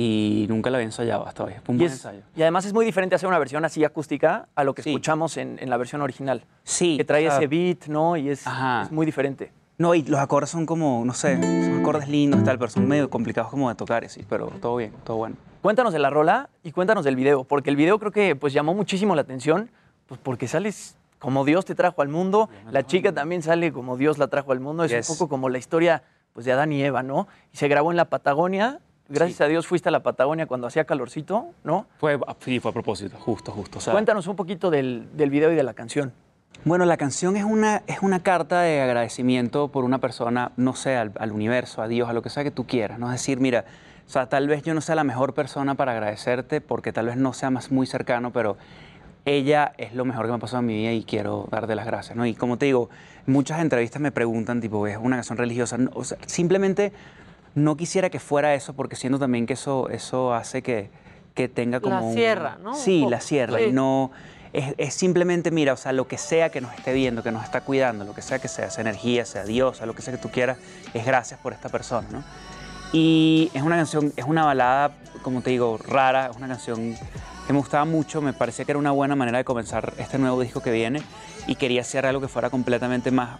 y nunca la había ensayado hasta hoy. Fue un Y, buen es- ensayo. y además es muy diferente hacer una versión así acústica a lo que escuchamos en, en la versión original. Sí. Que trae o sea, ese beat, ¿no? Y es, muy diferente. No, y los acordes son como, no sé, son acordes lindos, tal, pero son medio complicados como de tocar, sí, pero todo bien, todo bueno. Cuéntanos de la rola y cuéntanos del video, porque el video creo que pues llamó muchísimo la atención, pues porque sales como Dios te trajo al mundo, la chica también sale como Dios la trajo al mundo, es Yes. un poco como la historia pues de Adán y Eva, ¿no? Y se grabó en la Patagonia, gracias a Dios fuiste a la Patagonia cuando hacía calorcito, ¿no? Fue, sí, fue a propósito, justo, justo. o sea, Cuéntanos un poquito del, del video y de la canción. Bueno, la canción es una, es una carta de agradecimiento por una persona, no sé, al, al universo, a Dios, a lo que sea que tú quieras. No es decir, mira, o sea, tal vez yo no sea la mejor persona para agradecerte porque tal vez no sea más muy cercano, pero ella es lo mejor que me ha pasado en mi vida y quiero darte las gracias, ¿no? Y como te digo, muchas entrevistas me preguntan, tipo, ¿es una canción religiosa? No, o sea, simplemente no quisiera que fuera eso porque siento también que eso, eso hace que, que tenga como... La un- cierra, ¿no? Sí, la cierra. Sí. Y no... Es, es simplemente, mira, o sea, lo que sea que nos esté viendo, que nos está cuidando, lo que sea que sea, sea energía, sea Dios, sea lo que sea que tú quieras, es gracias por esta persona, ¿no? Y es una canción, es una balada, como te digo, rara, es una canción que me gustaba mucho, me parecía que era una buena manera de comenzar este nuevo disco que viene y quería hacer algo que fuera completamente más,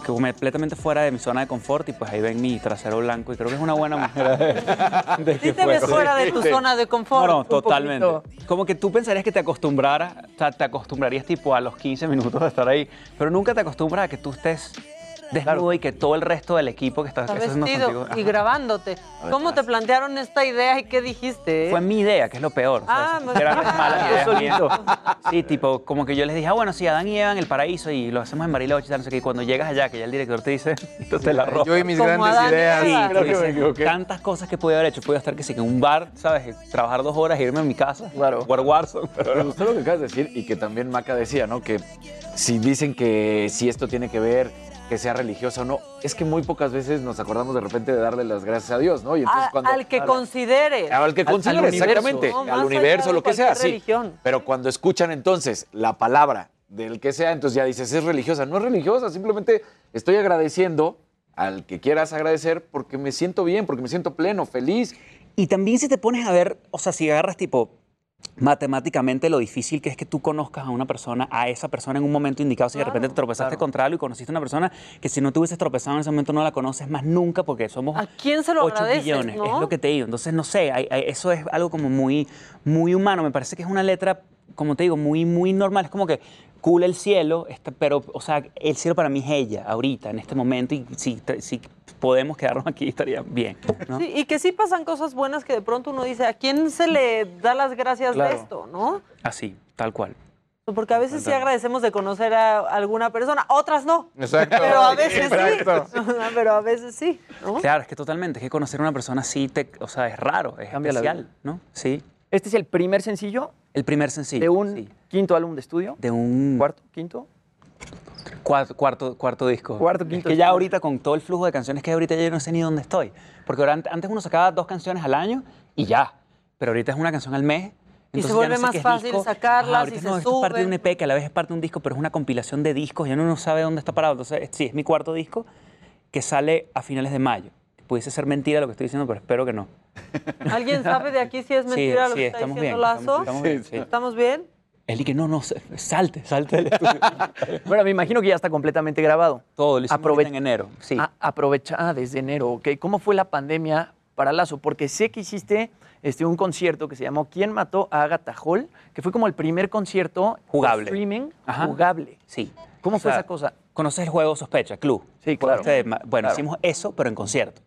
completamente fuera de mi zona de confort y pues ahí ven mi trasero blanco y creo que es una buena manera de, de que Sí te ves fuera. de tu Sí. zona de confort. No, no, totalmente. poquito. Como que tú pensarías que te acostumbraras, o sea, te acostumbrarías tipo a los 15 minutos de estar ahí, pero nunca te acostumbras a que tú estés desnudo y que todo el resto del equipo que está, Está vestido contigo- y grabándote. ¿Cómo te plantearon esta idea y qué dijiste? eh? Fue mi idea, que es lo peor. Ah, ¿sabes? Eran las malas ah, ideas. Sí, tipo, como que yo les dije, ah, bueno, sí, Adán y Eva en el paraíso y lo hacemos en Bariloche y tal, no sé qué. Y cuando llegas allá, que ya el director te dice, esto te la ropa. Yo y mis Como grandes Adán ideas. Sí, Creo que me equivoqué. tantas cosas que podía haber hecho. Podía estar que sí, que en un bar, ¿sabes? Trabajar dos horas, irme a mi casa, claro. jugar Warzone. Pero Me gustó lo que acabas de decir y que también Maca decía, ¿no? Que si dicen que si esto tiene que ver, que sea religiosa o no, es que muy pocas veces nos acordamos de repente de darle las gracias a Dios, ¿no? Y entonces A- cuando al que considere. al que considere, exactamente, No, al universo, lo que sea, sí. Pero cuando escuchan entonces la palabra del que sea, entonces ya dices, es religiosa. No es religiosa, simplemente estoy agradeciendo al que quieras agradecer porque me siento bien, porque me siento pleno, feliz. Y también si te pones a ver, o sea, si agarras tipo matemáticamente lo difícil que es que tú conozcas a una persona, a esa persona en un momento indicado, si de repente te tropezaste contra algo y conociste a una persona que si no te hubieses tropezado en ese momento no la conoces más nunca porque somos ¿A quién se lo 8 agradeces, millones, no? es lo que te digo. Entonces, no sé, hay- hay- eso es algo como muy, muy humano, me parece que es una letra, como te digo, muy, muy normal, es como que cool el cielo, está- pero, o sea, el cielo para mí es ella, ahorita, en este momento, y si, si podemos quedarnos aquí estaría bien, ¿no? Sí, y que sí pasan cosas buenas que de pronto uno dice, ¿a quién se le da las gracias Claro. de esto, no? Así, tal cual. Porque a veces sí agradecemos de conocer a alguna persona, otras no. Exacto. Pero a veces Exacto. sí. Pero a veces sí, ¿no? Claro, es que totalmente, es que conocer a una persona así, te, o sea, es raro, es Cambia la especial, vida. ¿no? Sí. Este es el primer sencillo El primer sencillo. de un quinto álbum de estudio. De un... ¿Cuarto? ¿Quinto? Cuarto, cuarto, cuarto disco. Cuarto, Es quinto que ya ahorita con todo el flujo de canciones que hay ahorita ya yo no sé ni dónde estoy. Porque ahora, antes uno sacaba dos canciones al año y ya. Pero ahorita es una canción al mes. Y se vuelve no sé más es fácil disco. sacarlas ahorita y no, se esto es parte de un. EP que a la vez es parte de un disco, pero es una compilación de discos y uno no sabe dónde está parado. Entonces, sí, es mi cuarto disco que sale a finales de mayo. Pudiese ser mentira lo que estoy diciendo, pero espero que no. ¿Alguien sabe de aquí si es Sí, mentira lo sí, que está estamos diciendo bien, Lazo? estamos- estamos bien, sí. ¿Estamos bien? Él y que no, no, salte, salte del estudio. Bueno, me imagino que ya está completamente grabado. Todo, lo hicimos en enero, sí. Ah, aprovecha, ah, desde enero, ok. ¿Cómo fue la pandemia para Lazo? Porque sé que hiciste este, un concierto que se llamó ¿Quién mató a Agatha Hall? Que fue como el primer concierto Jugable. streaming Ajá. jugable. Sí. ¿Cómo O fue sea, esa cosa? ¿Conoces el juego Sospecha, Club? Sí, claro. Este, bueno, Claro. hicimos eso, pero en concierto.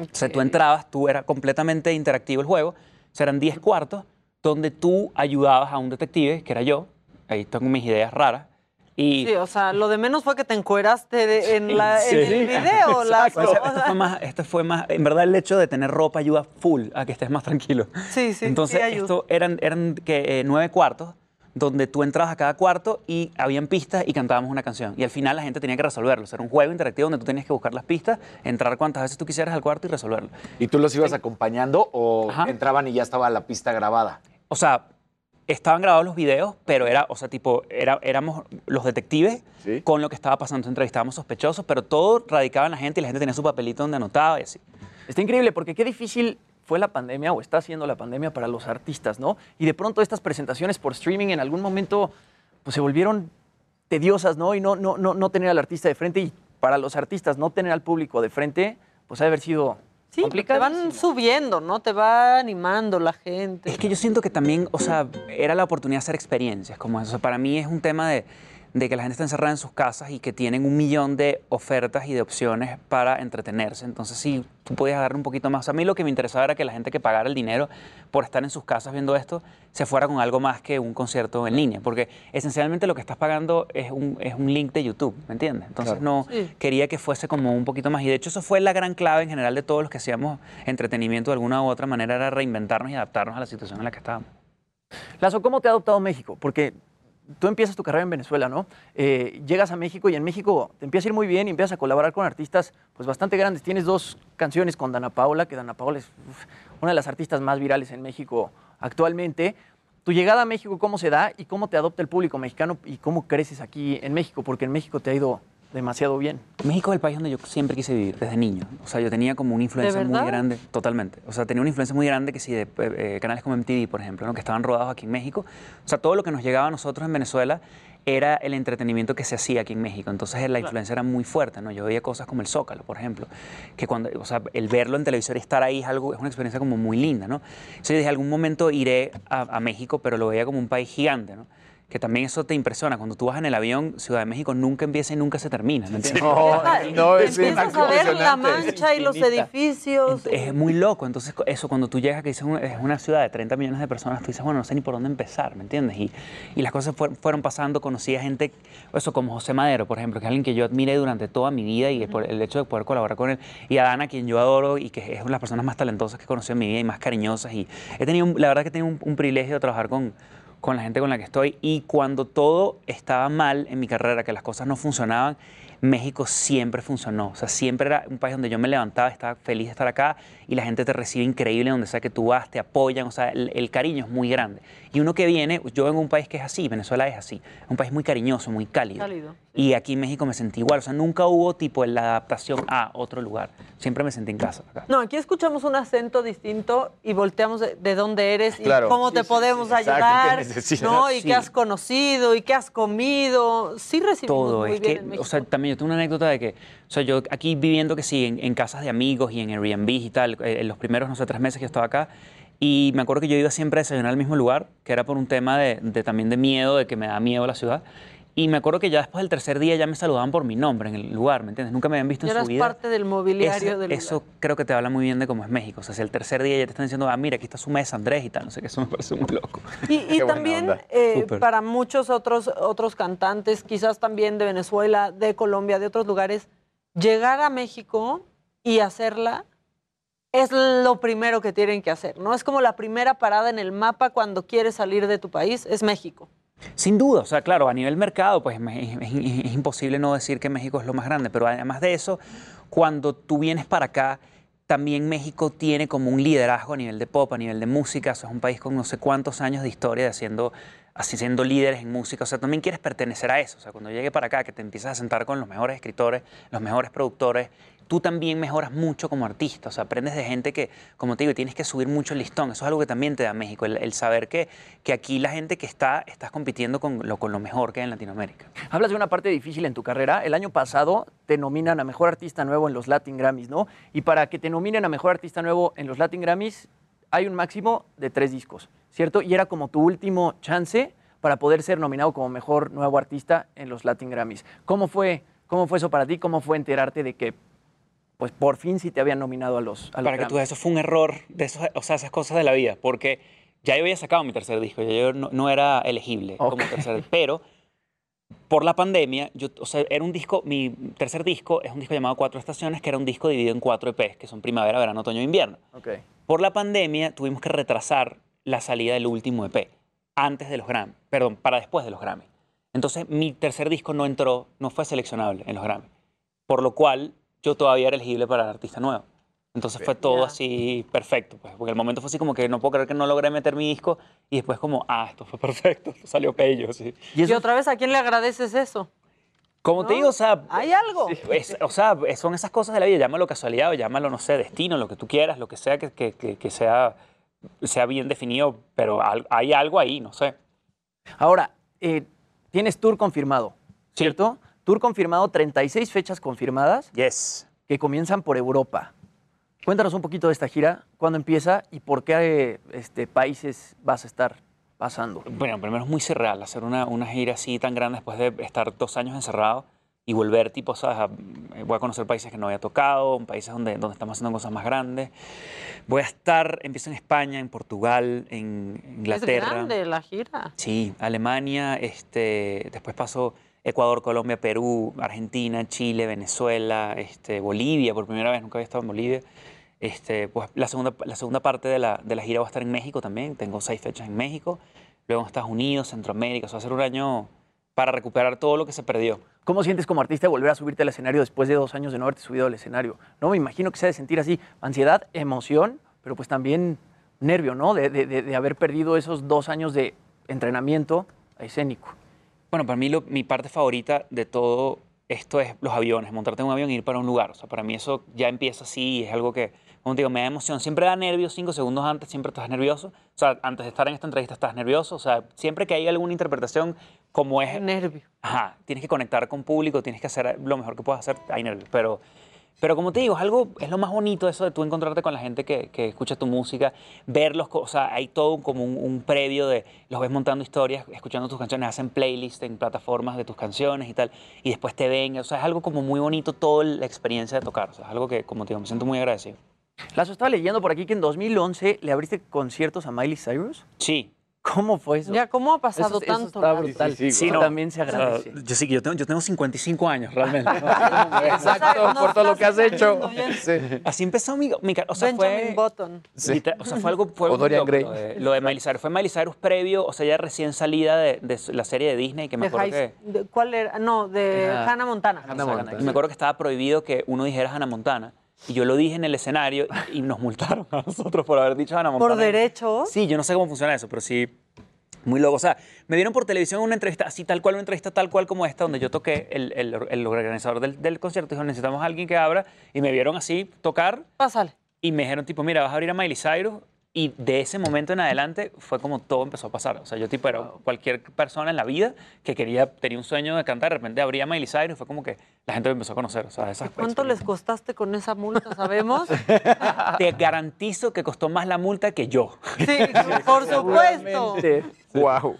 O sea, tú entrabas, tú era completamente interactivo el juego. Serán 10 cuartos donde tú ayudabas a un detective, que era yo. Ahí tengo mis ideas raras. Y Sí, o sea, lo de menos fue que te encueraste de- en, la, en Sí. el video. O sea, O esto sea, fue más, esto fue más, en verdad el hecho de tener ropa ayuda full a que estés más tranquilo. Sí, sí, Entonces, sí esto eran, eran que, eh, nueve cuartos donde tú entrabas a cada cuarto y habían pistas y cantábamos una canción. Y al final la gente tenía que resolverlo. O sea, Era un juego interactivo donde tú tenías que buscar las pistas, entrar cuantas veces tú quisieras al cuarto y resolverlo. ¿Y tú los ibas acompañando o entraban y ya estaba la pista grabada? O sea, estaban grabados los videos, pero era, o sea, tipo, era, éramos los detectives con lo que estaba pasando. Entrevistábamos sospechosos, pero todo radicaba en la gente y la gente tenía su papelito donde anotaba y así. Está increíble porque qué difícil fue la pandemia o está siendo la pandemia para los artistas, ¿no? Y de pronto estas presentaciones por streaming en algún momento pues se volvieron tediosas, ¿no? Y no, no, no, no tener al artista de frente y para los artistas no tener al público de frente, pues ha de haber sido Sí, te van subiendo, ¿no? Te va animando la gente. Es que yo siento que también, o sea, era la oportunidad de hacer experiencias como eso. O sea, para mí es un tema de, de que la gente está encerrada en sus casas y que tienen un millón de ofertas y de opciones para entretenerse. Entonces, sí, tú podías agarrar un poquito más. A mí lo que me interesaba era que la gente que pagara el dinero por estar en sus casas viendo esto se fuera con algo más que un concierto en línea. Porque esencialmente lo que estás pagando es un, es un link de YouTube, ¿me entiendes? Entonces, no Sí. quería que fuese como un poquito más. Y de hecho, eso fue la gran clave en general de todos los que hacíamos entretenimiento de alguna u otra manera, era reinventarnos y adaptarnos a la situación en la que estábamos. Lazo, ¿cómo te ha adoptado México? Porque tú empiezas tu carrera en Venezuela, ¿no? Eh, llegas a México y en México te empieza a ir muy bien y empiezas a colaborar con artistas pues bastante grandes. Tienes dos canciones con Dana Paola, que Dana Paola es una de las artistas más virales en México actualmente. Tu llegada a México, ¿cómo se da y cómo te adopta el público mexicano y cómo creces aquí en México? Porque en México te ha ido demasiado bien. México es el país donde yo siempre quise vivir, desde niño. O sea, yo tenía como una influencia muy grande, totalmente. O sea, tenía una influencia muy grande que sí, de eh, canales como MTV, por ejemplo, ¿no? que estaban rodados aquí en México. O sea, todo lo que nos llegaba a nosotros en Venezuela era el entretenimiento que se hacía aquí en México. Entonces, la influencia era muy fuerte, ¿no? Yo veía cosas como el Zócalo, por ejemplo, que cuando, o sea, el verlo en televisor y estar ahí es algo, es una experiencia como muy linda, ¿no? Entonces, dije, algún momento iré a, a México, pero lo veía como un país gigante, ¿no? Que también eso te impresiona. Cuando tú vas en el avión, Ciudad de México nunca empieza y nunca se termina. ¿me entiendes? no, Empiezas a ver la mancha y los edificios. Es muy loco. Entonces, eso, cuando tú llegas, que dices, "Una- es una ciudad de 30 millones de personas, tú dices, bueno, no sé ni por dónde empezar, ¿me entiendes? Y, y las cosas fuer- fueron pasando. Conocí a gente, eso como José Madero, por ejemplo, que es alguien que yo admiré durante toda mi vida y por el hecho de poder colaborar con él. Y a Dana, quien yo adoro y que es una de las personas más talentosas que he conocido en mi vida y más cariñosas. Y he tenido, la verdad que he tenido un, un privilegio de trabajar con, con la gente con la que estoy. Y cuando todo estaba mal en mi carrera, que las cosas no funcionaban, México siempre funcionó. O sea, siempre era un país donde yo me levantaba, estaba feliz de estar acá y la gente te recibe increíble donde sea que tú vas, te apoyan. O sea, el, el cariño es muy grande. Y uno que viene, yo vengo de un país que es así, Venezuela es así. Es un país muy cariñoso, muy cálido. Cálido. Y aquí en México me sentí igual. O sea, nunca hubo tipo la adaptación a otro lugar. Siempre me sentí en casa. acá. No, aquí escuchamos un acento distinto y volteamos de, de dónde eres y Claro. cómo Sí, te sí, podemos sí, ayudar. ¿no? Y Sí. qué has conocido y qué has comido. Sí recibimos todo. muy Es bien que, en México. o sea, también yo tengo una anécdota de que, o sea, yo aquí viviendo que sí, en, en casas de amigos y en Airbnb y tal, en los primeros, no sé, tres meses que yo estaba acá, y me acuerdo que yo iba siempre a desayunar al mismo lugar, que era por un tema de, de también de miedo, de que me da miedo la ciudad. Y me acuerdo que ya después del tercer día ya me saludaban por mi nombre en el lugar, ¿me entiendes? Nunca me habían visto Ya en su eras vida. parte del mobiliario Eso- del Eso lugar. creo que te habla muy bien de cómo es México. O sea, si el tercer día ya te están diciendo, ah, mira, aquí está su mesa, Andrés y tal, no sé qué, eso me parece muy loco. Y, y también eh, para muchos otros, otros cantantes, quizás también de Venezuela, de Colombia, de otros lugares, llegar a México y hacerla es lo primero que tienen que hacer, ¿no? Es como la primera parada en el mapa cuando quieres salir de tu país, es México. Sin duda, o sea, claro, a nivel mercado, pues es imposible no decir que México es lo más grande, pero además de eso, cuando tú vienes para acá, también México tiene como un liderazgo a nivel de pop, a nivel de música, o sea, es un país con no sé cuántos años de historia de haciendo, así siendo líderes en música, o sea, también quieres pertenecer a eso, o sea, cuando llegue para acá, que te empiezas a sentar con los mejores escritores, los mejores productores, tú también mejoras mucho como artista, o sea, aprendes de gente que, como te digo, tienes que subir mucho el listón, eso es algo que también te da México, el, saber que, que aquí la gente que está, estás compitiendo con lo, con lo mejor que hay en Latinoamérica. Hablas de una parte difícil en tu carrera. El año pasado te nominan a Mejor Artista Nuevo en los Latin Grammys, ¿no? Y para que te nominen a Mejor Artista Nuevo en los Latin Grammys hay un máximo de tres discos, ¿cierto? Y era como tu último chance para poder ser nominado como Mejor Nuevo Artista en los Latin Grammys. ¿Cómo fue, cómo fue eso para ti? ¿Cómo fue enterarte de que pues por fin sí te habían nominado a los, a los Para que tú veas, eso fue un error de esos, o sea, esas cosas de la vida, porque ya yo había sacado mi tercer disco, ya yo no, no era elegible como tercer, pero por la pandemia, yo, o sea, era un disco, mi tercer disco es un disco llamado Cuatro Estaciones, que era un disco dividido en cuatro EPs, que son primavera, verano, otoño e invierno. Por la pandemia tuvimos que retrasar la salida del último EP antes de los Grammy, perdón, para después de los Grammy. Entonces mi tercer disco no entró, no fue seleccionable en los Grammy, por lo cual yo todavía era elegible para el artista nuevo. Entonces fue todo así perfecto, pues, porque el momento fue así como que no puedo creer que no logré meter mi disco y después como, ah, esto fue perfecto, esto salió pello, sí. Y, otra vez, ¿a quién le agradeces eso? Como te digo, o sea... ¿Hay algo? es- o sea, son esas cosas de la vida, llámalo casualidad o llámalo, no sé, destino, lo que tú quieras, lo que sea que, que- que- que sea, sea bien definido, pero al- hay algo ahí, no sé. Ahora, eh, tienes tour confirmado, ¿cierto? Tour confirmado, 36 fechas confirmadas. Yes. Que comienzan por Europa. Cuéntanos un poquito de esta gira, cuándo empieza y por qué este, países vas a estar pasando. Bueno, primero es muy surreal hacer una, una gira así tan grande después de estar dos años encerrado y volver, tipo, ¿sabes? A- eh, voy a conocer países que no había tocado, países donde, donde estamos haciendo cosas más grandes. Voy a estar, empiezo en España, en Portugal, en Inglaterra. Es grande la gira. Sí, Alemania, este, después paso Ecuador, Colombia, Perú, Argentina, Chile, Venezuela, este, Bolivia, por primera vez, nunca había estado en Bolivia. Este, pues la segunda, parte de la, gira va a estar en México también, tengo seis fechas en México, luego en Estados Unidos, Centroamérica, o sea, va a ser un año para recuperar todo lo que se perdió. ¿Cómo sientes como artista volver a subirte al escenario después de dos años de no haberte subido al escenario? No, me imagino que se ha de sentir así, ansiedad, emoción, pero pues también nervio, ¿no? De- de haber perdido esos dos años de entrenamiento escénico. Bueno, para mí lo- mi parte favorita de todo esto es los aviones, montarte en un avión e ir para un lugar. O sea, para mí eso ya empieza así, es algo que, como te digo, me da emoción. Siempre da nervios, cinco segundos antes siempre estás nervioso. O sea, antes de estar en esta entrevista estás nervioso. O sea, siempre que hay alguna interpretación como es... Nervio. Ajá, tienes que conectar con público, tienes que hacer lo mejor que puedas hacer, hay nervios. Pero, pero como te digo, es algo, es lo más bonito eso de tú encontrarte con la gente que, que escucha tu música, verlos, o sea, hay todo como un, un previo de, los ves montando historias, escuchando tus canciones, hacen playlists en plataformas de tus canciones y tal, y después te ven, o sea, es algo como muy bonito toda la experiencia de tocar, o sea, es algo que, como te digo, me siento muy agradecido. Lazo, estaba leyendo por aquí que en 2011 le abriste conciertos a Miley Cyrus. Sí. ¿Cómo fue eso? Ya, ¿cómo ha pasado Eso- eso tanto? está Lazo? brutal. Sí, no, También se o sea, agradece. yo sí, que yo tengo, yo tengo 55 años realmente. Exacto, por todo lo que has hecho. Así empezó mi, mi o sea, Benjamin fue, Button. o sea, fue algo fue O algo Dorian Gray. Lo de, lo de Miley Cyrus. Fue Miley Cyrus previo, o sea, ya recién salida de, de la serie de Disney, que me De acuerdo High- que... de- ¿Cuál era? No, de Era- Hannah Montana. Y me acuerdo que estaba prohibido que uno dijera Hannah Montana. Y yo lo dije en el escenario y, nos multaron a nosotros por haber dicho Hannah Montana. ¿Por derechos? Sí, yo no sé cómo funciona eso, pero sí, muy loco. O sea, me dieron por televisión una entrevista así, tal cual, una entrevista tal cual como esta, donde yo toqué, el, el- el organizador del, del concierto dijo, necesitamos a alguien que abra, y me vieron así tocar. Pásale. Y me dijeron, tipo, mira, vas a abrir a Miley Cyrus. Y de ese momento en adelante fue como todo empezó a pasar. O sea, yo tipo era cualquier persona en la vida que quería, tenía un sueño de cantar, de repente abría Miley Cyrus y fue como que la gente me empezó a conocer. O sea, esas ¿Cuánto les costaste con esa multa, sabemos? te garantizo que costó más la multa que yo. Sí, por supuesto. Wow.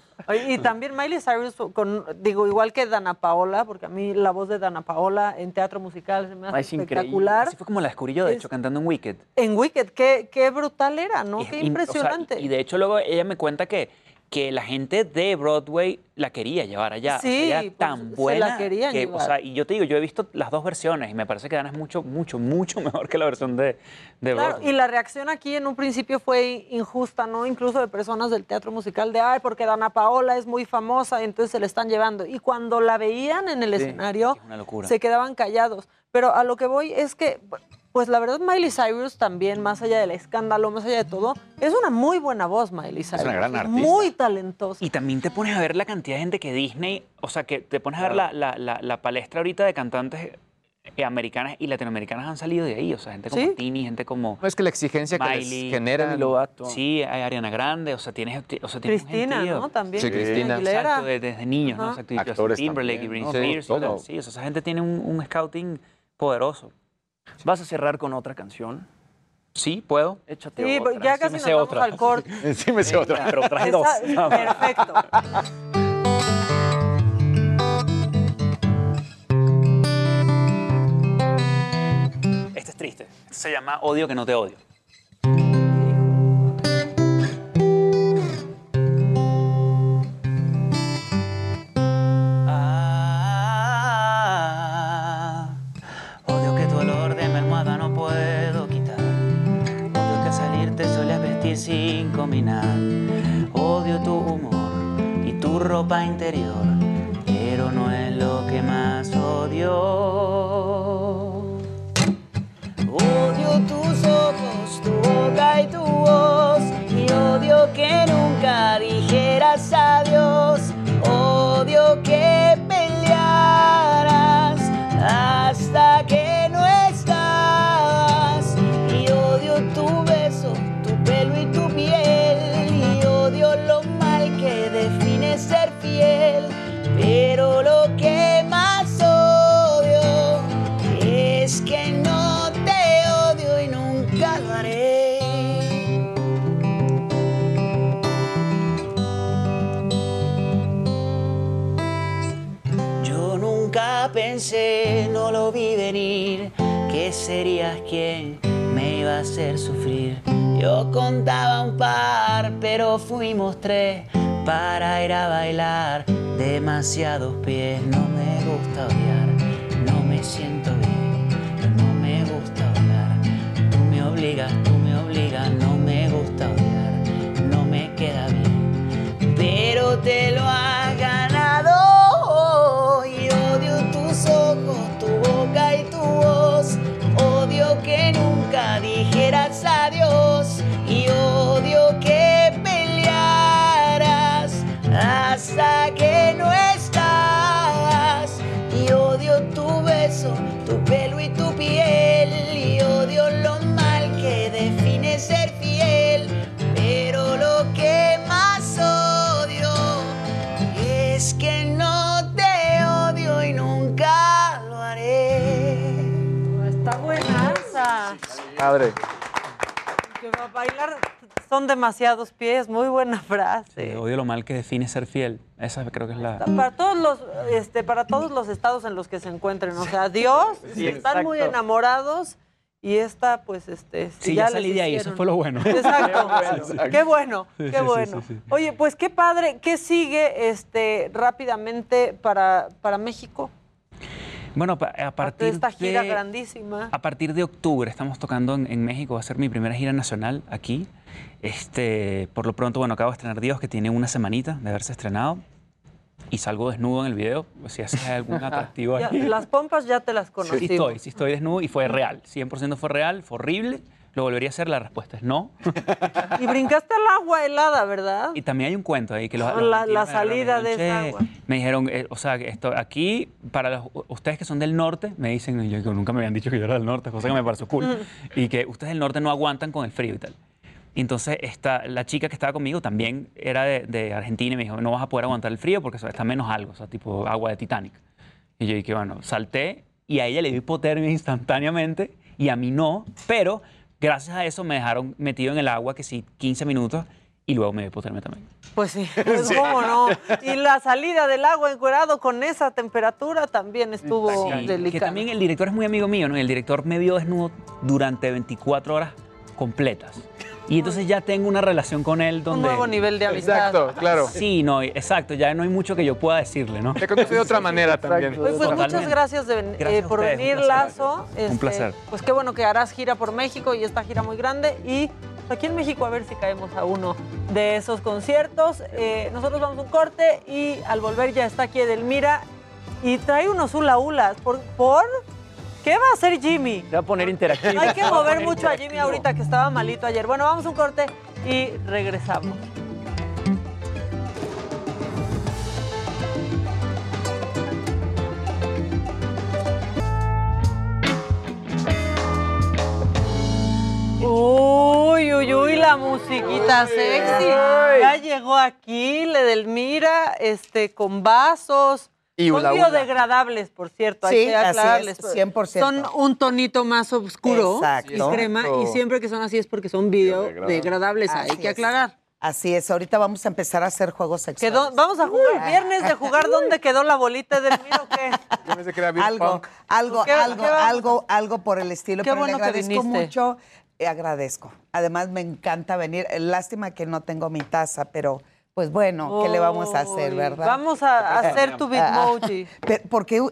Y también Miley Cyrus, con, digo, igual que Dana Paola, porque a mí la voz de Dana Paola en teatro musical se me hace es espectacular. Así fue como la descubrí yo, de hecho, cantando en Wicked. En Wicked, qué, qué brutal era, ¿no? Y- Qué y- o sea, impresionante. y de hecho luego ella me cuenta que, que la gente de Broadway la quería llevar allá. O sea, Sí, pues, tan se la buena. querían que, llevar. O sea, y yo te digo, yo he visto las dos versiones y me parece que Dana es mucho, mucho, mucho mejor que la versión de, de Claro, Broadway. y la reacción aquí en un principio fue injusta, ¿no? Incluso de personas del teatro musical, de, ay, porque Dana Paola es muy famosa, entonces se la están llevando. Y cuando la veían en el Sí, escenario, es se quedaban callados. Pero a lo que voy es que, pues la verdad, Miley Cyrus también, más allá del escándalo, más allá de todo, es una muy buena voz, Miley Cyrus. una gran artista. Muy talentosa. Y también te pones a ver la cantidad de gente que Disney, o sea, que te pones a ver la, la- la- la palestra ahorita de cantantes americanas y latinoamericanas han salido de ahí, o sea, gente como Sí. Tini, gente como No es que la exigencia que les Miley, genera. Lovato. Sí, hay Ariana Grande, o sea, tienes, o sea, tienes Cristina, gentío. ¿no? También. Sí, Cristina. Exacto, de- desde niños, ¿no? Ajá. Exacto, y Justin Actores Timberlake y también, Britney ¿no? Sí, Spears y tal. todo. Sí, o sea, esa gente tiene un, un scouting poderoso. ¿Vas a cerrar con otra canción? Sí, puedo. Échate Sí, otra. ya casi me nos sé vamos otra. al corte. Sí, me sé otra. Pero traje dos. Perfecto. Este es triste. Este se llama Odio que no te odio. Interior, pero no es lo que más odio. Odio tus ojos, tu boca y tu voz, y odio que nunca dijeras serías quien me iba a hacer sufrir. Yo contaba un par, pero fuimos tres para ir a bailar. Demasiados pies, no me gusta odiar, no me siento bien, no me gusta odiar. Tú me obligas, tú me obligas, no me gusta odiar, no me queda bien, pero te lo has que nunca dijeras adiós. Y odio Padre. Que va a bailar son demasiados pies. Muy buena frase. Odio lo mal que define ser fiel. Esa creo que es la... Para todos los, este, para todos los estados en los que se encuentren. O sea, Dios, Sí, están muy enamorados y esta, pues, este. Sí, ya les salí de ahí, eso fue lo bueno. Exacto. Qué bueno, Sí, qué sí, bueno. sí, sí. Oye, pues qué padre. ¿Qué sigue este, rápidamente para, para México? Bueno, a De partir esta gira de... grandísima. A partir de octubre estamos tocando en, en México, va a ser mi primera gira nacional aquí. Este, por lo pronto, bueno, acabo de estrenar Dios, que tiene una semanita de haberse estrenado. Y salgo desnudo en el video, si hace algún atractivo Ya, las pompas ya te las conocimos. Sí estoy, sí estoy desnudo y fue real, 100% fue real, fue horrible. ¿Lo volvería a hacer? La respuesta es no. Y brincaste al agua helada, ¿verdad? Y también hay un cuento ahí que los, los La- salida de esa agua. Me dijeron, eh, o sea, esto, aquí, para los- ustedes que son del norte, me dicen, yo que nunca me habían dicho que yo era del norte, cosa que me pareció cool, y que ustedes del norte no aguantan con el frío y tal. Y entonces esta, la chica que estaba conmigo también era de, de Argentina y me dijo, no vas a poder aguantar el frío porque está menos algo, o sea, tipo agua de Titanic. Y yo dije, bueno, salté y a ella le dio hipotermia instantáneamente y a mí no, pero gracias a eso me dejaron metido en el agua que sí, 15 minutos y luego me dio hipotermia también. Pues sí, ¿cómo no? Y la salida del agua encuerado con esa temperatura también estuvo Sí, delicada. Que también el director es muy amigo mío, ¿no? El director me vio desnudo durante 24 horas completas. Y entonces ya tengo una relación con él donde... nuevo nivel de amistad. Exacto, claro. Sí, no, exacto, ya no hay mucho que yo pueda decirle, ¿no? Te conocí de otra manera también. Oye, pues muchas gracias, de ven- Gracias eh, a por ustedes, un venir. Lazo. Un Este, placer. Pues qué bueno que harás gira por México y esta gira muy grande. Y pues, aquí en México a ver si caemos a uno de esos conciertos. Eh, nosotros vamos a un corte y al volver ya está aquí Edelmira y trae unos hula hulas. ¿Por? por? ¿Qué va a hacer Jimmy? Se va a poner interactivo. Hay que mover mucho a Jimmy ahorita que estaba malito ayer. Bueno, vamos a un corte y regresamos. Uy, uy, uy, la musiquita sexy. Ya llegó aquí, le del Mira, este, con vasos. Y Son biodegradables, por cierto, hay Sí, que así es, aclararles. 100%. Son un tonito más oscuro Exacto. y crema, y siempre que son así es porque son biodegradables, hay Así que es. aclarar. Así es, ahorita vamos a empezar a hacer juegos sexuales. Quedó- vamos a jugar viernes de jugar dónde quedó la bolita del mío o qué. Yo pensé que era algo, punk. algo, ¿Qué- algo, qué algo, algo por el estilo. Qué pero bueno le que agradezco viniste. mucho. eh, agradezco. Además, me encanta venir. Lástima que no tengo mi taza, pero pues bueno, ¿qué le vamos a hacer, Uy, verdad? Vamos a hacer tu Ah, bitmoji. Porque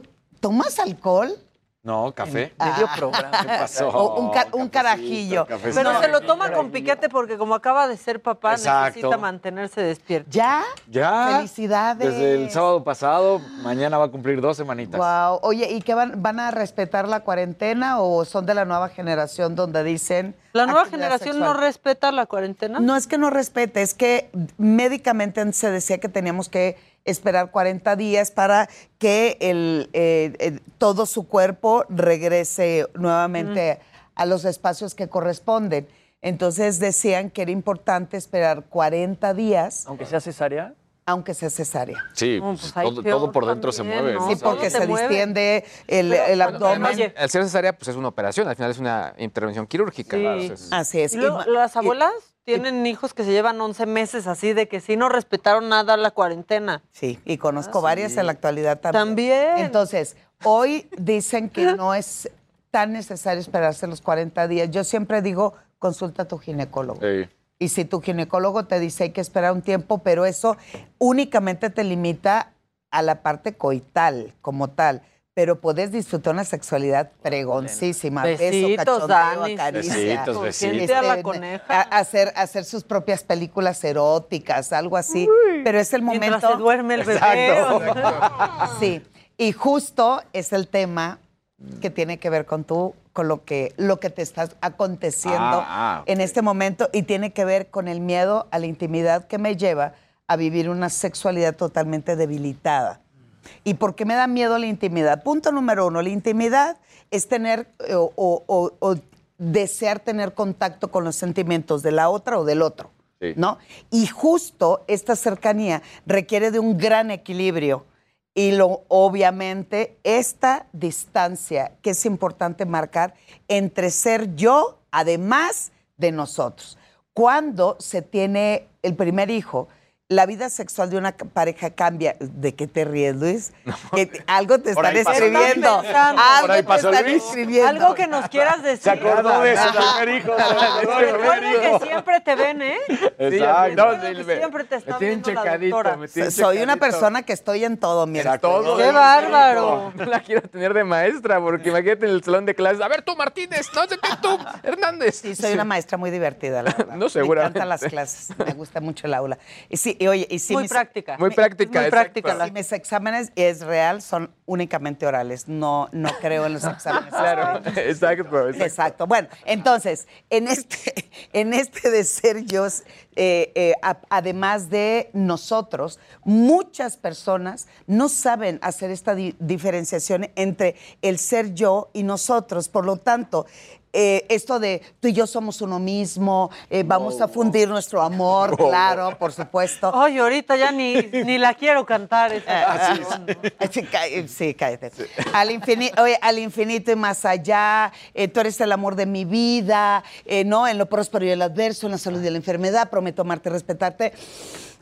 tomas alcohol No, café. Medio programa. ¿Qué pasó? O un, ca- un carajillo. cafecito. Pero se lo toma con piquete porque como acaba de ser papá, Exacto. necesita mantenerse despierto. ¿Ya? Ya. Felicidades. Desde el sábado pasado, mañana va a cumplir dos semanitas. Wow. Oye, ¿y qué van, van a respetar la cuarentena o son de la nueva generación donde dicen ¿La nueva generación no respeta la cuarentena? No es que no respete, es que médicamente se decía que teníamos que esperar 40 días para que el, eh, eh, todo su cuerpo regrese nuevamente a los espacios que corresponden. Entonces decían que era importante esperar 40 días, Aunque sea cesárea. aunque sea cesárea. Sí, No, pues ahí todo, por dentro se mueve. ¿no? Sí, porque se distiende el, el abdomen. Además, al ser cesárea, pues es una operación, al final es una intervención quirúrgica. Sí. Así es. Y Y- las abuelas tienen hijos que se llevan 11 meses así de que sí no respetaron nada la cuarentena. Sí, y conozco Ah, varias sí. en la actualidad también. También. Entonces, hoy dicen que no es tan necesario esperarse los 40 días. Yo siempre digo, consulta a tu ginecólogo. Sí. Y si tu ginecólogo te dice hay que esperar un tiempo, pero eso únicamente te limita a la parte coital como tal. Pero puedes disfrutar una sexualidad pregoncísima. Beso, Besitos, cachondeo, Dani. acaricia. Besitos, a la coneja. a- hacer, hacer sus propias películas eróticas, algo así. pero es el momento. Mientras se duerme el bebé. Sí, y justo es el tema que tiene que ver con tú, con lo que, lo que te está aconteciendo Ah, ah, en este momento y tiene que ver con el miedo a la intimidad que me lleva a vivir una sexualidad totalmente debilitada. ¿Y por qué me da miedo la intimidad? Punto número uno, la intimidad es tener eh, o, o- o- o desear tener contacto con los sentimientos de la otra o del otro. Sí. ¿no? Y justo esta cercanía requiere de un gran equilibrio. Y lo, obviamente esta distancia que es importante marcar entre ser yo, además de nosotros. Cuando se tiene el primer hijo, la vida sexual de una pareja cambia. ¿De qué te ríes, Luis? Que te- algo te están escribiendo. Algo te están Luis. escribiendo. Algo que nos quieras decir. Se acordó de su primer hijo. Recuerden que siempre te ven, ¿eh? Exacto. Recuerden que siempre te está me tienen viendo la checadito, me tienen Soy una persona que estoy en todo, mira. Todo. ¡Qué bárbaro! No la quiero tener de maestra, porque imagínate en el salón de clases. A ver, tú, Martínez, no sé qué tú, Hernández. Sí, soy una maestra muy divertida, la verdad. No, seguramente. Me encantan las clases, me gusta mucho el aula. Y sí, y oye, y Muy mis- práctica. Muy práctica. Muy práctica la- Si mis exámenes es real, son únicamente orales. No, no creo en los exámenes. Claro, exacto, exacto. Exacto. Bueno, entonces, en este, en este de ser yo, eh, eh, a- además de nosotros, muchas personas no saben hacer esta di- diferenciación entre el ser yo y nosotros. Por lo tanto, eh, esto de tú y yo somos uno mismo, eh, vamos a fundir nuestro amor, claro, por supuesto. Ay, ahorita ya ni, ni la quiero cantar. esa Ah. Sí, cá- sí, cállate. Al, infinito, oye, al infinito y más allá, eh, tú eres el amor de mi vida, eh, ¿no? En lo próspero y el adverso, en la salud y la enfermedad, prometo amarte y respetarte.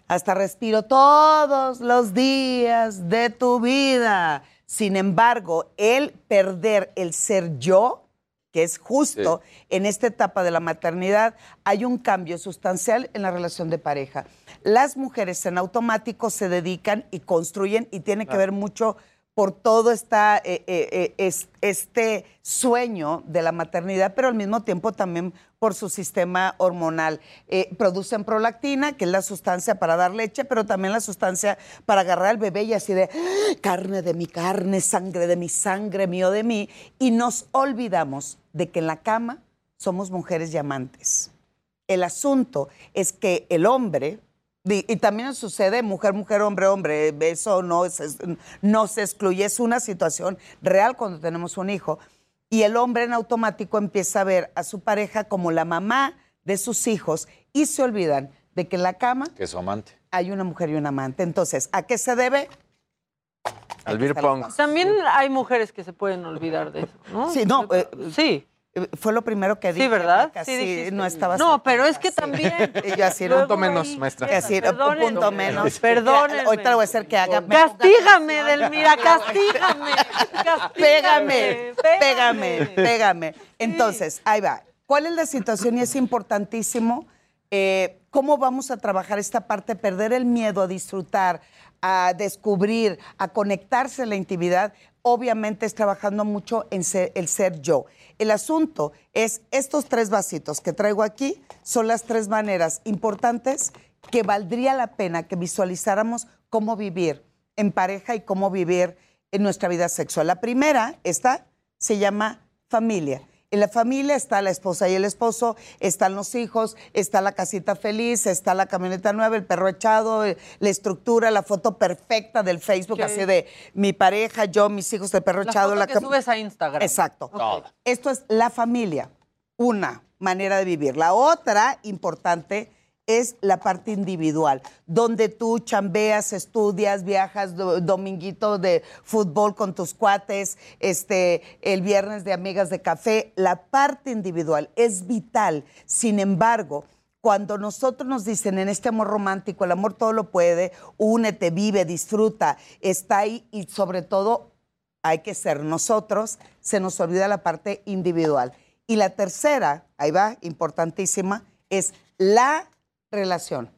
Hasta respiro todos los días de tu vida. Sin embargo, el perder el ser yo, que es justo en esta etapa de la maternidad, hay un cambio sustancial en la relación de pareja. Las mujeres en automático se dedican y construyen y tiene que ver mucho por todo eh, eh, eh, es- este sueño de la maternidad, pero al mismo tiempo también por su sistema hormonal. Producen prolactina, que es la sustancia para dar leche, pero también la sustancia para agarrar al bebé y así de "Ah, carne de mi carne, sangre de mi sangre, mío de mí. Y nos olvidamos de que en la cama somos mujeres y amantes. El asunto es que el hombre, y, también sucede mujer, mujer, hombre, hombre, eso no, es- no se excluye, es una situación real cuando tenemos un hijo. Y el hombre en automático empieza a ver a su pareja como la mamá de sus hijos y se olvidan de que en la cama Que es su amante. hay una mujer y un amante. Entonces, ¿a qué se debe? Al beer pong. También hay mujeres que se pueden olvidar de eso, ¿no? Sí, no, eh, sí. Fue lo primero que dije. Sí, ¿verdad? Maca, Sí, dijiste. no estaba No, pero es que también. Y yo así, Luego Punto menos, maestra. Así, un punto menos. Perdónenme. Ahorita le voy a hacer que haga. Castígame, Delmira, castígame. castígame, Pégame, pégame, pégame. Entonces, ahí va. ¿Cuál es la situación? Y es importantísimo eh, ¿cómo vamos a trabajar esta parte? Perder el miedo a disfrutar, a descubrir, a conectarse en la intimidad, obviamente es trabajando mucho en ser- el ser yo. El asunto es estos tres vasitos que traigo aquí son las tres maneras importantes que valdría la pena que visualizáramos cómo vivir en pareja y cómo vivir en nuestra vida sexual. La primera, esta, se llama familia. En la familia está la esposa y el esposo, están los hijos, está la casita feliz, está la camioneta nueva, el perro echado, eh, la estructura, la foto perfecta del Facebook, Ok. así de mi pareja, yo, mis hijos, el perro La echado. foto la que subes a Instagram. Exacto. Esto es la familia, una manera de vivir. La otra importante es la parte individual, donde tú chambeas, estudias, viajas do- dominguito de fútbol con tus cuates, este, el viernes de amigas de café. La parte individual es vital. Sin embargo, cuando nosotros nos dicen en este amor romántico, el amor todo lo puede, únete, vive, disfruta, está ahí y sobre todo hay que ser nosotros, se nos olvida la parte individual. Y la tercera, ahí va, importantísima, es la relación.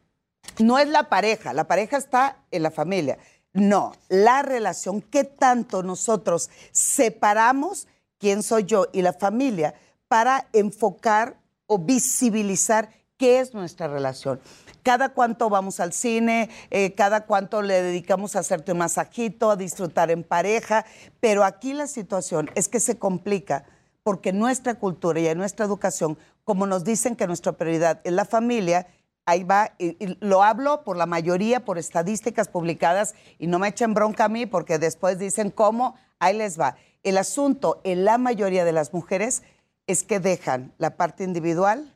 No es la pareja, la pareja está en la familia. No, la relación, ¿qué tanto nosotros separamos quién soy yo y la familia para enfocar o visibilizar qué es nuestra relación? Cada cuánto vamos al cine, eh, cada cuánto le dedicamos a hacerte un masajito, a disfrutar en pareja, pero aquí la situación es que se complica porque nuestra cultura y nuestra educación, como nos dicen que nuestra prioridad es la familia, ahí va, y, y lo hablo por la mayoría, por estadísticas publicadas, y no me echen bronca a mí porque después dicen cómo, ahí les va. El asunto en la mayoría de las mujeres es que dejan la parte individual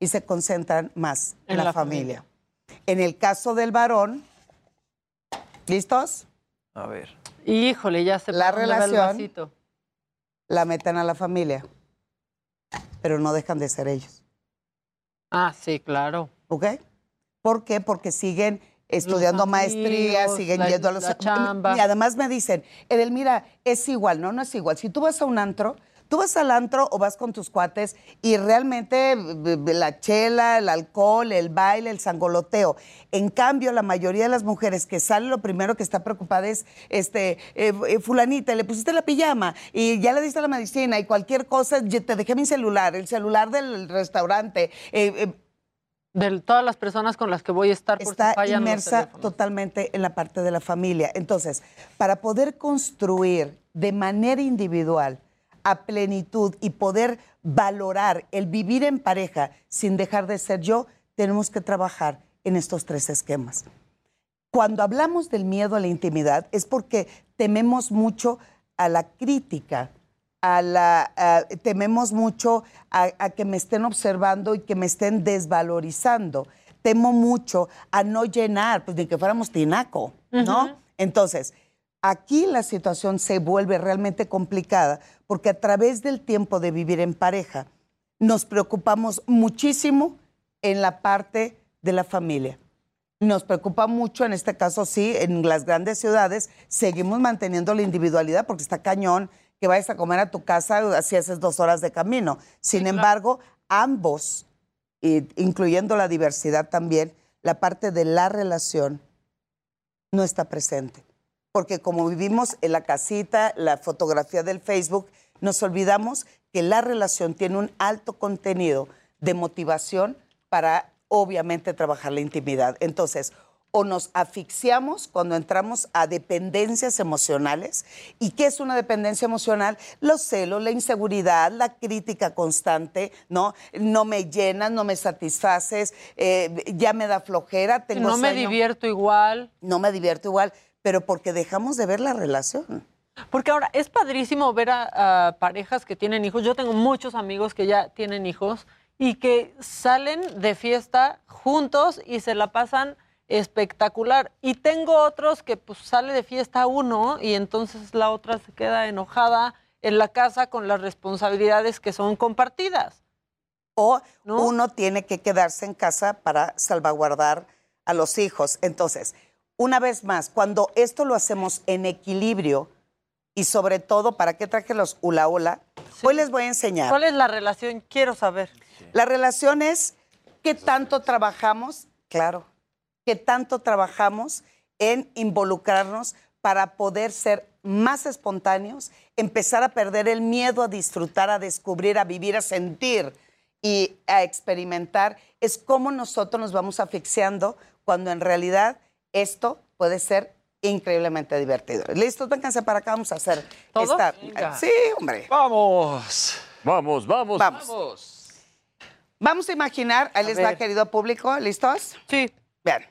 y se concentran más en, En la, la familia. En el caso del varón, ¿listos? A ver. Híjole, ya se La el relación. vasito. La meten a la familia, pero no dejan de ser ellos. Ah, sí, claro. ¿Ok? ¿Por qué? Porque siguen estudiando amigos, siguen la- yendo a los... la chamba. Y además me dicen, Edelmira, es igual, no, no es igual. Si tú vas a un antro, tú vas al antro o vas con tus cuates y realmente la chela, el alcohol, el baile, el sangoloteo. En cambio, la mayoría de las mujeres que salen, lo primero que está preocupada es, este, eh, eh, fulanita, le pusiste la pijama y ya le diste la medicina y cualquier cosa, te dejé mi celular, el celular del restaurante. eh, De todas las personas con las que voy a estar por está si fallan los inmersa totalmente en la parte de la familia. Entonces, para poder construir de manera individual a plenitud y poder valorar el vivir en pareja sin dejar de ser yo, tenemos que trabajar en estos tres esquemas. Cuando hablamos del miedo a la intimidad es porque tememos mucho a la crítica, a la, a- tememos mucho a, a que me estén observando y que me estén desvalorizando. Temo mucho a no llenar, pues ni que fuéramos tinaco, ¿no? Entonces, aquí la situación se vuelve realmente complicada porque a través del tiempo de vivir en pareja nos preocupamos muchísimo en la parte de la familia. Nos preocupa mucho, en este caso sí, en las grandes ciudades seguimos manteniendo la individualidad porque está cañón que vayas a comer a tu casa si haces dos horas de camino. Sin embargo, ambos, incluyendo la diversidad también, la parte de la relación no está presente. Porque como vivimos en la casita, la fotografía del Facebook, nos olvidamos que la relación tiene un alto contenido de motivación para obviamente trabajar la intimidad. Entonces, o nos asfixiamos cuando entramos a dependencias emocionales. ¿Y qué es una dependencia emocional? Los celos, la inseguridad, la crítica constante, ¿no? No me llenas, no me satisfaces, eh, ya me da flojera, tengo no me divierto igual. No me divierto igual, pero porque dejamos de ver la relación. Porque ahora es padrísimo ver a, a parejas que tienen hijos. Yo tengo muchos amigos que ya tienen hijos y que salen de fiesta juntos y se la pasan espectacular. Y tengo otros que pues sale de fiesta uno y entonces la otra se queda enojada en la casa con las responsabilidades que son compartidas. O uno tiene que quedarse en casa para salvaguardar a los hijos. Entonces, una vez más, cuando esto lo hacemos en equilibrio y sobre todo, ¿para qué traje los hula hula? Hoy les voy a enseñar. ¿Cuál es la relación? Quiero saber. La relación es ¿Qué tanto trabajamos? Claro. ¿Qué tanto trabajamos en involucrarnos para poder ser más espontáneos, empezar a perder el miedo a disfrutar, a descubrir, a vivir, a sentir y a experimentar? Es cómo nosotros nos vamos asfixiando cuando en realidad esto puede ser increíblemente divertido. ¿Listos? Vénganse para acá, vamos a hacer ¿Todos? esta... Venga. Sí, hombre. Vamos. Vamos, vamos. Vamos. Vamos a imaginar, ahí A les va, querido público, ¿listos? Sí. Vean,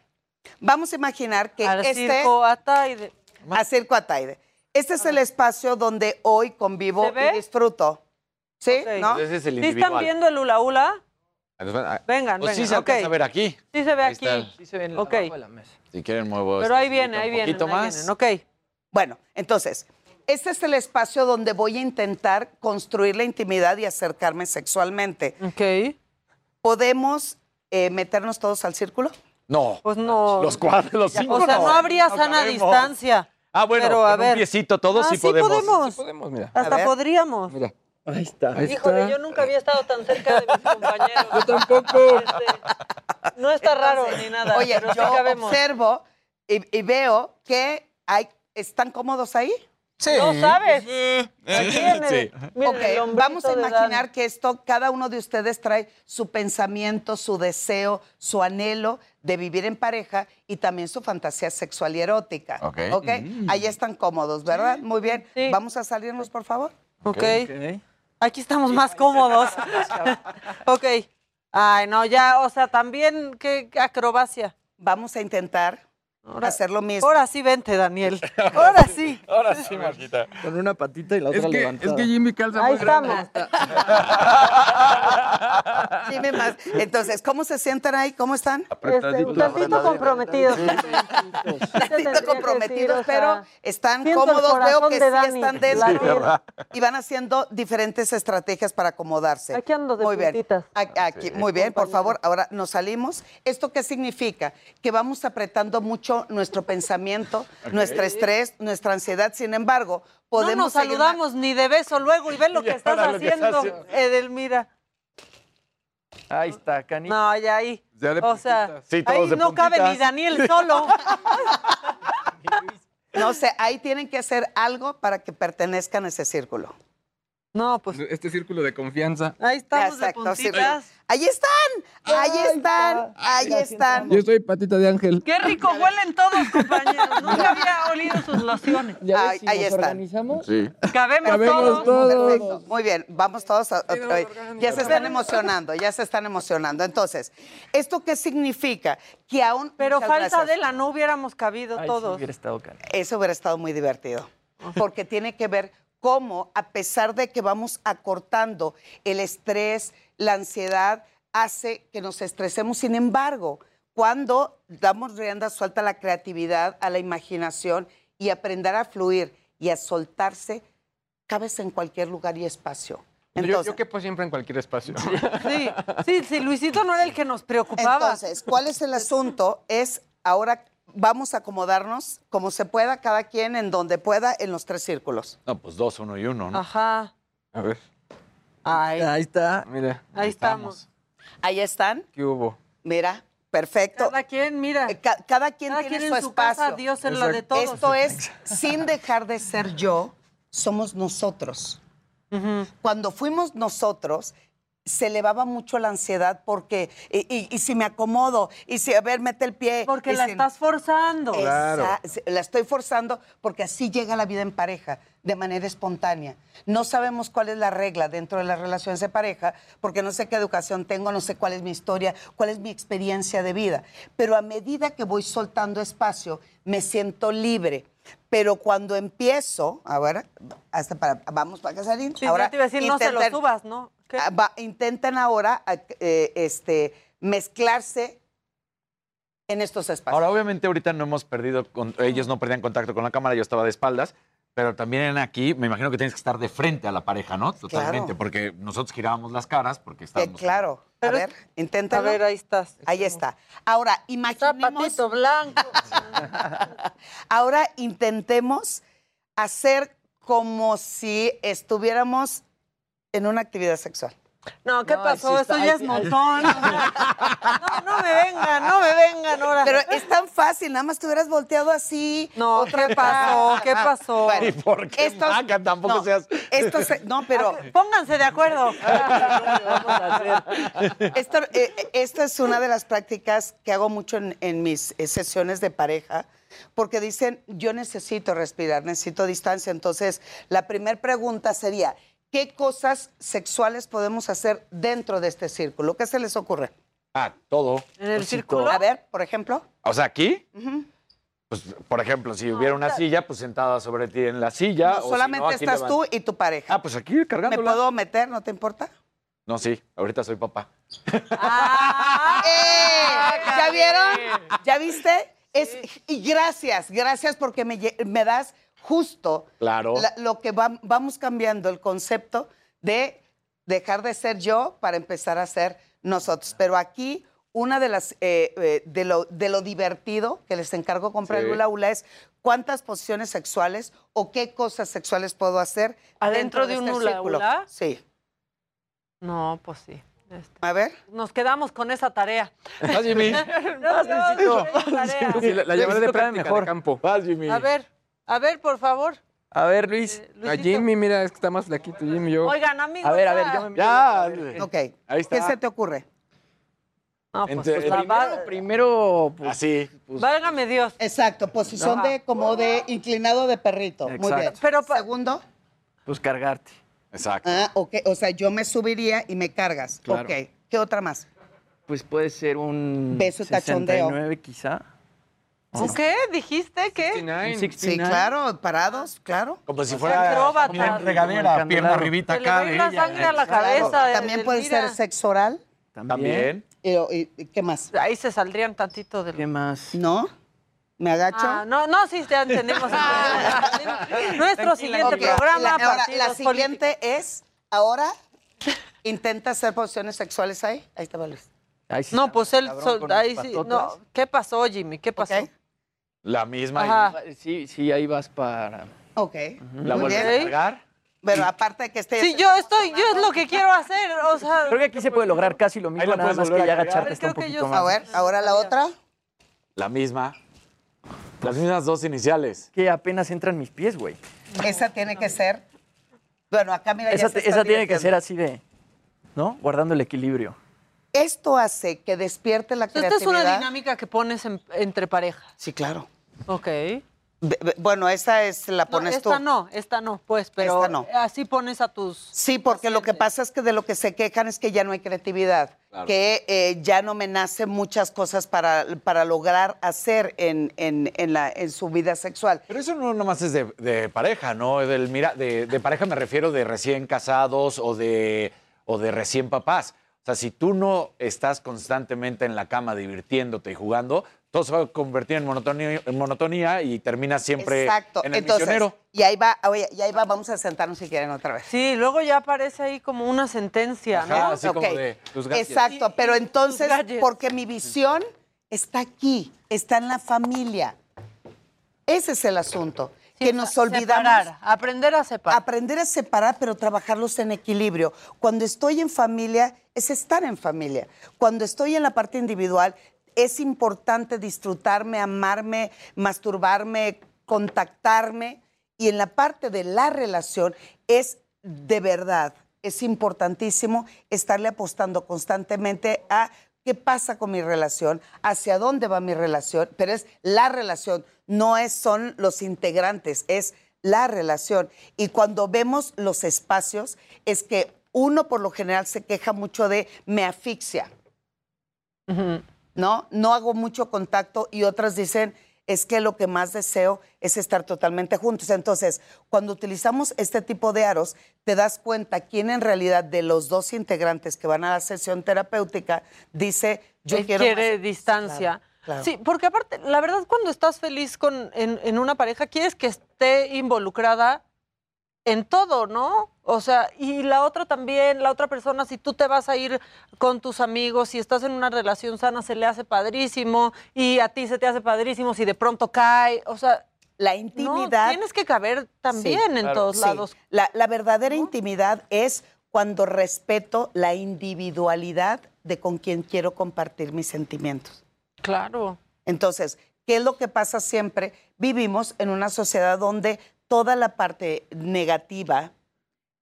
vamos a imaginar que Al este... circo Ataide. A Circo Ataide. Este es el espacio donde hoy convivo ¿Se ve? y disfruto. ¿Sí? ¿No? Ese es el ¿Sí están viendo el hula hula? Vengan, Pues sí vengan, se alcanza ok. a ver aquí. Sí se ve Ahí aquí. está. Sí se ven Ok. abajo de la mesa. Si quieren muevo Pero este ahí viene, un ahí vienen, poquito ahí más. vienen. Ok. Bueno, entonces, este es el espacio donde voy a intentar construir la intimidad y acercarme sexualmente. Ok. ¿Podemos eh, meternos todos al círculo? No. Pues no. Los cuatro, los cinco. O sea, no habría No sana cabemos. distancia. Ah, bueno, Pero, a con ver. un piecito todos Ah, sí sí podemos. podemos. Sí podemos, mira. Hasta podríamos. Mira. Ahí está. Ahí Híjole, yo nunca había estado tan cerca de mis compañeros. Yo tampoco. Este, no está raro ni nada. Oye, pero yo observo y, y veo que hay, ¿están cómodos ahí? No sabes. Sí. miren, Ok, el hombrito vamos a imaginar que esto, cada uno de ustedes trae su pensamiento, su deseo, su anhelo de vivir en pareja y también su fantasía sexual y erótica. Ok. ¿Ok? Mm. Ahí están cómodos, ¿verdad? Muy bien. Sí. Vamos a salirnos, por favor. Ok. Aquí estamos más cómodos. ok. Ay, no, ya, o sea, también, qué acrobacia. Vamos a intentar hacer lo mismo. Ahora sí, vente, Daniel. Ahora sí. Ahora sí, Marquita. Con una patita y la Es otra que, levantada. es que Jimmy calza Ahí muy estamos. Dime más. Entonces, ¿cómo se sienten ahí? ¿Cómo están? Este, un tantito comprometidos. Tantito comprometidos, pero están cómodos. Veo que sí Dani están dentro y van haciendo diferentes estrategias para acomodarse. Aquí ando de Muy bien. Aquí, muy bien, por favor, ahora nos salimos. ¿Esto qué significa? Que vamos apretando mucho nuestro pensamiento, nuestro estrés, nuestra ansiedad. Sin embargo, podemos no nos saludamos ni de beso luego y ven lo que estás que está haciendo, haciendo. Edelmira. Ahí está, Cani. No, ya ahí. Ya de O sea, puntitas. Sí, todos ahí de no cabe ni Daniel solo. No sé, ahí tienen que hacer algo para que pertenezcan a ese círculo. No, pues Este círculo de confianza. ahí estamos Exacto, de sí. puntitas. Ahí están, ahí están, ahí están. Yo soy patita de ángel. Qué rico huelen todos, compañeros. Nunca había olido sus lociones. ¿Ya Ahí- ves si ahí nos están. organizamos? Sí. Cabemos, Cabemos todos. todos. Perfecto, muy bien, vamos todos. a- a- ya se están emocionando, ya se están emocionando. Entonces, ¿esto qué significa? Que aún. Pero falta gracias. de la no hubiéramos cabido Ay, sí, todos. hubiera estado. Eso hubiera estado muy divertido, porque tiene que ver cómo, a pesar de que vamos acortando el estrés, la ansiedad, hace que nos estresemos. Sin embargo, cuando damos rienda suelta a la creatividad, a la imaginación y aprender a fluir y a soltarse, cabes en cualquier lugar y espacio. Yo, Entonces, yo quepo siempre en cualquier espacio. Sí, sí, sí, Luisito no era el que nos preocupaba. Entonces, ¿cuál es el asunto? Es ahora vamos a acomodarnos como se pueda, cada quien en donde pueda, en los tres círculos. No, pues dos, uno y uno, ¿no? Ajá. A ver. Ay, Ahí está. Mira, ahí estamos. Ahí están, ¿qué hubo? mira, perfecto. Cada quien, mira. Eh, ca- cada quien Cada tiene quien su en su espacio. casa, Dios en la de todos. Esto es, sin dejar de ser yo, somos nosotros. Cuando fuimos nosotros, se elevaba mucho la ansiedad porque, y, y- y si me acomodo, y si, a ver, mete el pie. Porque la si- estás forzando. Esa- La estoy forzando porque así llega la vida en pareja, de manera espontánea. No sabemos cuál es la regla dentro de las relaciones de pareja, porque no sé qué educación tengo, no sé cuál es mi historia, cuál es mi experiencia de vida. Pero a medida que voy soltando espacio, me siento libre. Pero cuando empiezo, ahora, hasta para, vamos para Casarín. Sí, ahora yo te iba a decir, no se lo subas, ¿no? ¿Qué? Ah, va- intenten ahora eh, este, mezclarse en estos espacios. Ahora, obviamente, ahorita no hemos perdido, con- ellos no perdían contacto con la cámara, yo estaba de espaldas, pero también aquí me imagino que tienes que estar de frente a la pareja, ¿no? Totalmente, Claro. porque nosotros girábamos las caras porque Eh, estábamos... claro. A ver, A inténtalo. ver, ahí estás. Ahí está. Ahora, imaginemos, Zapatito blanco. ahora intentemos hacer como si estuviéramos en una actividad sexual. No, ¿qué No, pasó? sí Esto está- ya es montón. No, no me vengan, no me vengan ahora. Pero es tan fácil, nada más te hubieras volteado así. No, ¿qué pasó? ¿Qué pasó? ¿Y por qué, Estos- Maca? Tampoco no, seas... Esto se- no, pero Pónganse de acuerdo. esto, eh, esta es una de las prácticas que hago mucho en, en mis eh, sesiones de pareja, porque dicen, yo necesito respirar, necesito distancia. Entonces, la primera pregunta sería, ¿qué cosas sexuales podemos hacer dentro de este círculo? ¿Qué se les ocurre? Ah, todo. ¿En el círculo? A ver, por ejemplo. O sea, aquí, pues, por ejemplo, si hubiera una silla, pues sentada sobre ti en la silla. No, o si solamente estás tú y tu pareja. Ah, pues aquí ¿Me cargándola. puedo meter? ¿No te importa? No, sí, ahorita soy papá. ¡Eh! ¿Ya vieron? ¿Ya viste? Es, y gracias, gracias porque me, me das justo Claro. la- lo que va- vamos cambiando el concepto de dejar de ser yo para empezar a ser nosotros. Pero aquí una de las eh, eh, de, lo, de lo divertido que les encargo comprar Sí. el hula hula es cuántas posiciones sexuales o qué cosas sexuales puedo hacer ¿Adentro dentro de un este círculo. Sí. No, pues sí. Este, A ver. Nos quedamos con esa tarea. Vas, Jimmy. Con. Sí, la, la llevaré de práctica de de campo. Vas, Jimmy. A ver, a ver, por favor. A ver, Luis. A Luisito. Jimmy, mira, es que está más flaquito Jimmy yo. Oigan, amigos. A ver, a ver, ya. me Ya. Ok. Ahí está. ¿Qué se te ocurre? No, pues, Entre- pues, Primero, va- primero, pues, Así. pues, Válgame Dios. Exacto, posición Ajá. de como de inclinado de perrito. Muy Exacto. bien. Pero segundo, Pues cargarte. Exacto. ah, ok, o sea, yo me subiría y me cargas. Claro. Ok. ¿Qué otra más? Pues puede ser un. Beso y cachondeo. 69 quizá. ¿Qué? ¿Dijiste qué? 69. Un Sí, 69. claro, parados, claro. Como si fuera acróbata. una Como regadera, el pierna arribita Se le acá va a ir de la ella. sangre a la Claro. cabeza. de- También puede ser sexo oral. También. Y, y- y ¿Qué más? Ahí se saldrían tantito del... ¿Qué más? ¿No? ¿Me agacho? Ah, no, no, sí, ya entendimos. Nuestro siguiente Ok, programa, la, ahora, partidos la siguiente es, ahora, intenta hacer posiciones sexuales ahí. Ahí está, Luis. Ahí sí No, pues él, sol- ahí sí, no. ¿Qué pasó, Jimmy? ¿Qué pasó? Ok. La misma. Ajá. Sí, sí, ahí vas para. Ok. La vuelves a cargar. Pero aparte de que esté... Sí, yo estoy, yo es lo que quiero hacer, o sea... Creo que aquí se puede lograr casi lo mismo, nada más que ya agacharte está un poquito yo- A más. ver, ahora la otra. La misma. Las mismas dos iniciales. Que apenas entran mis pies, güey. Esa tiene que ser... Bueno, acá mira, ya Esa, se esa tiene que ser así de. ¿No? Guardando el equilibrio. Esto hace que despierte la Esta creatividad. es una dinámica que pones en- entre parejas. Sí, claro. Ok. Bueno, esa es la No, pones esta tú. no, esta no, pues, pero Esta no. así pones a tus... Sí, porque lo que pasa es que de lo que se quejan es que ya no hay creatividad, Claro. que eh, ya no me nacen muchas cosas para, para lograr hacer en, en- en la, en su vida sexual. Pero eso no nomás es de, de pareja, ¿no? Del, mira, de, de pareja me refiero de recién casados o de, o de recién papás. O sea, si tú no estás constantemente en la cama divirtiéndote y jugando, todo se va a convertir en monotonía, en monotonía y terminas siempre Exacto. en el Entonces, misionero. y ahí va, oye, y ahí va, vamos a sentarnos si quieren otra vez. Sí, luego ya aparece ahí como una sentencia, Ajá, ¿no? así como de tus gadgets. Exacto, pero entonces, porque mi visión está aquí, está en la familia. Ese es el asunto. Sí, que nos olvidamos. separar, aprender a separar. Aprender a separar, pero trabajarlos en equilibrio. Cuando estoy en familia, es estar en familia. Cuando estoy en la parte individual, es importante disfrutarme, amarme, masturbarme, contactarme. Y en la parte de la relación, es de verdad, es importantísimo estarle apostando constantemente a qué pasa con mi relación, hacia dónde va mi relación, pero es la relación, no es, son los integrantes, es la relación. Y cuando vemos los espacios, es que uno por lo general se queja mucho de me asfixia, ¿no? No hago mucho contacto y otras dicen, es que lo que más deseo es estar totalmente juntos. Entonces, cuando utilizamos este tipo de aros, te das cuenta quién en realidad de los dos integrantes que van a la sesión terapéutica dice, yo Él quiero quiere más". distancia. Claro, claro. Sí, porque aparte, la verdad, cuando estás feliz con, en, en una pareja, quieres que esté involucrada en todo, ¿no? O sea, y la otra también, la otra persona, si tú te vas a ir con tus amigos, si estás en una relación sana, se le hace padrísimo, y a ti se te hace padrísimo si de pronto cae, o sea... La no, intimidad. tienes que caber también Sí, en claro. todos Sí. lados. La, la verdadera intimidad es cuando respeto la individualidad de con quien quiero compartir mis sentimientos. Claro. Entonces, ¿qué es lo que pasa siempre? Vivimos en una sociedad donde toda la parte negativa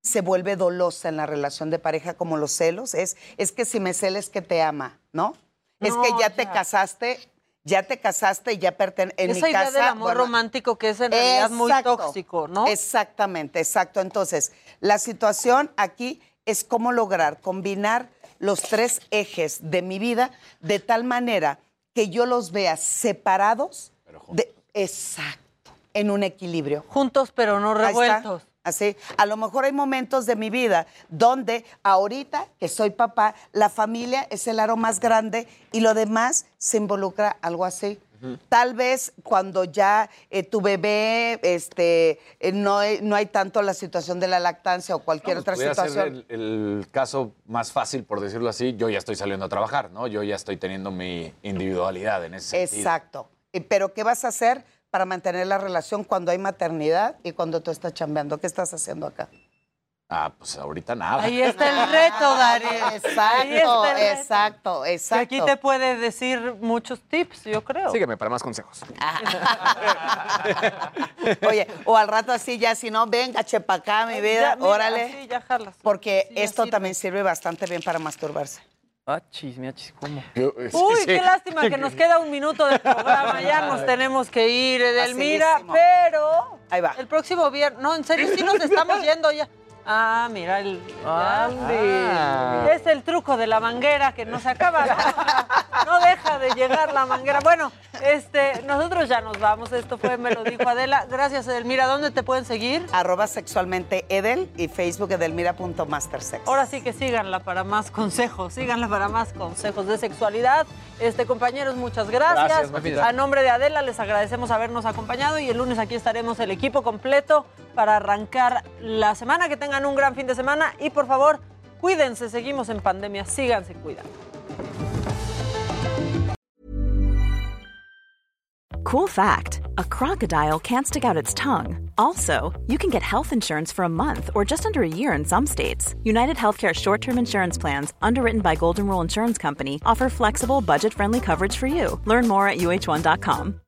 se vuelve dolosa en la relación de pareja, como los celos. Es, es que si me celes que te ama, ¿no? es No, que ya, te casaste, ya te casaste y ya pertenece. En Esa mi idea casa, del amor bueno, romántico que es en realidad muy tóxico, ¿no? Exactamente, exacto. Entonces, la situación aquí es cómo lograr combinar los tres ejes de mi vida de tal manera que yo los vea separados. de- exacto, en un equilibrio. Juntos pero no revueltos. Así, a lo mejor hay momentos de mi vida donde ahorita que soy papá, la familia es el aro más grande y lo demás se involucra algo así. Tal vez cuando ya eh, tu bebé, este, eh, no, hay- no hay tanto la situación de la lactancia o cualquier otra Pudiera ser situación. el, el caso más fácil, por decirlo así, yo ya estoy saliendo a trabajar, ¿no? Yo ya estoy teniendo mi individualidad en ese sentido. Exacto. Eh, Pero ¿qué vas a hacer para mantener la relación cuando hay maternidad y cuando tú estás chambeando? ¿Qué estás haciendo acá? Ah, pues ahorita nada. Ahí está el reto, Dari. Ahí Exacto, reto. exacto, Que exacto. aquí te puede decir muchos tips, yo creo. Sígueme para más consejos. Oye, o al rato así ya, si no, venga, chepa acá, mi vida, Ya, mira, órale. así ya jalas. Porque Sí, esto sirve. también sirve bastante bien para masturbarse. Ah, chisme, chis, ¿cómo? Uy, qué lástima que nos queda un minuto de programa. Ya nos tenemos que ir, Edelmira. Facilísimo. Pero Ahí va. el próximo viernes. No, en serio, sí nos estamos yendo ya. Ah, mira, el, ya. Ande. es el truco de la manguera que no se acaba. No, No deja de llegar la manguera. Bueno, este, nosotros ya nos vamos. Esto fue Me lo dijo Adela. Gracias, Edelmira. ¿Dónde te pueden seguir? Arroba sexualmente Edel y Facebook edelmira.mastersex. Ahora sí que síganla para más consejos, síganla para más consejos de sexualidad. Este, compañeros, muchas gracias. Gracias. A nombre de Adela les agradecemos habernos acompañado y el lunes aquí estaremos el equipo completo para arrancar la semana. Que tengan un gran fin de semana y por favor, cuídense, seguimos en pandemia, síganse cuidando. Cool fact a crocodile can't stick out its tongue. Also, you can get health insurance for a month or just under a year in some states. United Healthcare short term insurance plans, underwritten by Golden Rule Insurance Company, offer flexible, budget friendly coverage for you. Learn more at uh1.com.